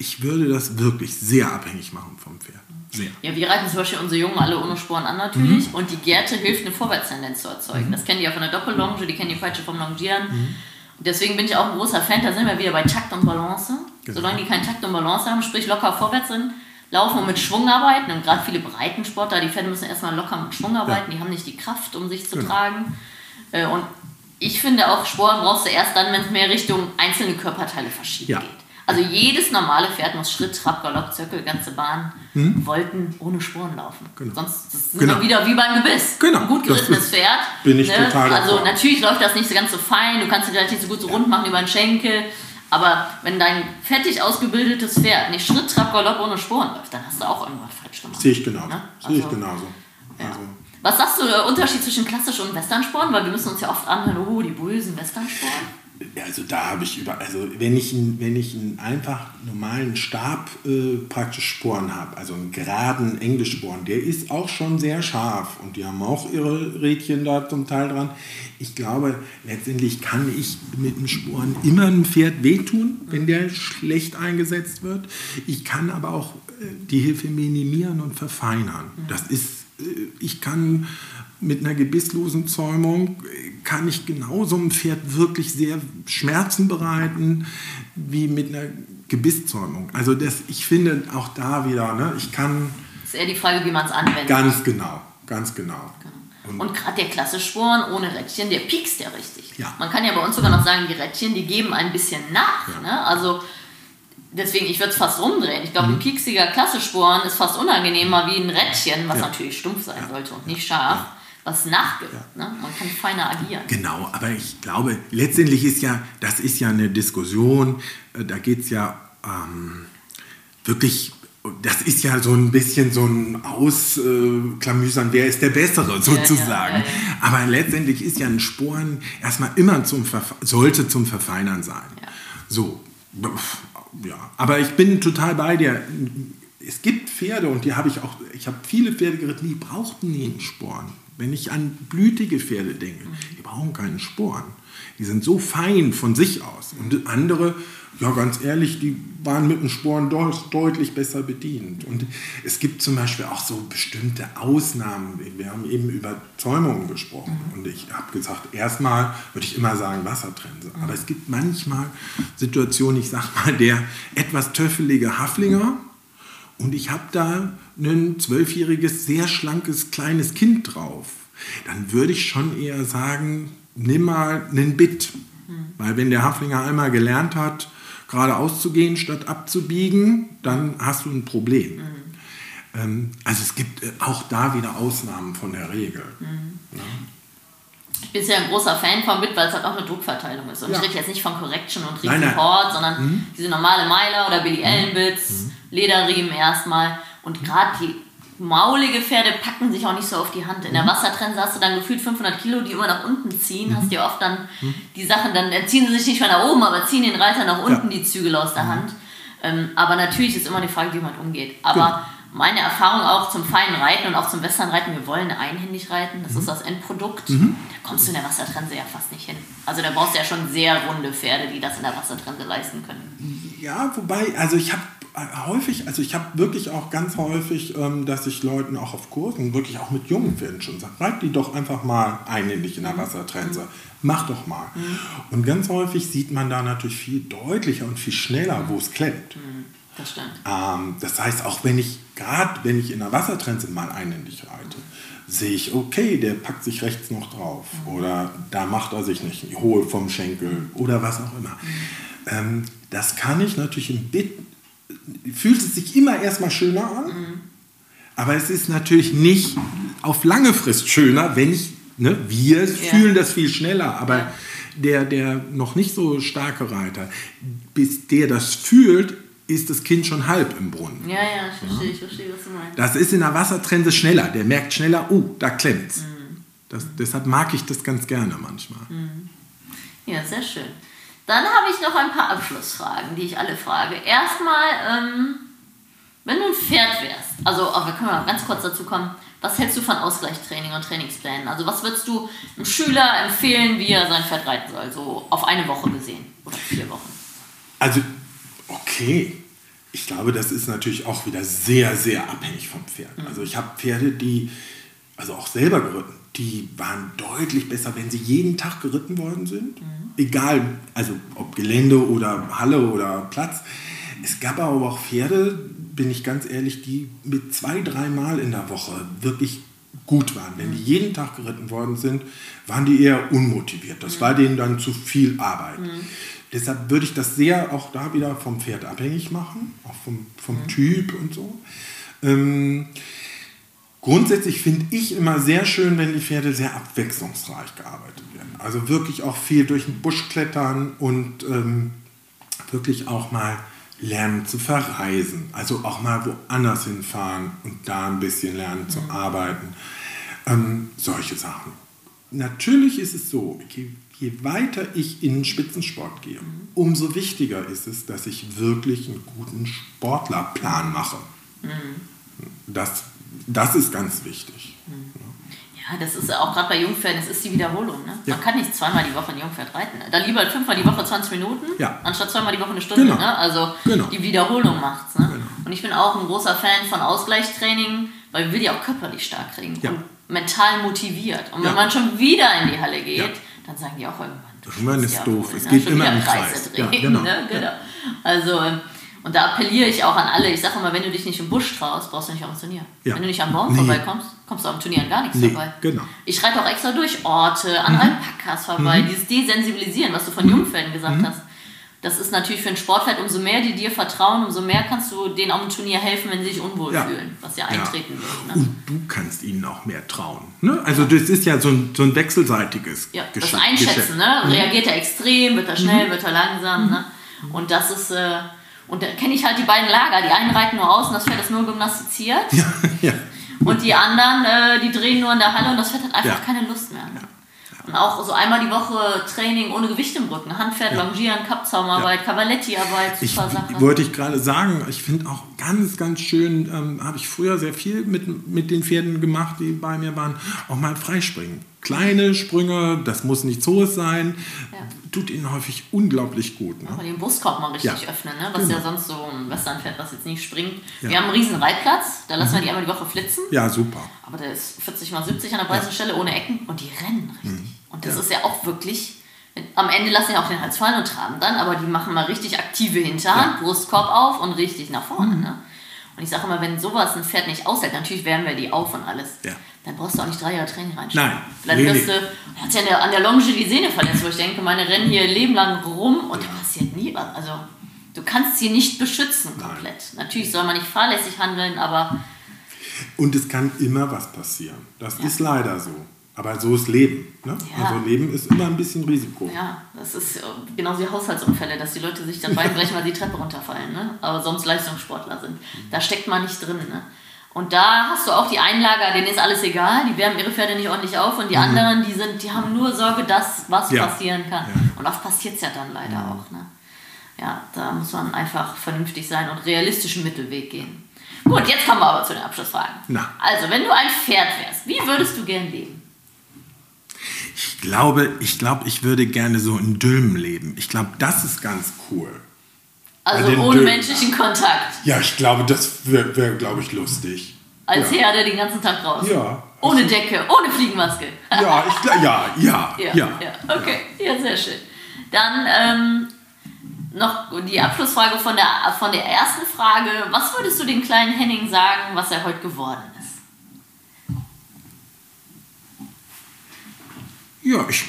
[SPEAKER 1] Ich würde das wirklich sehr abhängig machen vom Pferd. Sehr.
[SPEAKER 2] Ja, wir reiten zum Beispiel unsere Jungen alle ohne Sporen an natürlich mhm. und die Gerte hilft, eine Vorwärtstendenz zu erzeugen. Mhm. Das kennen die auch von der Doppellonge, die kennen die falsche vom Longieren. Mhm. Deswegen bin ich auch ein großer Fan, da sind wir wieder bei Takt und Balance. Genau. Solange die keinen Takt und Balance haben, sprich locker vorwärts sind, laufen und mit Schwung arbeiten. Und gerade viele Breitensportler, die Pferde müssen erstmal locker mit Schwung arbeiten, ja. die haben nicht die Kraft, um sich zu genau. tragen. Äh, und ich finde auch, Sporen brauchst du erst dann, wenn es mehr Richtung einzelne Körperteile verschieben ja. geht. Also jedes normale Pferd muss Schritt, Trab, Galopp, Zirkel, ganze Bahn, hm? Wollten ohne Sporen laufen. Genau. Sonst das ist genau. wieder wie beim Gebiss. Genau. Ein gut gerittenes Pferd.
[SPEAKER 1] Bin ich ne? total
[SPEAKER 2] Also natürlich läuft das nicht so ganz so fein, du kannst es relativ so gut so rund machen über den Schenkel. Aber wenn dein fertig ausgebildetes Pferd nicht Schritt, Trab, Galopp ohne Sporen läuft, dann hast du auch irgendwas falsch gemacht.
[SPEAKER 1] Sehe ich genauso. Ne? Also, Sehe ich also, genauso.
[SPEAKER 2] Ja. Also. Was sagst du, der Unterschied zwischen klassisch und Westernsporen? Weil wir müssen uns ja oft anhören, oh, die bösen Westernsporen
[SPEAKER 1] also da habe ich über, also wenn ich, wenn ich einen einfach normalen Stab äh, praktisch Sporen habe, also einen geraden Englischsporen, der ist auch schon sehr scharf und die haben auch ihre Rädchen da zum Teil dran. Ich glaube, letztendlich kann ich mit dem Sporen immer einem Pferd wehtun, wenn der schlecht eingesetzt wird. Ich kann aber auch äh, die Hilfe minimieren und verfeinern. Das ist, äh, ich kann mit einer gebisslosen Zäumung kann ich genauso einem Pferd wirklich sehr Schmerzen bereiten wie mit einer Gebisszäumung. Also das, ich finde auch da wieder, ne, ich kann...
[SPEAKER 2] Das ist eher die Frage, wie man es anwendet.
[SPEAKER 1] Ganz genau, ganz genau.
[SPEAKER 2] genau. Und, und gerade der klassische Sporen ohne Rädchen, der piekst ja richtig. Ja. Man kann ja bei uns sogar noch sagen, die Rädchen, die geben ein bisschen nach. Ja. Ne? Also deswegen, ich würde es fast rumdrehen. Ich glaube, mhm. ein pieksiger Klassesporen ist fast unangenehmer wie ein Rädchen, was ja. natürlich stumpf sein sollte und nicht scharf was nachgibt. Ja. Ne? Man kann feiner agieren.
[SPEAKER 1] Genau, aber ich glaube, letztendlich ist ja, das ist ja eine Diskussion, äh, da geht es ja ähm, wirklich das ist ja so ein bisschen so ein Ausklamüsern, wer ist der Bessere sozusagen. Ja, ja, ja, Aber letztendlich ist ja ein Sporen erstmal immer zum sollte zum Verfeinern sein. So, ja. Aber ich bin total bei dir. Es gibt Pferde und die habe ich auch, ich habe viele Pferde geritten, die brauchten nie einen Sporen. Wenn ich an blütige Pferde denke, die brauchen keinen Sporen. Die sind so fein von sich aus. Und andere, ja ganz ehrlich, die waren mit den Sporen deut deutlich besser bedient. Und es gibt zum Beispiel auch so bestimmte Ausnahmen. Wir haben eben über Zäumungen gesprochen. Mhm. Und ich habe gesagt, erstmal würde ich immer sagen Wassertrense. Aber es gibt manchmal Situationen, ich sage mal, der etwas töffelige Haflinger, und ich habe da ein zwölfjähriges, sehr schlankes, kleines Kind drauf, dann würde ich schon eher sagen, nimm mal einen Bit. Mhm. Weil wenn der Haflinger einmal gelernt hat, geradeaus zu gehen, statt abzubiegen, dann hast du ein Problem. Ähm, also es gibt äh, auch da wieder Ausnahmen von der Regel. Ja.
[SPEAKER 2] Ich bin ja ein großer Fan von Bit, weil es halt auch eine Druckverteilung ist. Und
[SPEAKER 1] Ja.
[SPEAKER 2] ich rede jetzt nicht von Correction und. Report, sondern diese normale Meiler oder Billy Allen Bits,
[SPEAKER 1] Mhm.
[SPEAKER 2] Lederriemen erstmal. Und gerade die maulige Pferde packen sich auch nicht so auf die Hand. In
[SPEAKER 1] Mhm.
[SPEAKER 2] der Wassertrense hast du dann gefühlt 500 Kilo, die immer nach unten ziehen.
[SPEAKER 1] Mhm.
[SPEAKER 2] Hast dir oft dann die Sachen, dann ziehen sie sich nicht mehr nach oben, aber ziehen den Reiter nach unten die Zügel aus der
[SPEAKER 1] Mhm.
[SPEAKER 2] Hand. Ähm, aber natürlich ist immer die Frage, wie man umgeht. Aber
[SPEAKER 1] Genau.
[SPEAKER 2] meine Erfahrung auch zum feinen Reiten und auch zum Westernreiten, wir wollen einhändig reiten, das
[SPEAKER 1] Mhm.
[SPEAKER 2] ist das Endprodukt. Da kommst du in der Wassertrense ja fast nicht hin. Also da brauchst du ja schon sehr runde Pferde, die das in der Wassertrense leisten können.
[SPEAKER 1] Ja, wobei, also ich habe häufig, also ich habe wirklich auch ganz häufig, ähm, dass ich Leuten auch auf Kursen, wirklich auch mit jungen schon sage, reit die doch einfach mal einhändig in der Wassertrense. Mach doch mal. Und ganz häufig sieht man da natürlich viel deutlicher und viel schneller, wo es klemmt.
[SPEAKER 2] Das stimmt.
[SPEAKER 1] Ähm, das heißt, auch wenn ich, gerade wenn ich in der Wassertrense mal einhändig reite, sehe ich, okay, der packt sich rechts noch drauf oder da macht er sich nicht hohe vom Schenkel oder was auch immer. Ähm, das kann ich natürlich im Bit, fühlt es sich immer erstmal schöner an, aber es ist natürlich nicht auf lange Frist schöner, wenn ich, ne, wir
[SPEAKER 2] Ja.
[SPEAKER 1] fühlen das viel schneller, aber der, der noch nicht so starke Reiter, bis der das fühlt, ist das Kind schon halb im Brunnen.
[SPEAKER 2] Ja, ja, ich verstehe, ich verstehe, was du meinst.
[SPEAKER 1] Das ist in der Wassertrense schneller. Der merkt schneller, oh, da klemmt's.
[SPEAKER 2] Mhm.
[SPEAKER 1] Das, deshalb mag ich das ganz gerne manchmal.
[SPEAKER 2] Ja, sehr schön. Dann habe ich noch ein paar Abschlussfragen, die ich alle frage. Erstmal, ähm, wenn du ein Pferd wärst, also aber wir können mal ganz kurz dazu kommen, was hältst du von Ausgleichstraining und Trainingsplänen? Also was würdest du einem Schüler empfehlen, wie er sein Pferd reiten soll, so auf eine Woche gesehen oder vier Wochen?
[SPEAKER 1] Also, okay. Ich glaube, das ist natürlich auch wieder sehr, sehr abhängig vom Pferd.
[SPEAKER 2] Mhm.
[SPEAKER 1] Also ich habe Pferde, die, also auch selber geritten, die waren deutlich besser, wenn sie jeden Tag geritten worden sind.
[SPEAKER 2] Mhm.
[SPEAKER 1] Egal, also ob Gelände oder Halle oder Platz. Es gab aber auch Pferde, bin ich ganz ehrlich, die mit zwei, dreimal in der Woche wirklich gut waren. Wenn die jeden Tag geritten worden sind, waren die eher unmotiviert. Das war denen dann zu viel Arbeit. Deshalb würde ich das sehr auch da wieder vom Pferd abhängig machen, auch vom, vom Typ und so. Ähm, grundsätzlich finde ich immer sehr schön, wenn die Pferde sehr abwechslungsreich gearbeitet werden. Also wirklich auch viel durch den Busch klettern und ähm, wirklich auch mal lernen zu verreisen. Also auch mal woanders hinfahren und da ein bisschen lernen zu arbeiten. Ähm, solche Sachen. Natürlich ist es so, je, je weiter ich in den Spitzensport gehe, umso wichtiger ist es, dass ich wirklich einen guten Sportlerplan mache. Das, das ist ganz wichtig.
[SPEAKER 2] Ja, das ist auch gerade bei Jungpferden, das ist die Wiederholung. Ne?
[SPEAKER 1] Ja.
[SPEAKER 2] Man kann nicht zweimal die Woche ein Jungpferd reiten. Dann lieber fünfmal die Woche 20 Minuten,
[SPEAKER 1] Ja.
[SPEAKER 2] anstatt zweimal die Woche eine Stunde.
[SPEAKER 1] Genau.
[SPEAKER 2] Ne? Also
[SPEAKER 1] Genau.
[SPEAKER 2] die Wiederholung macht's. Ne?
[SPEAKER 1] Genau.
[SPEAKER 2] Und ich bin auch ein großer Fan von Ausgleichstraining, weil wir will die auch körperlich stark kriegen
[SPEAKER 1] Ja.
[SPEAKER 2] und mental motiviert. Und wenn man schon wieder in die Halle geht, dann sagen die auch irgendwann, du
[SPEAKER 1] Irgendwann ist doof. Es
[SPEAKER 2] ne?
[SPEAKER 1] geht immer im Kreis.
[SPEAKER 2] drehen,
[SPEAKER 1] genau.
[SPEAKER 2] Ne? genau. Also, ähm, und da appelliere ich auch an alle. Ich sage immer, wenn du dich nicht im Busch traust, brauchst du nicht auf dem Turnier.
[SPEAKER 1] Ja.
[SPEAKER 2] Wenn du nicht am Baum
[SPEAKER 1] Nee.
[SPEAKER 2] vorbeikommst, kommst du am Turnier an gar nichts
[SPEAKER 1] Nee,
[SPEAKER 2] vorbei.
[SPEAKER 1] genau.
[SPEAKER 2] Ich reite auch extra durch Orte, an Alpakas vorbei, dieses Desensibilisieren, was du von Jungpferden gesagt hast. Das ist natürlich für ein Sportpferd, umso mehr die dir vertrauen, umso mehr kannst du denen auf dem Turnier helfen, wenn sie sich unwohl
[SPEAKER 1] Ja.
[SPEAKER 2] fühlen, was ja
[SPEAKER 1] Ja.
[SPEAKER 2] eintreten wird. Ne?
[SPEAKER 1] Und du kannst ihnen auch mehr trauen. Ne? Also das ist ja so ein, so ein wechselseitiges
[SPEAKER 2] Ja, das
[SPEAKER 1] Gesche-
[SPEAKER 2] Einschätzen,
[SPEAKER 1] Geschäft. Mhm.
[SPEAKER 2] ne? Reagiert er extrem, wird er schnell, wird er langsam, ne? Und das ist, äh, und da kenne ich halt die beiden Lager. Die einen reiten nur aus und das Pferd ist nur gymnastiziert.
[SPEAKER 1] Ja, ja.
[SPEAKER 2] Und die anderen, äh, die drehen nur in der Halle und das Pferd hat einfach
[SPEAKER 1] Ja.
[SPEAKER 2] keine Lust mehr. Ne? Und auch so einmal die Woche Training ohne Gewicht im Rücken. Handpferd, Longieren, Kappzaumarbeit, Cavaletti-Arbeit,
[SPEAKER 1] Ich,
[SPEAKER 2] super Sache.
[SPEAKER 1] wollte ich gerade sagen, ich finde auch ganz, ganz schön, ähm, habe ich früher sehr viel mit, mit den Pferden gemacht, die bei mir waren, auch mal Freispringen. Kleine Sprünge, das muss nichts Hohes sein,
[SPEAKER 2] Ja.
[SPEAKER 1] tut ihnen häufig unglaublich gut. Ne?
[SPEAKER 2] Aber den Brustkorb mal richtig
[SPEAKER 1] Ja.
[SPEAKER 2] öffnen, ne? was
[SPEAKER 1] Genau.
[SPEAKER 2] ja sonst so ein Westernpferd, was jetzt nicht springt.
[SPEAKER 1] Ja. Mhm.
[SPEAKER 2] Wir haben einen riesen Reitplatz, da lassen wir die einmal die Woche flitzen.
[SPEAKER 1] Ja, super.
[SPEAKER 2] Aber der ist 40 mal 70 an der breiten Stelle ohne Ecken und die rennen richtig. Und das
[SPEAKER 1] Mhm.
[SPEAKER 2] Ist ja auch wirklich. Am Ende lassen die auch den Hals fallen und traben dann, aber die machen mal richtig aktive Hinterhand, Brustkorb auf und richtig nach vorne.
[SPEAKER 1] Mhm.
[SPEAKER 2] Ne? Und ich sage immer, wenn sowas ein Pferd nicht aushält, natürlich wärmen wir die auf und alles,
[SPEAKER 1] Ja.
[SPEAKER 2] Dann brauchst du auch nicht drei Jahre Training reinstellen.
[SPEAKER 1] Nein,
[SPEAKER 2] Vielleicht wirst du, er hat ja an der, an der Longe die Sehne verletzt, wo ich denke, meine rennen hier Leben lang rum und da passiert nie was. Also du kannst sie nicht beschützen komplett. Nein. Natürlich soll man nicht fahrlässig handeln, aber.
[SPEAKER 1] Und es kann immer was passieren. Das ja. ist leider so. Aber so ist Leben. Ne? Ja. Also Leben ist immer ein bisschen Risiko.
[SPEAKER 2] Ja, das ist genauso wie Haushaltsunfälle, dass die Leute sich dann beibrechen, weil die Treppe runterfallen, ne? aber sonst Leistungssportler sind. Da steckt man nicht drin. Ne? Und da hast du auch die Einlager, denen ist alles egal, die wärmen ihre Pferde nicht ordentlich auf und die mhm. anderen, die sind, die haben nur Sorge, dass was ja. passieren kann. Ja. Und oft passiert es ja dann leider mhm. auch. Ne? Ja, da muss man einfach vernünftig sein und realistischen Mittelweg gehen. Gut, jetzt kommen wir aber zu den Abschlussfragen. Na. Also, wenn du ein Pferd wärst, wie würdest du gern leben?
[SPEAKER 1] Ich glaube, ich glaube, ich würde gerne so in Dülmen leben. Ich glaube, das ist ganz cool.
[SPEAKER 2] Also ohne menschlichen Kontakt.
[SPEAKER 1] Ja, ich glaube, das wäre, wär, glaube ich, lustig.
[SPEAKER 2] Als ja. Herde den ganzen Tag raus. Ja. Ohne also, Decke, ohne Fliegenmaske.
[SPEAKER 1] ja, ich, ja, ja, ja,
[SPEAKER 2] ja, ja. Okay, ja, sehr schön. Dann ähm, noch die Abschlussfrage von der, von der ersten Frage. Was würdest du dem kleinen Henning sagen, was er heute geworden ist?
[SPEAKER 1] Ja, ich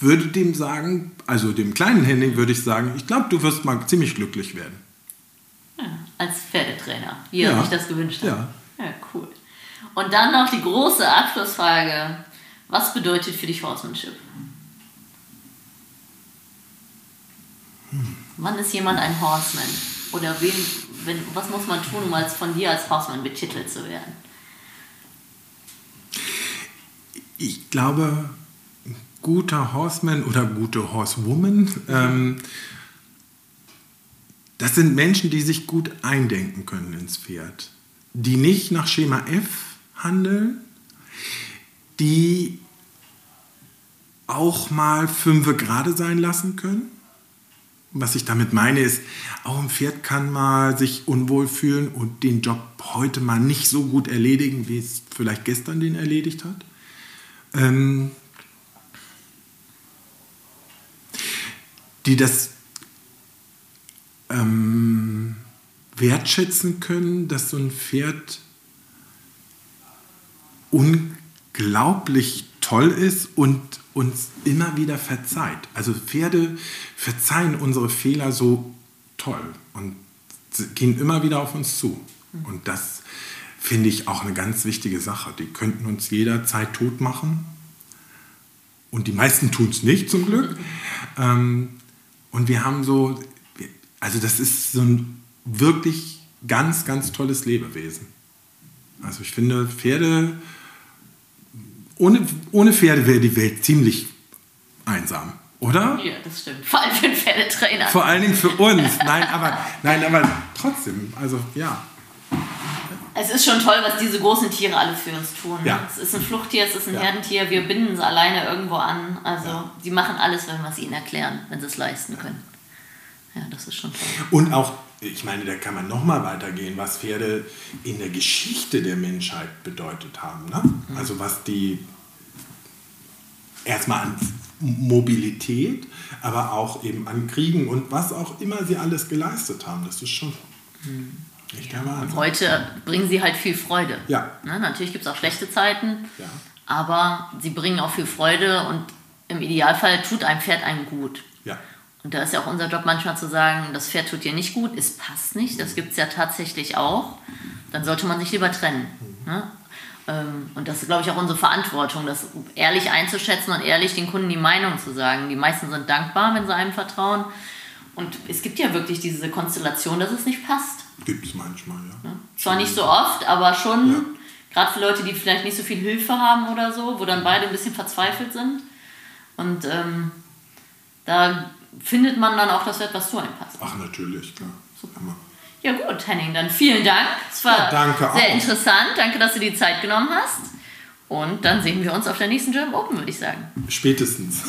[SPEAKER 1] würde dem sagen, also dem kleinen Henning würde ich sagen, ich glaube, du wirst mal ziemlich glücklich werden.
[SPEAKER 2] Ja, als Pferdetrainer, wie er ja. sich das gewünscht hat. Ja. ja, cool. Und dann noch die große Abschlussfrage. Was bedeutet für dich Horsemanship? Hm. Wann ist jemand ein Horseman? Oder wen, wenn, was muss man tun, um als von dir als Horseman betitelt zu werden?
[SPEAKER 1] ich glaube, guter Horseman oder gute Horsewoman, ähm, das sind Menschen, die sich gut eindenken können ins Pferd, die nicht nach Schema F handeln, die auch mal fünfe gerade sein lassen können. Was ich damit meine ist, auch ein Pferd kann mal sich unwohl fühlen und den Job heute mal nicht so gut erledigen, wie es vielleicht gestern den erledigt hat ähm, die das ähm, wertschätzen können, dass so ein Pferd unglaublich toll ist und uns immer wieder verzeiht. Also Pferde verzeihen unsere Fehler so toll und gehen immer wieder auf uns zu. Und das finde ich auch eine ganz wichtige Sache. Die könnten uns jederzeit tot machen. Und die meisten tun es nicht, zum Glück. Ähm, und wir haben so, also das ist so ein wirklich ganz, ganz tolles Lebewesen. Also ich finde, Pferde, ohne, ohne Pferde wäre die Welt ziemlich einsam, oder?
[SPEAKER 2] Ja, das stimmt. Vor allem für einen Pferdetrainer.
[SPEAKER 1] Vor allen Dingen für uns. Nein, aber, nein, aber trotzdem, also ja
[SPEAKER 2] es ist schon toll, was diese großen Tiere alle für uns tun. Ja. Es ist ein Fluchttier, es ist ein ja. Herdentier, wir binden sie alleine irgendwo an. Also ja. sie machen alles, wenn wir es ihnen erklären, wenn sie es leisten können. Ja, das ist schon toll.
[SPEAKER 1] Und auch, ich meine, da kann man nochmal weitergehen, was Pferde in der Geschichte der Menschheit bedeutet haben. Ne? Mhm. Also was die erstmal an Mobilität, aber auch eben an Kriegen und was auch immer sie alles geleistet haben. Das ist schon... Mhm
[SPEAKER 2] Wahnsinn. Heute bringen sie halt viel Freude. Ja. Ne? Natürlich gibt es auch schlechte Zeiten, ja. aber sie bringen auch viel Freude und im Idealfall tut ein Pferd einem gut. Ja. Und da ist ja auch unser Job manchmal zu sagen, das Pferd tut dir nicht gut, es passt nicht, das gibt es ja tatsächlich auch. Dann sollte man sich lieber trennen. Mhm. Ne? Ähm, und das ist, glaube ich, auch unsere Verantwortung, das ehrlich einzuschätzen und ehrlich den Kunden die Meinung zu sagen. Die meisten sind dankbar, wenn sie einem vertrauen. Und es gibt ja wirklich diese Konstellation, dass es nicht passt.
[SPEAKER 1] Gibt es manchmal, ja. ja.
[SPEAKER 2] Zwar nicht so oft, aber schon, ja. gerade für Leute, die vielleicht nicht so viel Hilfe haben oder so, wo dann beide ein bisschen verzweifelt sind. Und ähm, da findet man dann auch das Wert, was zu einem passt.
[SPEAKER 1] Ach, natürlich, klar. Super.
[SPEAKER 2] Ja gut, Henning, dann vielen Dank. Es war ja, sehr auch. interessant. Danke, dass du die Zeit genommen hast. Und dann sehen wir uns auf der nächsten German Open, würde ich sagen.
[SPEAKER 1] Spätestens.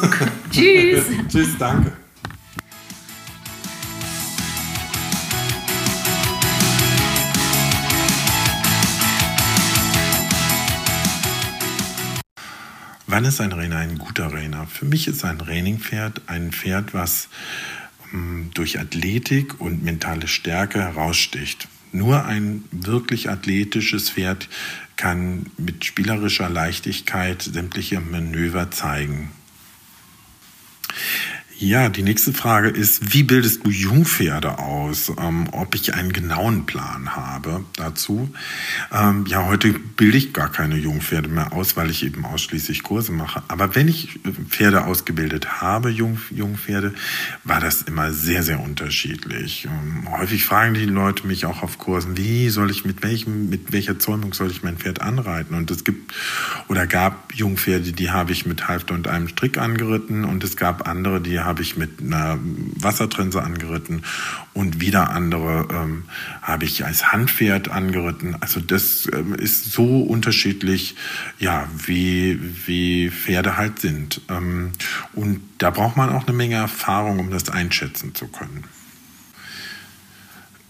[SPEAKER 2] Tschüss.
[SPEAKER 1] Tschüss, danke. Wann ist ein Trainer ein guter Trainer? Für mich ist ein Trainingpferd ein Pferd, was hm, durch Athletik und mentale Stärke heraussticht. Nur ein wirklich athletisches Pferd kann mit spielerischer Leichtigkeit sämtliche Manöver zeigen. Ja, die nächste Frage ist, wie bildest du Jungpferde aus? Ähm, ob ich einen genauen Plan habe dazu. Ähm, ja, heute bilde ich gar keine Jungpferde mehr aus, weil ich eben ausschließlich Kurse mache. Aber wenn ich Pferde ausgebildet habe, Jung, Jungpferde, war das immer sehr, sehr unterschiedlich. Ähm, häufig fragen die Leute mich auch auf Kursen, wie soll ich mit welchem, mit welcher Zäumung soll ich mein Pferd anreiten? Und es gibt oder gab Jungpferde, die habe ich mit Halfter und einem Strick angeritten und es gab andere, die habe ich mit einer Wassertrense angeritten und wieder andere ähm, habe ich als Handpferd angeritten. Also das ähm, ist so unterschiedlich, ja, wie, wie Pferde halt sind. Ähm, und da braucht man auch eine Menge Erfahrung, um das einschätzen zu können.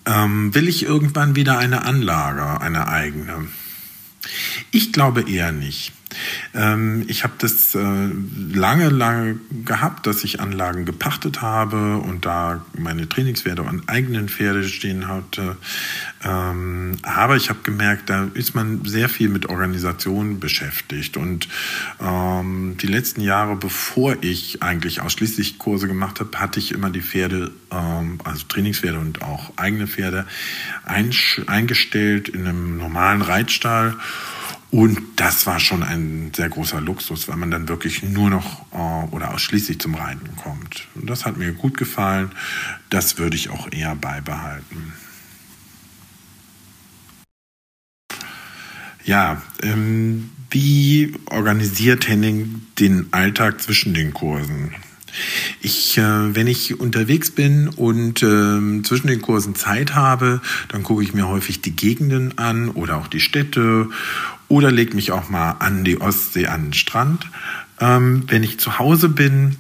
[SPEAKER 1] Ähm, will ich irgendwann wieder eine Anlage, eine eigene? Ich glaube eher nicht. Ähm, ich habe das äh, lange, lange gehabt, dass ich Anlagen gepachtet habe und da meine Trainingspferde und eigenen Pferde stehen hatte. Ähm, aber ich habe gemerkt, da ist man sehr viel mit Organisation beschäftigt. Und ähm, die letzten Jahre, bevor ich eigentlich ausschließlich Kurse gemacht habe, hatte ich immer die Pferde, also Trainingspferde und auch eigene Pferde, eingestellt in einem normalen Reitstall. Und das war schon ein sehr großer Luxus, weil man dann wirklich nur noch äh, oder ausschließlich zum Reiten kommt. Und das hat mir gut gefallen. Das würde ich auch eher beibehalten. Ja, ähm, wie organisiert Henning den Alltag zwischen den Kursen? Ich, äh, wenn ich unterwegs bin und äh, zwischen den Kursen Zeit habe, dann gucke ich mir häufig die Gegenden an oder auch die Städte oder lege mich auch mal an die Ostsee, an den Strand. Ähm, wenn ich zu Hause bin,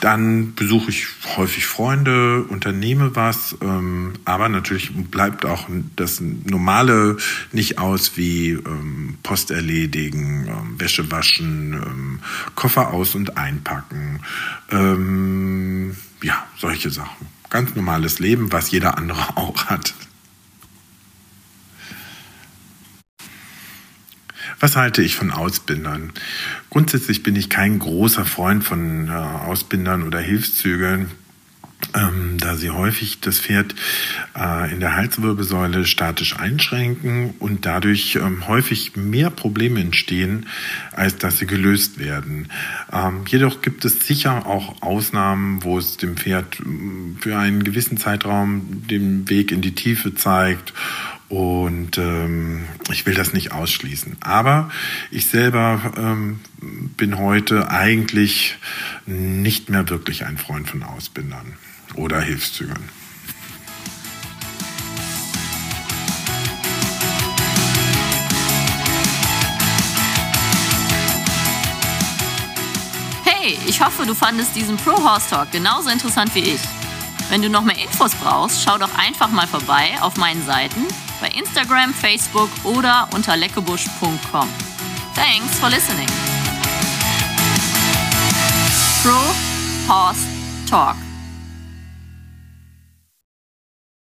[SPEAKER 1] dann besuche ich häufig Freunde, unternehme was, ähm, aber natürlich bleibt auch das Normale nicht aus wie ähm, Post erledigen, ähm, Wäsche waschen, ähm, Koffer aus- und einpacken. Ähm, ja, solche Sachen. Ganz normales Leben, was jeder andere auch hat. Was halte ich von Ausbindern? Grundsätzlich bin ich kein großer Freund von äh, Ausbindern oder Hilfszügeln. Ähm, da sie häufig das Pferd äh, in der Halswirbelsäule statisch einschränken und dadurch ähm, häufig mehr Probleme entstehen, als dass sie gelöst werden. Ähm, jedoch gibt es sicher auch Ausnahmen, wo es dem Pferd mm, für einen gewissen Zeitraum den Weg in die Tiefe zeigt und ähm, ich will das nicht ausschließen. Aber ich selber ähm, bin heute eigentlich nicht mehr wirklich ein Freund von Ausbindern oder Hilfszügern.
[SPEAKER 2] Hey, ich hoffe, du fandest diesen Pro Horse Talk genauso interessant wie ich. Wenn du noch mehr Infos brauchst, schau doch einfach mal vorbei auf meinen Seiten bei Instagram, Facebook oder unter leckebusch.com. Thanks for listening. Pro Horse Talk.